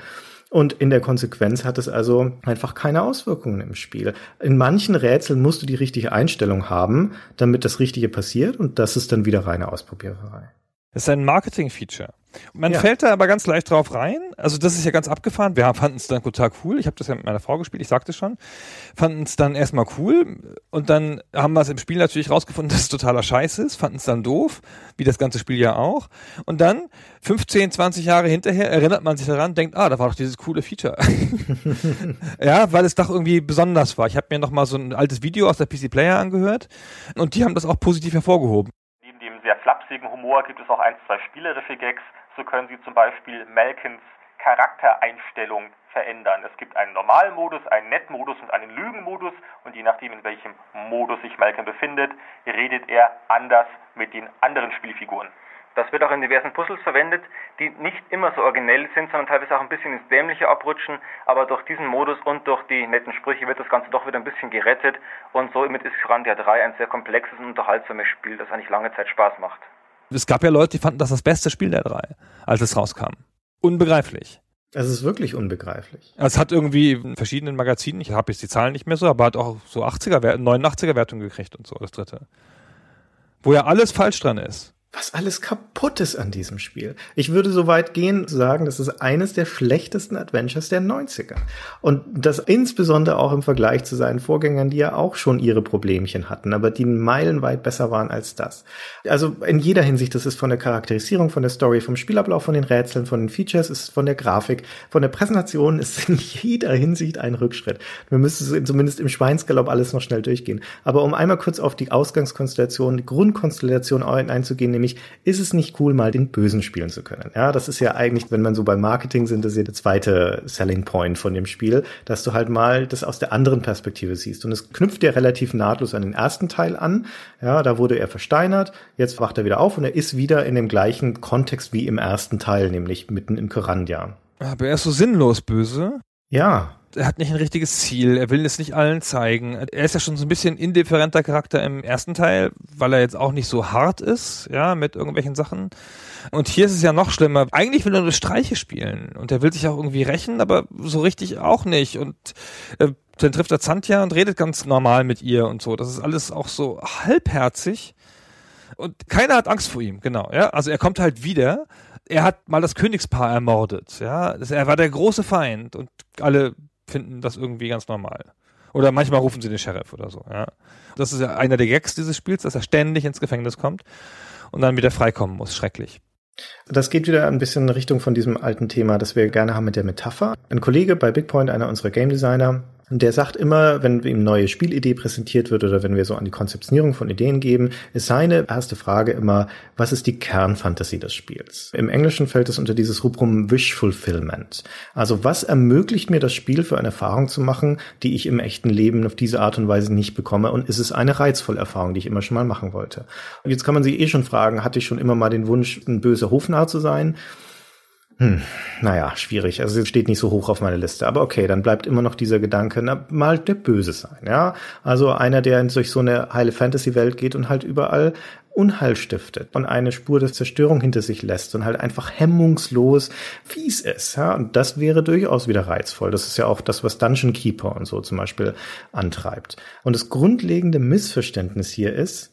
Und in der Konsequenz hat es also einfach keine Auswirkungen im Spiel. In manchen Rätseln musst du die richtige Einstellung haben, damit das Richtige passiert und das ist dann wieder reine Ausprobiererei. Das ist ein Marketing-Feature. Man ja. fällt da aber ganz leicht drauf rein. Also das ist ja ganz abgefahren. Wir fanden es dann total cool. Ich habe das ja mit meiner Frau gespielt, ich sagte schon. Fanden es dann erstmal cool und dann haben wir es im Spiel natürlich rausgefunden, dass es totaler Scheiß ist. Fanden es dann doof, wie das ganze Spiel ja auch. Und dann 15, 20 Jahre hinterher erinnert man sich daran, denkt, ah, da war doch dieses coole Feature. ja, weil es doch irgendwie besonders war. Ich habe mir noch mal so ein altes Video aus der PC Player angehört und die haben das auch positiv hervorgehoben. Neben dem sehr flapsigen Humor gibt es auch ein, zwei spielerische Gags so können Sie zum Beispiel Malkins Charaktereinstellung verändern. Es gibt einen Normalmodus, einen Net-Modus und einen Lügenmodus und je nachdem, in welchem Modus sich Malcolm befindet, redet er anders mit den anderen Spielfiguren. Das wird auch in diversen Puzzles verwendet, die nicht immer so originell sind, sondern teilweise auch ein bisschen ins Dämliche abrutschen. Aber durch diesen Modus und durch die netten Sprüche wird das Ganze doch wieder ein bisschen gerettet. Und somit ist Grandia 3 ein sehr komplexes und unterhaltsames Spiel, das eigentlich lange Zeit Spaß macht es gab ja Leute, die fanden das das beste Spiel der drei, als es rauskam. Unbegreiflich. Es ist wirklich unbegreiflich. Es hat irgendwie in verschiedenen Magazinen, ich habe jetzt die Zahlen nicht mehr so, aber hat auch so 80er, 89er Wertungen gekriegt und so, das dritte. Wo ja alles falsch dran ist was alles kaputt ist an diesem Spiel. Ich würde so weit gehen zu sagen, das ist eines der schlechtesten Adventures der 90er. Und das insbesondere auch im Vergleich zu seinen Vorgängern, die ja auch schon ihre Problemchen hatten, aber die meilenweit besser waren als das. Also in jeder Hinsicht, das ist von der Charakterisierung, von der Story, vom Spielablauf, von den Rätseln, von den Features, ist von der Grafik, von der Präsentation ist in jeder Hinsicht ein Rückschritt. Wir müssen zumindest im Schweinsgalopp alles noch schnell durchgehen. Aber um einmal kurz auf die Ausgangskonstellation, die Grundkonstellation einzugehen, nämlich ist es nicht cool, mal den Bösen spielen zu können. Ja, das ist ja eigentlich, wenn man so beim Marketing sind, das ist ja der zweite Selling Point von dem Spiel, dass du halt mal das aus der anderen Perspektive siehst. Und es knüpft ja relativ nahtlos an den ersten Teil an. Ja, da wurde er versteinert, jetzt wacht er wieder auf und er ist wieder in dem gleichen Kontext wie im ersten Teil, nämlich mitten in Korandia. Aber er ist so sinnlos böse. Ja, er hat nicht ein richtiges Ziel, er will es nicht allen zeigen. Er ist ja schon so ein bisschen indifferenter Charakter im ersten Teil, weil er jetzt auch nicht so hart ist, ja, mit irgendwelchen Sachen. Und hier ist es ja noch schlimmer. Eigentlich will er nur Streiche spielen und er will sich auch irgendwie rächen, aber so richtig auch nicht. Und äh, dann trifft er Zantja und redet ganz normal mit ihr und so. Das ist alles auch so halbherzig. Und keiner hat Angst vor ihm, genau, ja. Also er kommt halt wieder. Er hat mal das Königspaar ermordet, ja. Er war der große Feind und alle finden das irgendwie ganz normal. Oder manchmal rufen sie den Sheriff oder so, ja. Das ist ja einer der Gags dieses Spiels, dass er ständig ins Gefängnis kommt und dann wieder freikommen muss. Schrecklich. Das geht wieder ein bisschen in Richtung von diesem alten Thema, das wir gerne haben mit der Metapher. Ein Kollege bei Bigpoint, einer unserer Game Designer, der sagt immer, wenn ihm neue Spielidee präsentiert wird oder wenn wir so an die Konzeptionierung von Ideen geben, ist seine erste Frage immer, was ist die Kernfantasie des Spiels? Im Englischen fällt es unter dieses Rubrum Wish Fulfillment. Also was ermöglicht mir das Spiel für eine Erfahrung zu machen, die ich im echten Leben auf diese Art und Weise nicht bekomme und ist es eine reizvolle Erfahrung, die ich immer schon mal machen wollte? Und jetzt kann man sich eh schon fragen, hatte ich schon immer mal den Wunsch, ein böser Hofnarr zu sein? Hm, naja, schwierig. Also es steht nicht so hoch auf meiner Liste. Aber okay, dann bleibt immer noch dieser Gedanke, na, mal der Böse sein, ja. Also einer, der durch so eine heile Fantasy-Welt geht und halt überall Unheil stiftet und eine Spur der Zerstörung hinter sich lässt und halt einfach hemmungslos fies ist, ja. Und das wäre durchaus wieder reizvoll. Das ist ja auch das, was Dungeon Keeper und so zum Beispiel antreibt. Und das grundlegende Missverständnis hier ist,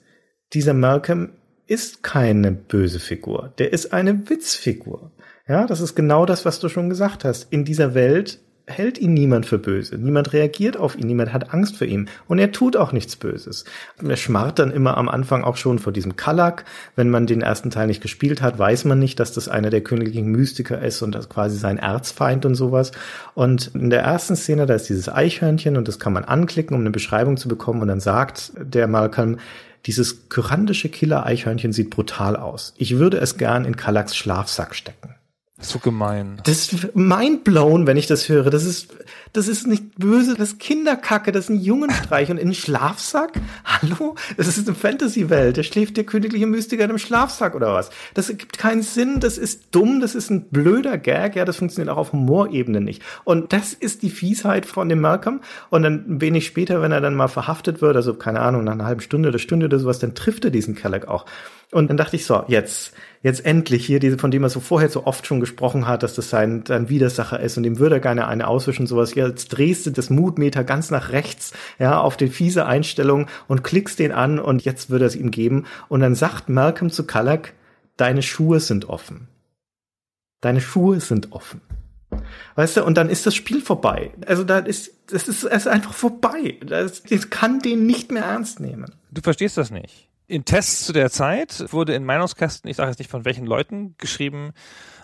dieser Malcolm ist keine böse Figur. Der ist eine Witzfigur. Ja, das ist genau das, was du schon gesagt hast. In dieser Welt hält ihn niemand für böse. Niemand reagiert auf ihn. Niemand hat Angst vor ihm. Und er tut auch nichts Böses. Er schmarrt dann immer am Anfang auch schon vor diesem Kalak. Wenn man den ersten Teil nicht gespielt hat, weiß man nicht, dass das einer der königlichen Mystiker ist und das quasi sein Erzfeind und sowas. Und in der ersten Szene, da ist dieses Eichhörnchen und das kann man anklicken, um eine Beschreibung zu bekommen. Und dann sagt der Malcolm, dieses kyrandische Killer-Eichhörnchen sieht brutal aus. Ich würde es gern in Kalaks Schlafsack stecken. So gemein. Das ist mindblown, wenn ich das höre. Das ist, das ist nicht böse, das ist Kinderkacke, das ist ein Jungenstreich und in einen Schlafsack? Hallo? Das ist eine Fantasy-Welt. Da schläft der königliche Mystiker in einem Schlafsack oder was? Das gibt keinen Sinn, das ist dumm, das ist ein blöder Gag, ja, das funktioniert auch auf Humorebene nicht. Und das ist die Fiesheit von dem Malcolm. Und dann wenig später, wenn er dann mal verhaftet wird, also keine Ahnung, nach einer halben Stunde oder Stunde oder sowas, dann trifft er diesen Kelleck auch. Und dann dachte ich so, jetzt, jetzt endlich hier diese, von dem er so vorher so oft schon gesprochen hat, dass das sein, sein Widersacher ist und dem würde er gerne eine auswischen, sowas. Jetzt drehst du das Mutmeter ganz nach rechts, ja, auf die fiese Einstellung und klickst den an und jetzt würde er es ihm geben. Und dann sagt Malcolm zu Kallak, deine Schuhe sind offen. Deine Schuhe sind offen. Weißt du, und dann ist das Spiel vorbei. Also da ist, das ist, es ist einfach vorbei. Das, das kann den nicht mehr ernst nehmen. Du verstehst das nicht in Tests zu der Zeit wurde in Meinungskästen, ich sage jetzt nicht von welchen Leuten, geschrieben,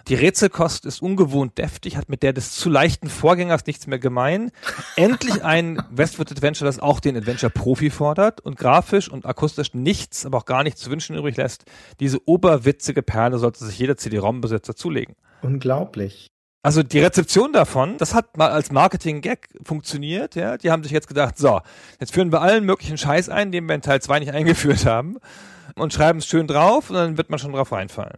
die Rätselkost ist ungewohnt deftig, hat mit der des zu leichten Vorgängers nichts mehr gemein. Endlich ein Westwood Adventure, das auch den Adventure-Profi fordert und grafisch und akustisch nichts, aber auch gar nichts zu wünschen übrig lässt. Diese oberwitzige Perle sollte sich jeder CD-ROM-Besitzer zulegen. Unglaublich. Also die Rezeption davon, das hat mal als Marketing-Gag funktioniert, ja. Die haben sich jetzt gedacht, so, jetzt führen wir allen möglichen Scheiß ein, den wir in Teil 2 nicht eingeführt haben und schreiben es schön drauf und dann wird man schon drauf reinfallen.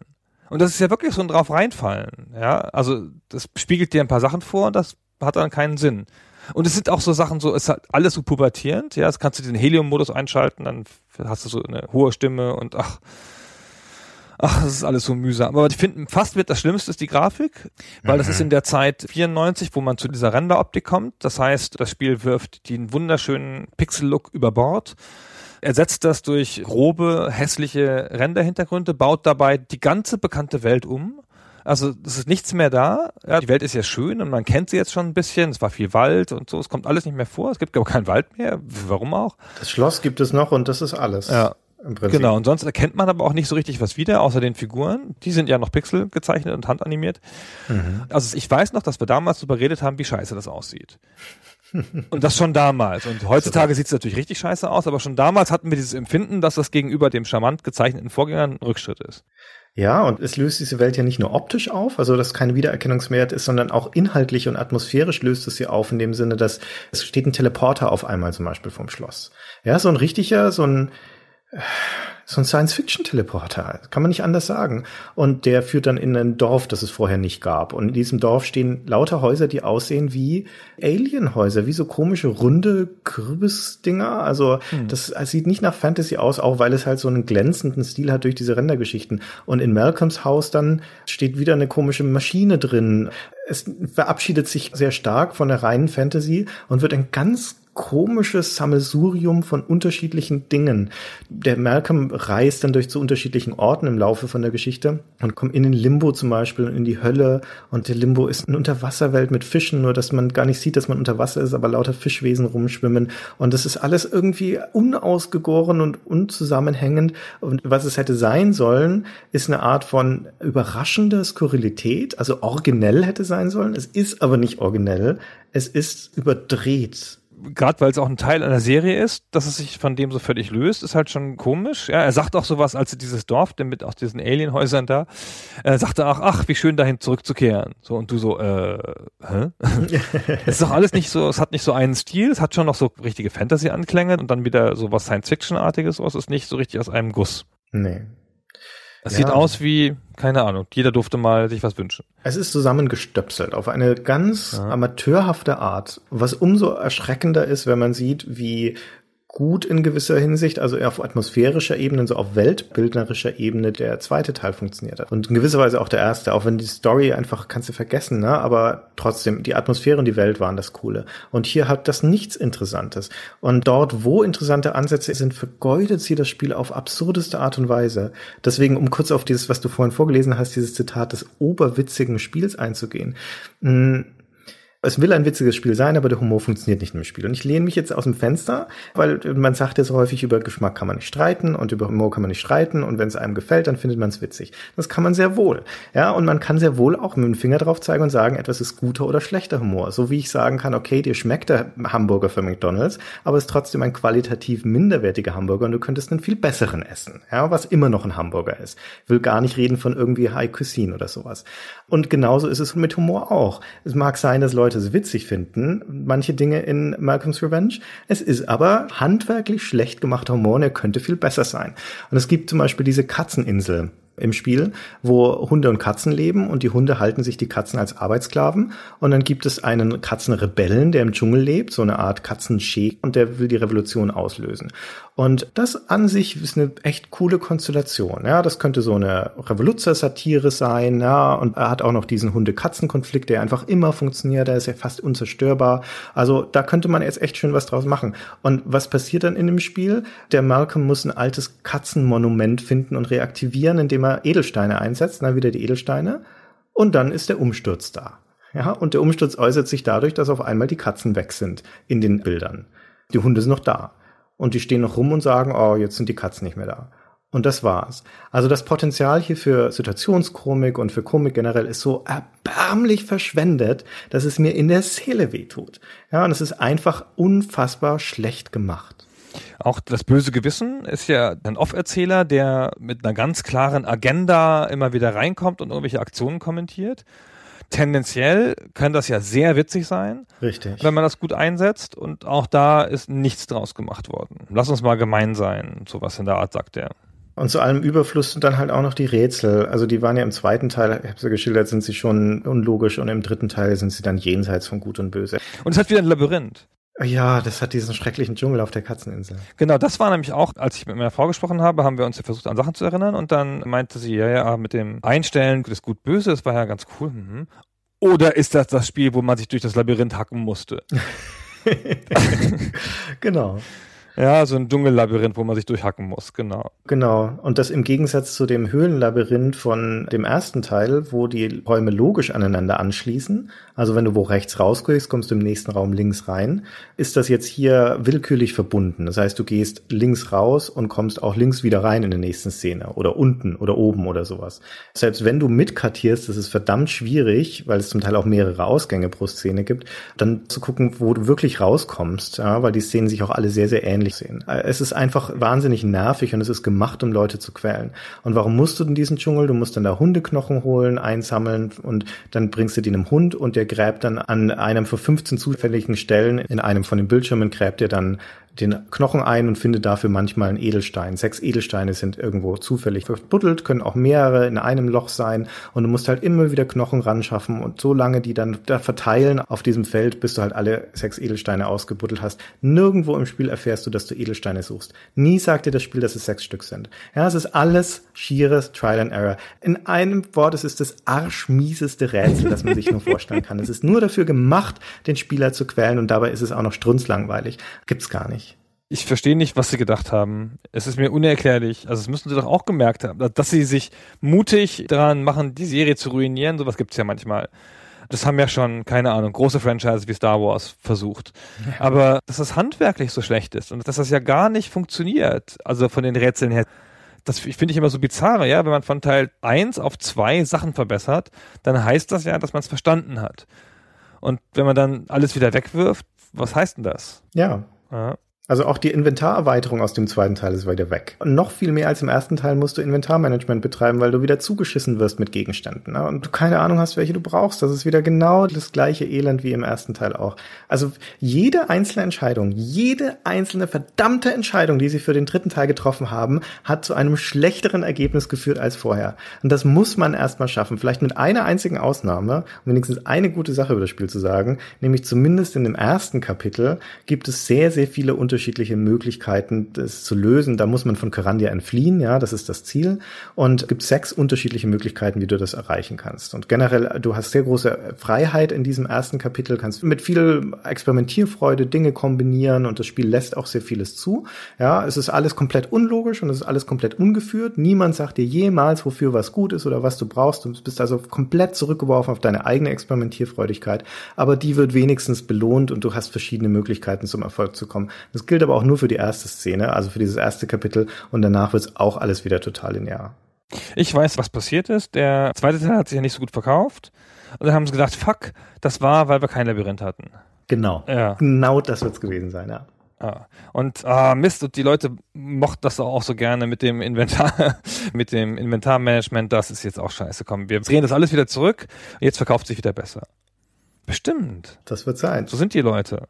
Und das ist ja wirklich so ein drauf reinfallen, ja. Also das spiegelt dir ein paar Sachen vor und das hat dann keinen Sinn. Und es sind auch so Sachen so, es hat alles so pubertierend, ja. Das kannst du den Helium-Modus einschalten, dann hast du so eine hohe Stimme und ach, ach, das ist alles so mühsam. Aber ich finde, fast wird das Schlimmste ist die Grafik, weil mhm. das ist in der Zeit 94, wo man zu dieser Renderoptik kommt. Das heißt, das Spiel wirft den wunderschönen Pixel-Look über Bord ersetzt das durch grobe, hässliche Renderhintergründe, baut dabei die ganze bekannte Welt um. Also es ist nichts mehr da. Ja, die Welt ist ja schön und man kennt sie jetzt schon ein bisschen. Es war viel Wald und so. Es kommt alles nicht mehr vor. Es gibt aber keinen Wald mehr. Warum auch? Das Schloss gibt es noch und das ist alles. Ja. Genau, und sonst erkennt man aber auch nicht so richtig was wieder, außer den Figuren. Die sind ja noch Pixel gezeichnet und handanimiert. Mhm. Also ich weiß noch, dass wir damals darüber geredet haben, wie scheiße das aussieht. Und das schon damals. Und heutzutage sieht es natürlich richtig scheiße aus, aber schon damals hatten wir dieses Empfinden, dass das gegenüber dem charmant gezeichneten Vorgänger ein Rückschritt ist. Ja, und es löst diese Welt ja nicht nur optisch auf, also dass keine Wiedererkennungswert ist, sondern auch inhaltlich und atmosphärisch löst es sie auf, in dem Sinne, dass es steht ein Teleporter auf einmal zum Beispiel vom Schloss. Ja, so ein richtiger, so ein so ein Science-Fiction-Teleporter, kann man nicht anders sagen. Und der führt dann in ein Dorf, das es vorher nicht gab. Und in diesem Dorf stehen lauter Häuser, die aussehen wie Alien-Häuser, wie so komische runde Kürbisdinger. Also hm. das, das sieht nicht nach Fantasy aus, auch weil es halt so einen glänzenden Stil hat durch diese Rendergeschichten. Und in Malcolms Haus dann steht wieder eine komische Maschine drin. Es verabschiedet sich sehr stark von der reinen Fantasy und wird ein ganz komisches Sammelsurium von unterschiedlichen Dingen. Der Malcolm reist dann durch zu unterschiedlichen Orten im Laufe von der Geschichte und kommt in den Limbo zum Beispiel und in die Hölle. Und der Limbo ist eine Unterwasserwelt mit Fischen, nur dass man gar nicht sieht, dass man unter Wasser ist, aber lauter Fischwesen rumschwimmen. Und das ist alles irgendwie unausgegoren und unzusammenhängend. Und was es hätte sein sollen, ist eine Art von überraschender Skurrilität, also originell hätte sein sollen. Es ist aber nicht originell. Es ist überdreht gerade weil es auch ein Teil einer Serie ist, dass es sich von dem so völlig löst, ist halt schon komisch. Ja, er sagt auch sowas, als dieses Dorf, der mit aus diesen Alienhäusern da, äh, sagte auch, ach, wie schön dahin zurückzukehren. So und du so, äh, hä? es ist doch alles nicht so, es hat nicht so einen Stil, es hat schon noch so richtige Fantasy-Anklänge und dann wieder so was Science-Fiction-artiges, es ist nicht so richtig aus einem Guss. Nee. Es ja. sieht aus wie, keine Ahnung, jeder durfte mal sich was wünschen. Es ist zusammengestöpselt auf eine ganz ja. amateurhafte Art, was umso erschreckender ist, wenn man sieht, wie gut in gewisser Hinsicht, also auf atmosphärischer Ebene, so auf weltbildnerischer Ebene der zweite Teil funktioniert hat. Und in gewisser Weise auch der erste, auch wenn die Story einfach kannst du vergessen, ne? aber trotzdem, die Atmosphäre und die Welt waren das Coole. Und hier hat das nichts Interessantes. Und dort, wo interessante Ansätze sind, vergeudet sie das Spiel auf absurdeste Art und Weise. Deswegen, um kurz auf dieses, was du vorhin vorgelesen hast, dieses Zitat des oberwitzigen Spiels einzugehen. Mh, hm, es will ein witziges Spiel sein, aber der Humor funktioniert nicht im Spiel. Und ich lehne mich jetzt aus dem Fenster, weil man sagt ja so häufig, über Geschmack kann man nicht streiten und über Humor kann man nicht streiten und wenn es einem gefällt, dann findet man es witzig. Das kann man sehr wohl. Ja, und man kann sehr wohl auch mit dem Finger drauf zeigen und sagen, etwas ist guter oder schlechter Humor. So wie ich sagen kann, okay, dir schmeckt der Hamburger für McDonalds, aber es ist trotzdem ein qualitativ minderwertiger Hamburger und du könntest einen viel besseren essen. Ja, was immer noch ein Hamburger ist. Ich will gar nicht reden von irgendwie High Cuisine oder sowas. Und genauso ist es mit Humor auch. Es mag sein, dass Leute es witzig finden, manche Dinge in Malcolm's Revenge. Es ist aber handwerklich schlecht gemachter Humor und er könnte viel besser sein. Und es gibt zum Beispiel diese Katzeninsel im Spiel, wo Hunde und Katzen leben und die Hunde halten sich die Katzen als Arbeitssklaven und dann gibt es einen Katzenrebellen, der im Dschungel lebt, so eine Art Katzenscheik und der will die Revolution auslösen. Und das an sich ist eine echt coole Konstellation. Ja, das könnte so eine Revoluzzer-Satire sein, ja, und er hat auch noch diesen Hunde-Katzen-Konflikt, der einfach immer funktioniert, der ist ja fast unzerstörbar. Also da könnte man jetzt echt schön was draus machen. Und was passiert dann in dem Spiel? Der Malcolm muss ein altes Katzenmonument finden und reaktivieren, indem er Edelsteine einsetzt, dann wieder die Edelsteine, und dann ist der Umsturz da. Ja, und der Umsturz äußert sich dadurch, dass auf einmal die Katzen weg sind in den Bildern. Die Hunde sind noch da und die stehen noch rum und sagen, oh, jetzt sind die Katzen nicht mehr da. Und das war's. Also das Potenzial hier für Situationskomik und für Komik generell ist so erbärmlich verschwendet, dass es mir in der Seele wehtut. Ja, und es ist einfach unfassbar schlecht gemacht. Auch das böse Gewissen ist ja ein Off-Erzähler, der mit einer ganz klaren Agenda immer wieder reinkommt und irgendwelche Aktionen kommentiert tendenziell kann das ja sehr witzig sein. Richtig. Wenn man das gut einsetzt. Und auch da ist nichts draus gemacht worden. Lass uns mal gemein sein. Sowas in der Art sagt er. Und zu allem Überfluss sind dann halt auch noch die Rätsel. Also die waren ja im zweiten Teil, ich habe sie geschildert, sind sie schon unlogisch und im dritten Teil sind sie dann jenseits von Gut und Böse. Und es hat wieder ein Labyrinth. Ja, das hat diesen schrecklichen Dschungel auf der Katzeninsel. Genau, das war nämlich auch, als ich mit meiner Frau gesprochen habe, haben wir uns ja versucht, an Sachen zu erinnern und dann meinte sie, ja, ja, mit dem Einstellen des Gut-Böse, das war ja ganz cool. Mhm. Oder ist das das Spiel, wo man sich durch das Labyrinth hacken musste? genau. Ja, so ein Dschungellabyrinth, wo man sich durchhacken muss, genau. Genau. Und das im Gegensatz zu dem Höhlenlabyrinth von dem ersten Teil, wo die Räume logisch aneinander anschließen. Also wenn du wo rechts rausgehst, kommst du im nächsten Raum links rein. Ist das jetzt hier willkürlich verbunden? Das heißt, du gehst links raus und kommst auch links wieder rein in der nächsten Szene oder unten oder oben oder sowas. Selbst wenn du mitkartierst, das ist verdammt schwierig, weil es zum Teil auch mehrere Ausgänge pro Szene gibt, dann zu gucken, wo du wirklich rauskommst, ja, weil die Szenen sich auch alle sehr, sehr ähnlich sehen. Äh, es ist einfach wahnsinnig nervig und es ist gemacht, um Leute zu quälen. Und warum musst du in diesen Dschungel? Du musst dann da Hundeknochen holen, einsammeln und dann bringst du die einem Hund und der gräbt dann an einem von 15 zufälligen Stellen in einem von den Bildschirmen gräbt er dann den Knochen ein und findet dafür manchmal einen Edelstein. Sechs Edelsteine sind irgendwo zufällig verbuddelt, können auch mehrere in einem Loch sein und du musst halt immer wieder Knochen ran und so lange die dann da verteilen auf diesem Feld, bis du halt alle sechs Edelsteine ausgebuddelt hast. Nirgendwo im Spiel erfährst du, dass du Edelsteine suchst. Nie sagt dir das Spiel, dass es sechs Stück sind. Ja, es ist alles schieres Trial and Error. In einem Wort, es ist das arschmieseste Rätsel, das man sich nur vorstellen kann. Es ist nur dafür gemacht, den Spieler zu quälen und dabei ist es auch noch strunzlangweilig. Gibt's gar nicht ich verstehe nicht, was sie gedacht haben. Es ist mir unerklärlich. Also, das müssen sie doch auch gemerkt haben, dass sie sich mutig daran machen, die Serie zu ruinieren. Sowas gibt's ja manchmal. Das haben ja schon, keine Ahnung, große Franchises wie Star Wars versucht. Aber dass das handwerklich so schlecht ist und dass das ja gar nicht funktioniert, also von den Rätseln her, das finde ich immer so bizarre, ja. Wenn man von Teil 1 auf 2 Sachen verbessert, dann heißt das ja, dass man es verstanden hat. Und wenn man dann alles wieder wegwirft, was heißt denn das? Ja. ja. Also auch die Inventarerweiterung aus dem zweiten Teil ist wieder weg. Und noch viel mehr als im ersten Teil musst du Inventarmanagement betreiben, weil du wieder zugeschissen wirst mit Gegenständen. Ne? Und du keine Ahnung hast, welche du brauchst. Das ist wieder genau das gleiche Elend wie im ersten Teil auch. Also jede einzelne Entscheidung, jede einzelne verdammte Entscheidung, die sie für den dritten Teil getroffen haben, hat zu einem schlechteren Ergebnis geführt als vorher. Und das muss man erstmal schaffen. Vielleicht mit einer einzigen Ausnahme, um wenigstens eine gute Sache über das Spiel zu sagen, nämlich zumindest in dem ersten Kapitel gibt es sehr, sehr viele Unterschiede unterschiedliche Möglichkeiten, das zu lösen. Da muss man von Karandia entfliehen, ja, das ist das Ziel. Und es gibt sechs unterschiedliche Möglichkeiten, wie du das erreichen kannst. Und generell, du hast sehr große Freiheit in diesem ersten Kapitel, kannst mit viel Experimentierfreude Dinge kombinieren und das Spiel lässt auch sehr vieles zu. Ja, es ist alles komplett unlogisch und es ist alles komplett ungeführt. Niemand sagt dir jemals, wofür was gut ist oder was du brauchst. Du bist also komplett zurückgeworfen auf deine eigene Experimentierfreudigkeit. Aber die wird wenigstens belohnt und du hast verschiedene Möglichkeiten zum Erfolg zu kommen. Das gilt aber auch nur für die erste Szene, also für dieses erste Kapitel und danach wird es auch alles wieder total linear. Ich weiß, was passiert ist. Der zweite Teil hat sich ja nicht so gut verkauft. Und dann haben sie gedacht, fuck, das war, weil wir kein Labyrinth hatten. Genau. Ja. Genau das wird es gewesen sein, ja. Ah. Und ah, Mist, und die Leute mochten das auch so gerne mit dem Inventar, mit dem Inventarmanagement, das ist jetzt auch scheiße. Komm, wir drehen das alles wieder zurück, jetzt verkauft sich wieder besser. Bestimmt. Das wird sein. So sind die Leute.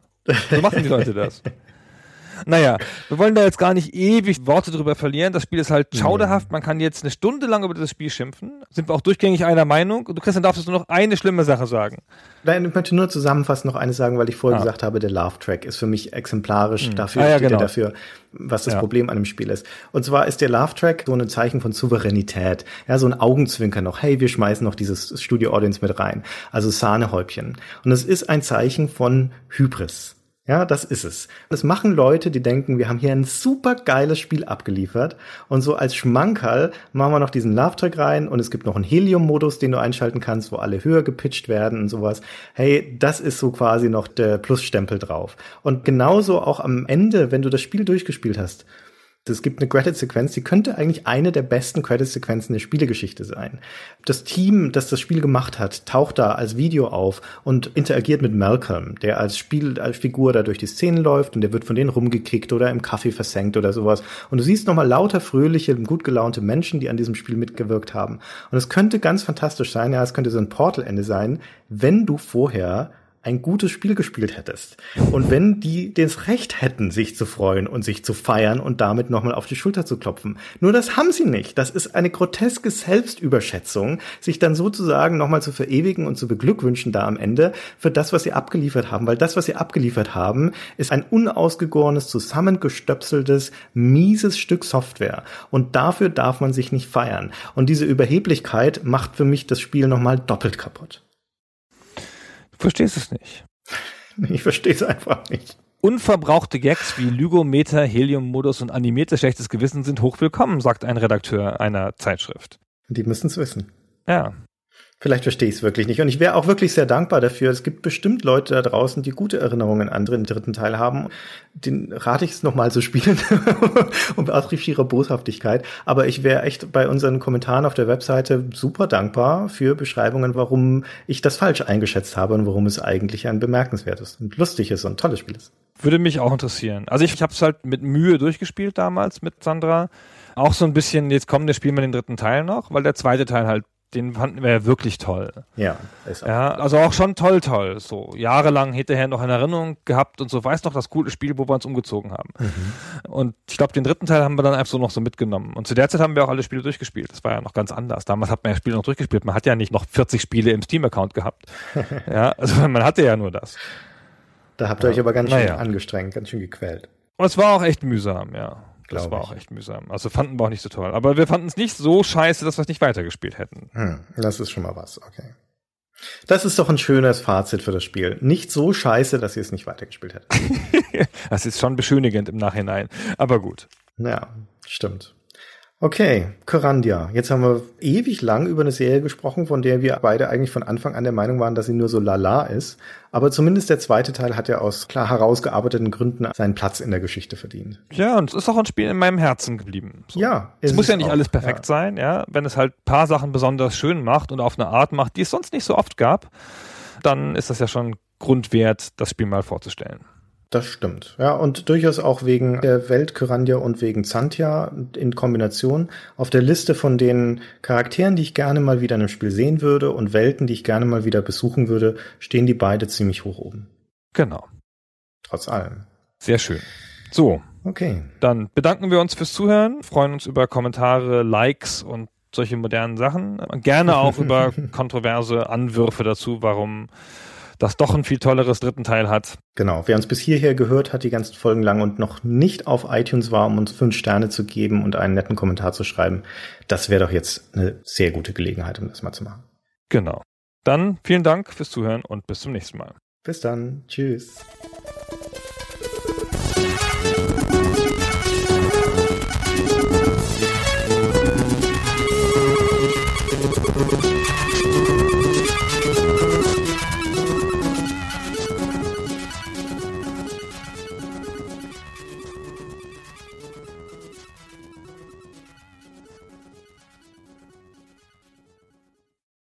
So machen die Leute das. Naja, wir wollen da jetzt gar nicht ewig Worte drüber verlieren. Das Spiel ist halt schauderhaft. Man kann jetzt eine Stunde lang über das Spiel schimpfen. Sind wir auch durchgängig einer Meinung. Du Christian darfst nur noch eine schlimme Sache sagen. Nein, ich möchte nur zusammenfassend noch eines sagen, weil ich vorher ah. gesagt habe, der Love Track ist für mich exemplarisch. Mhm. Dafür ah, ja, steht genau. dafür, was das ja. Problem an dem Spiel ist. Und zwar ist der Love Track so ein Zeichen von Souveränität. Ja, so ein Augenzwinker noch. Hey, wir schmeißen noch dieses Studio Audience mit rein. Also Sahnehäubchen. Und es ist ein Zeichen von Hybris. Ja, das ist es. Das machen Leute, die denken, wir haben hier ein super geiles Spiel abgeliefert und so als Schmankerl machen wir noch diesen Love-Track rein und es gibt noch einen Helium-Modus, den du einschalten kannst, wo alle höher gepitcht werden und sowas. Hey, das ist so quasi noch der Plusstempel drauf. Und genauso auch am Ende, wenn du das Spiel durchgespielt hast, es gibt eine Credit-Sequenz, die könnte eigentlich eine der besten Credit-Sequenzen der Spielegeschichte sein. Das Team, das das Spiel gemacht hat, taucht da als Video auf und interagiert mit Malcolm, der als Spiel, als Figur da durch die Szenen läuft und der wird von denen rumgekickt oder im Kaffee versenkt oder sowas. Und du siehst nochmal lauter fröhliche, gut gelaunte Menschen, die an diesem Spiel mitgewirkt haben. Und es könnte ganz fantastisch sein, ja, es könnte so ein Portal-Ende sein, wenn du vorher ein gutes Spiel gespielt hättest. Und wenn die das Recht hätten, sich zu freuen und sich zu feiern und damit nochmal auf die Schulter zu klopfen. Nur das haben sie nicht. Das ist eine groteske Selbstüberschätzung, sich dann sozusagen nochmal zu verewigen und zu beglückwünschen da am Ende für das, was sie abgeliefert haben. Weil das, was sie abgeliefert haben, ist ein unausgegorenes, zusammengestöpseltes, mieses Stück Software. Und dafür darf man sich nicht feiern. Und diese Überheblichkeit macht für mich das Spiel nochmal doppelt kaputt verstehst es nicht. Ich verstehe es einfach nicht. Unverbrauchte Gags wie Lygometer, Heliummodus und animierte schlechtes Gewissen sind hochwillkommen, sagt ein Redakteur einer Zeitschrift. Die müssen es wissen. Ja. Vielleicht verstehe ich es wirklich nicht. Und ich wäre auch wirklich sehr dankbar dafür. Es gibt bestimmt Leute da draußen, die gute Erinnerungen an den dritten Teil haben. Den rate ich es nochmal zu spielen, um aus ihrer Boshaftigkeit. Aber ich wäre echt bei unseren Kommentaren auf der Webseite super dankbar für Beschreibungen, warum ich das falsch eingeschätzt habe und warum es eigentlich ein bemerkenswertes und lustiges und tolles Spiel ist. Würde mich auch interessieren. Also ich, ich habe es halt mit Mühe durchgespielt damals mit Sandra. Auch so ein bisschen, jetzt kommen, wir spielen wir den dritten Teil noch, weil der zweite Teil halt den fanden wir ja wirklich toll. Ja, ist auch ja, also auch schon toll, toll. So jahrelang hinterher noch in Erinnerung gehabt und so weiß noch das coole Spiel, wo wir uns umgezogen haben. Mhm. Und ich glaube, den dritten Teil haben wir dann einfach so noch so mitgenommen. Und zu der Zeit haben wir auch alle Spiele durchgespielt. Das war ja noch ganz anders. Damals hat man ja Spiele noch durchgespielt. Man hat ja nicht noch 40 Spiele im Steam-Account gehabt. ja, also man hatte ja nur das. Da habt ihr euch aber ganz schön naja. angestrengt, ganz schön gequält. Und es war auch echt mühsam, ja. Das war ich. auch echt mühsam. Also fanden wir auch nicht so toll. Aber wir fanden es nicht so scheiße, dass wir es nicht weitergespielt hätten. Hm, das ist schon mal was, okay. Das ist doch ein schönes Fazit für das Spiel. Nicht so scheiße, dass ihr es nicht weitergespielt hättet. das ist schon beschönigend im Nachhinein. Aber gut. Ja, stimmt. Okay, Corandia. Jetzt haben wir ewig lang über eine Serie gesprochen, von der wir beide eigentlich von Anfang an der Meinung waren, dass sie nur so lala ist. Aber zumindest der zweite Teil hat ja aus klar herausgearbeiteten Gründen seinen Platz in der Geschichte verdient. Ja, und es ist auch ein Spiel in meinem Herzen geblieben. So. Ja. Es muss ja nicht auch, alles perfekt ja. sein, ja. Wenn es halt paar Sachen besonders schön macht und auf eine Art macht, die es sonst nicht so oft gab, dann ist das ja schon Grund wert, das Spiel mal vorzustellen. Das stimmt. Ja, und durchaus auch wegen der Welt Kyrandia und wegen Zantia in Kombination auf der Liste von den Charakteren, die ich gerne mal wieder in einem Spiel sehen würde und Welten, die ich gerne mal wieder besuchen würde, stehen die beide ziemlich hoch oben. Genau. Trotz allem. Sehr schön. So. Okay. Dann bedanken wir uns fürs Zuhören, freuen uns über Kommentare, Likes und solche modernen Sachen. Gerne auch über kontroverse Anwürfe dazu, warum das doch ein viel tolleres dritten Teil hat. Genau. Wer uns bis hierher gehört hat, die ganzen Folgen lang und noch nicht auf iTunes war, um uns fünf Sterne zu geben und einen netten Kommentar zu schreiben, das wäre doch jetzt eine sehr gute Gelegenheit, um das mal zu machen. Genau. Dann vielen Dank fürs Zuhören und bis zum nächsten Mal. Bis dann. Tschüss.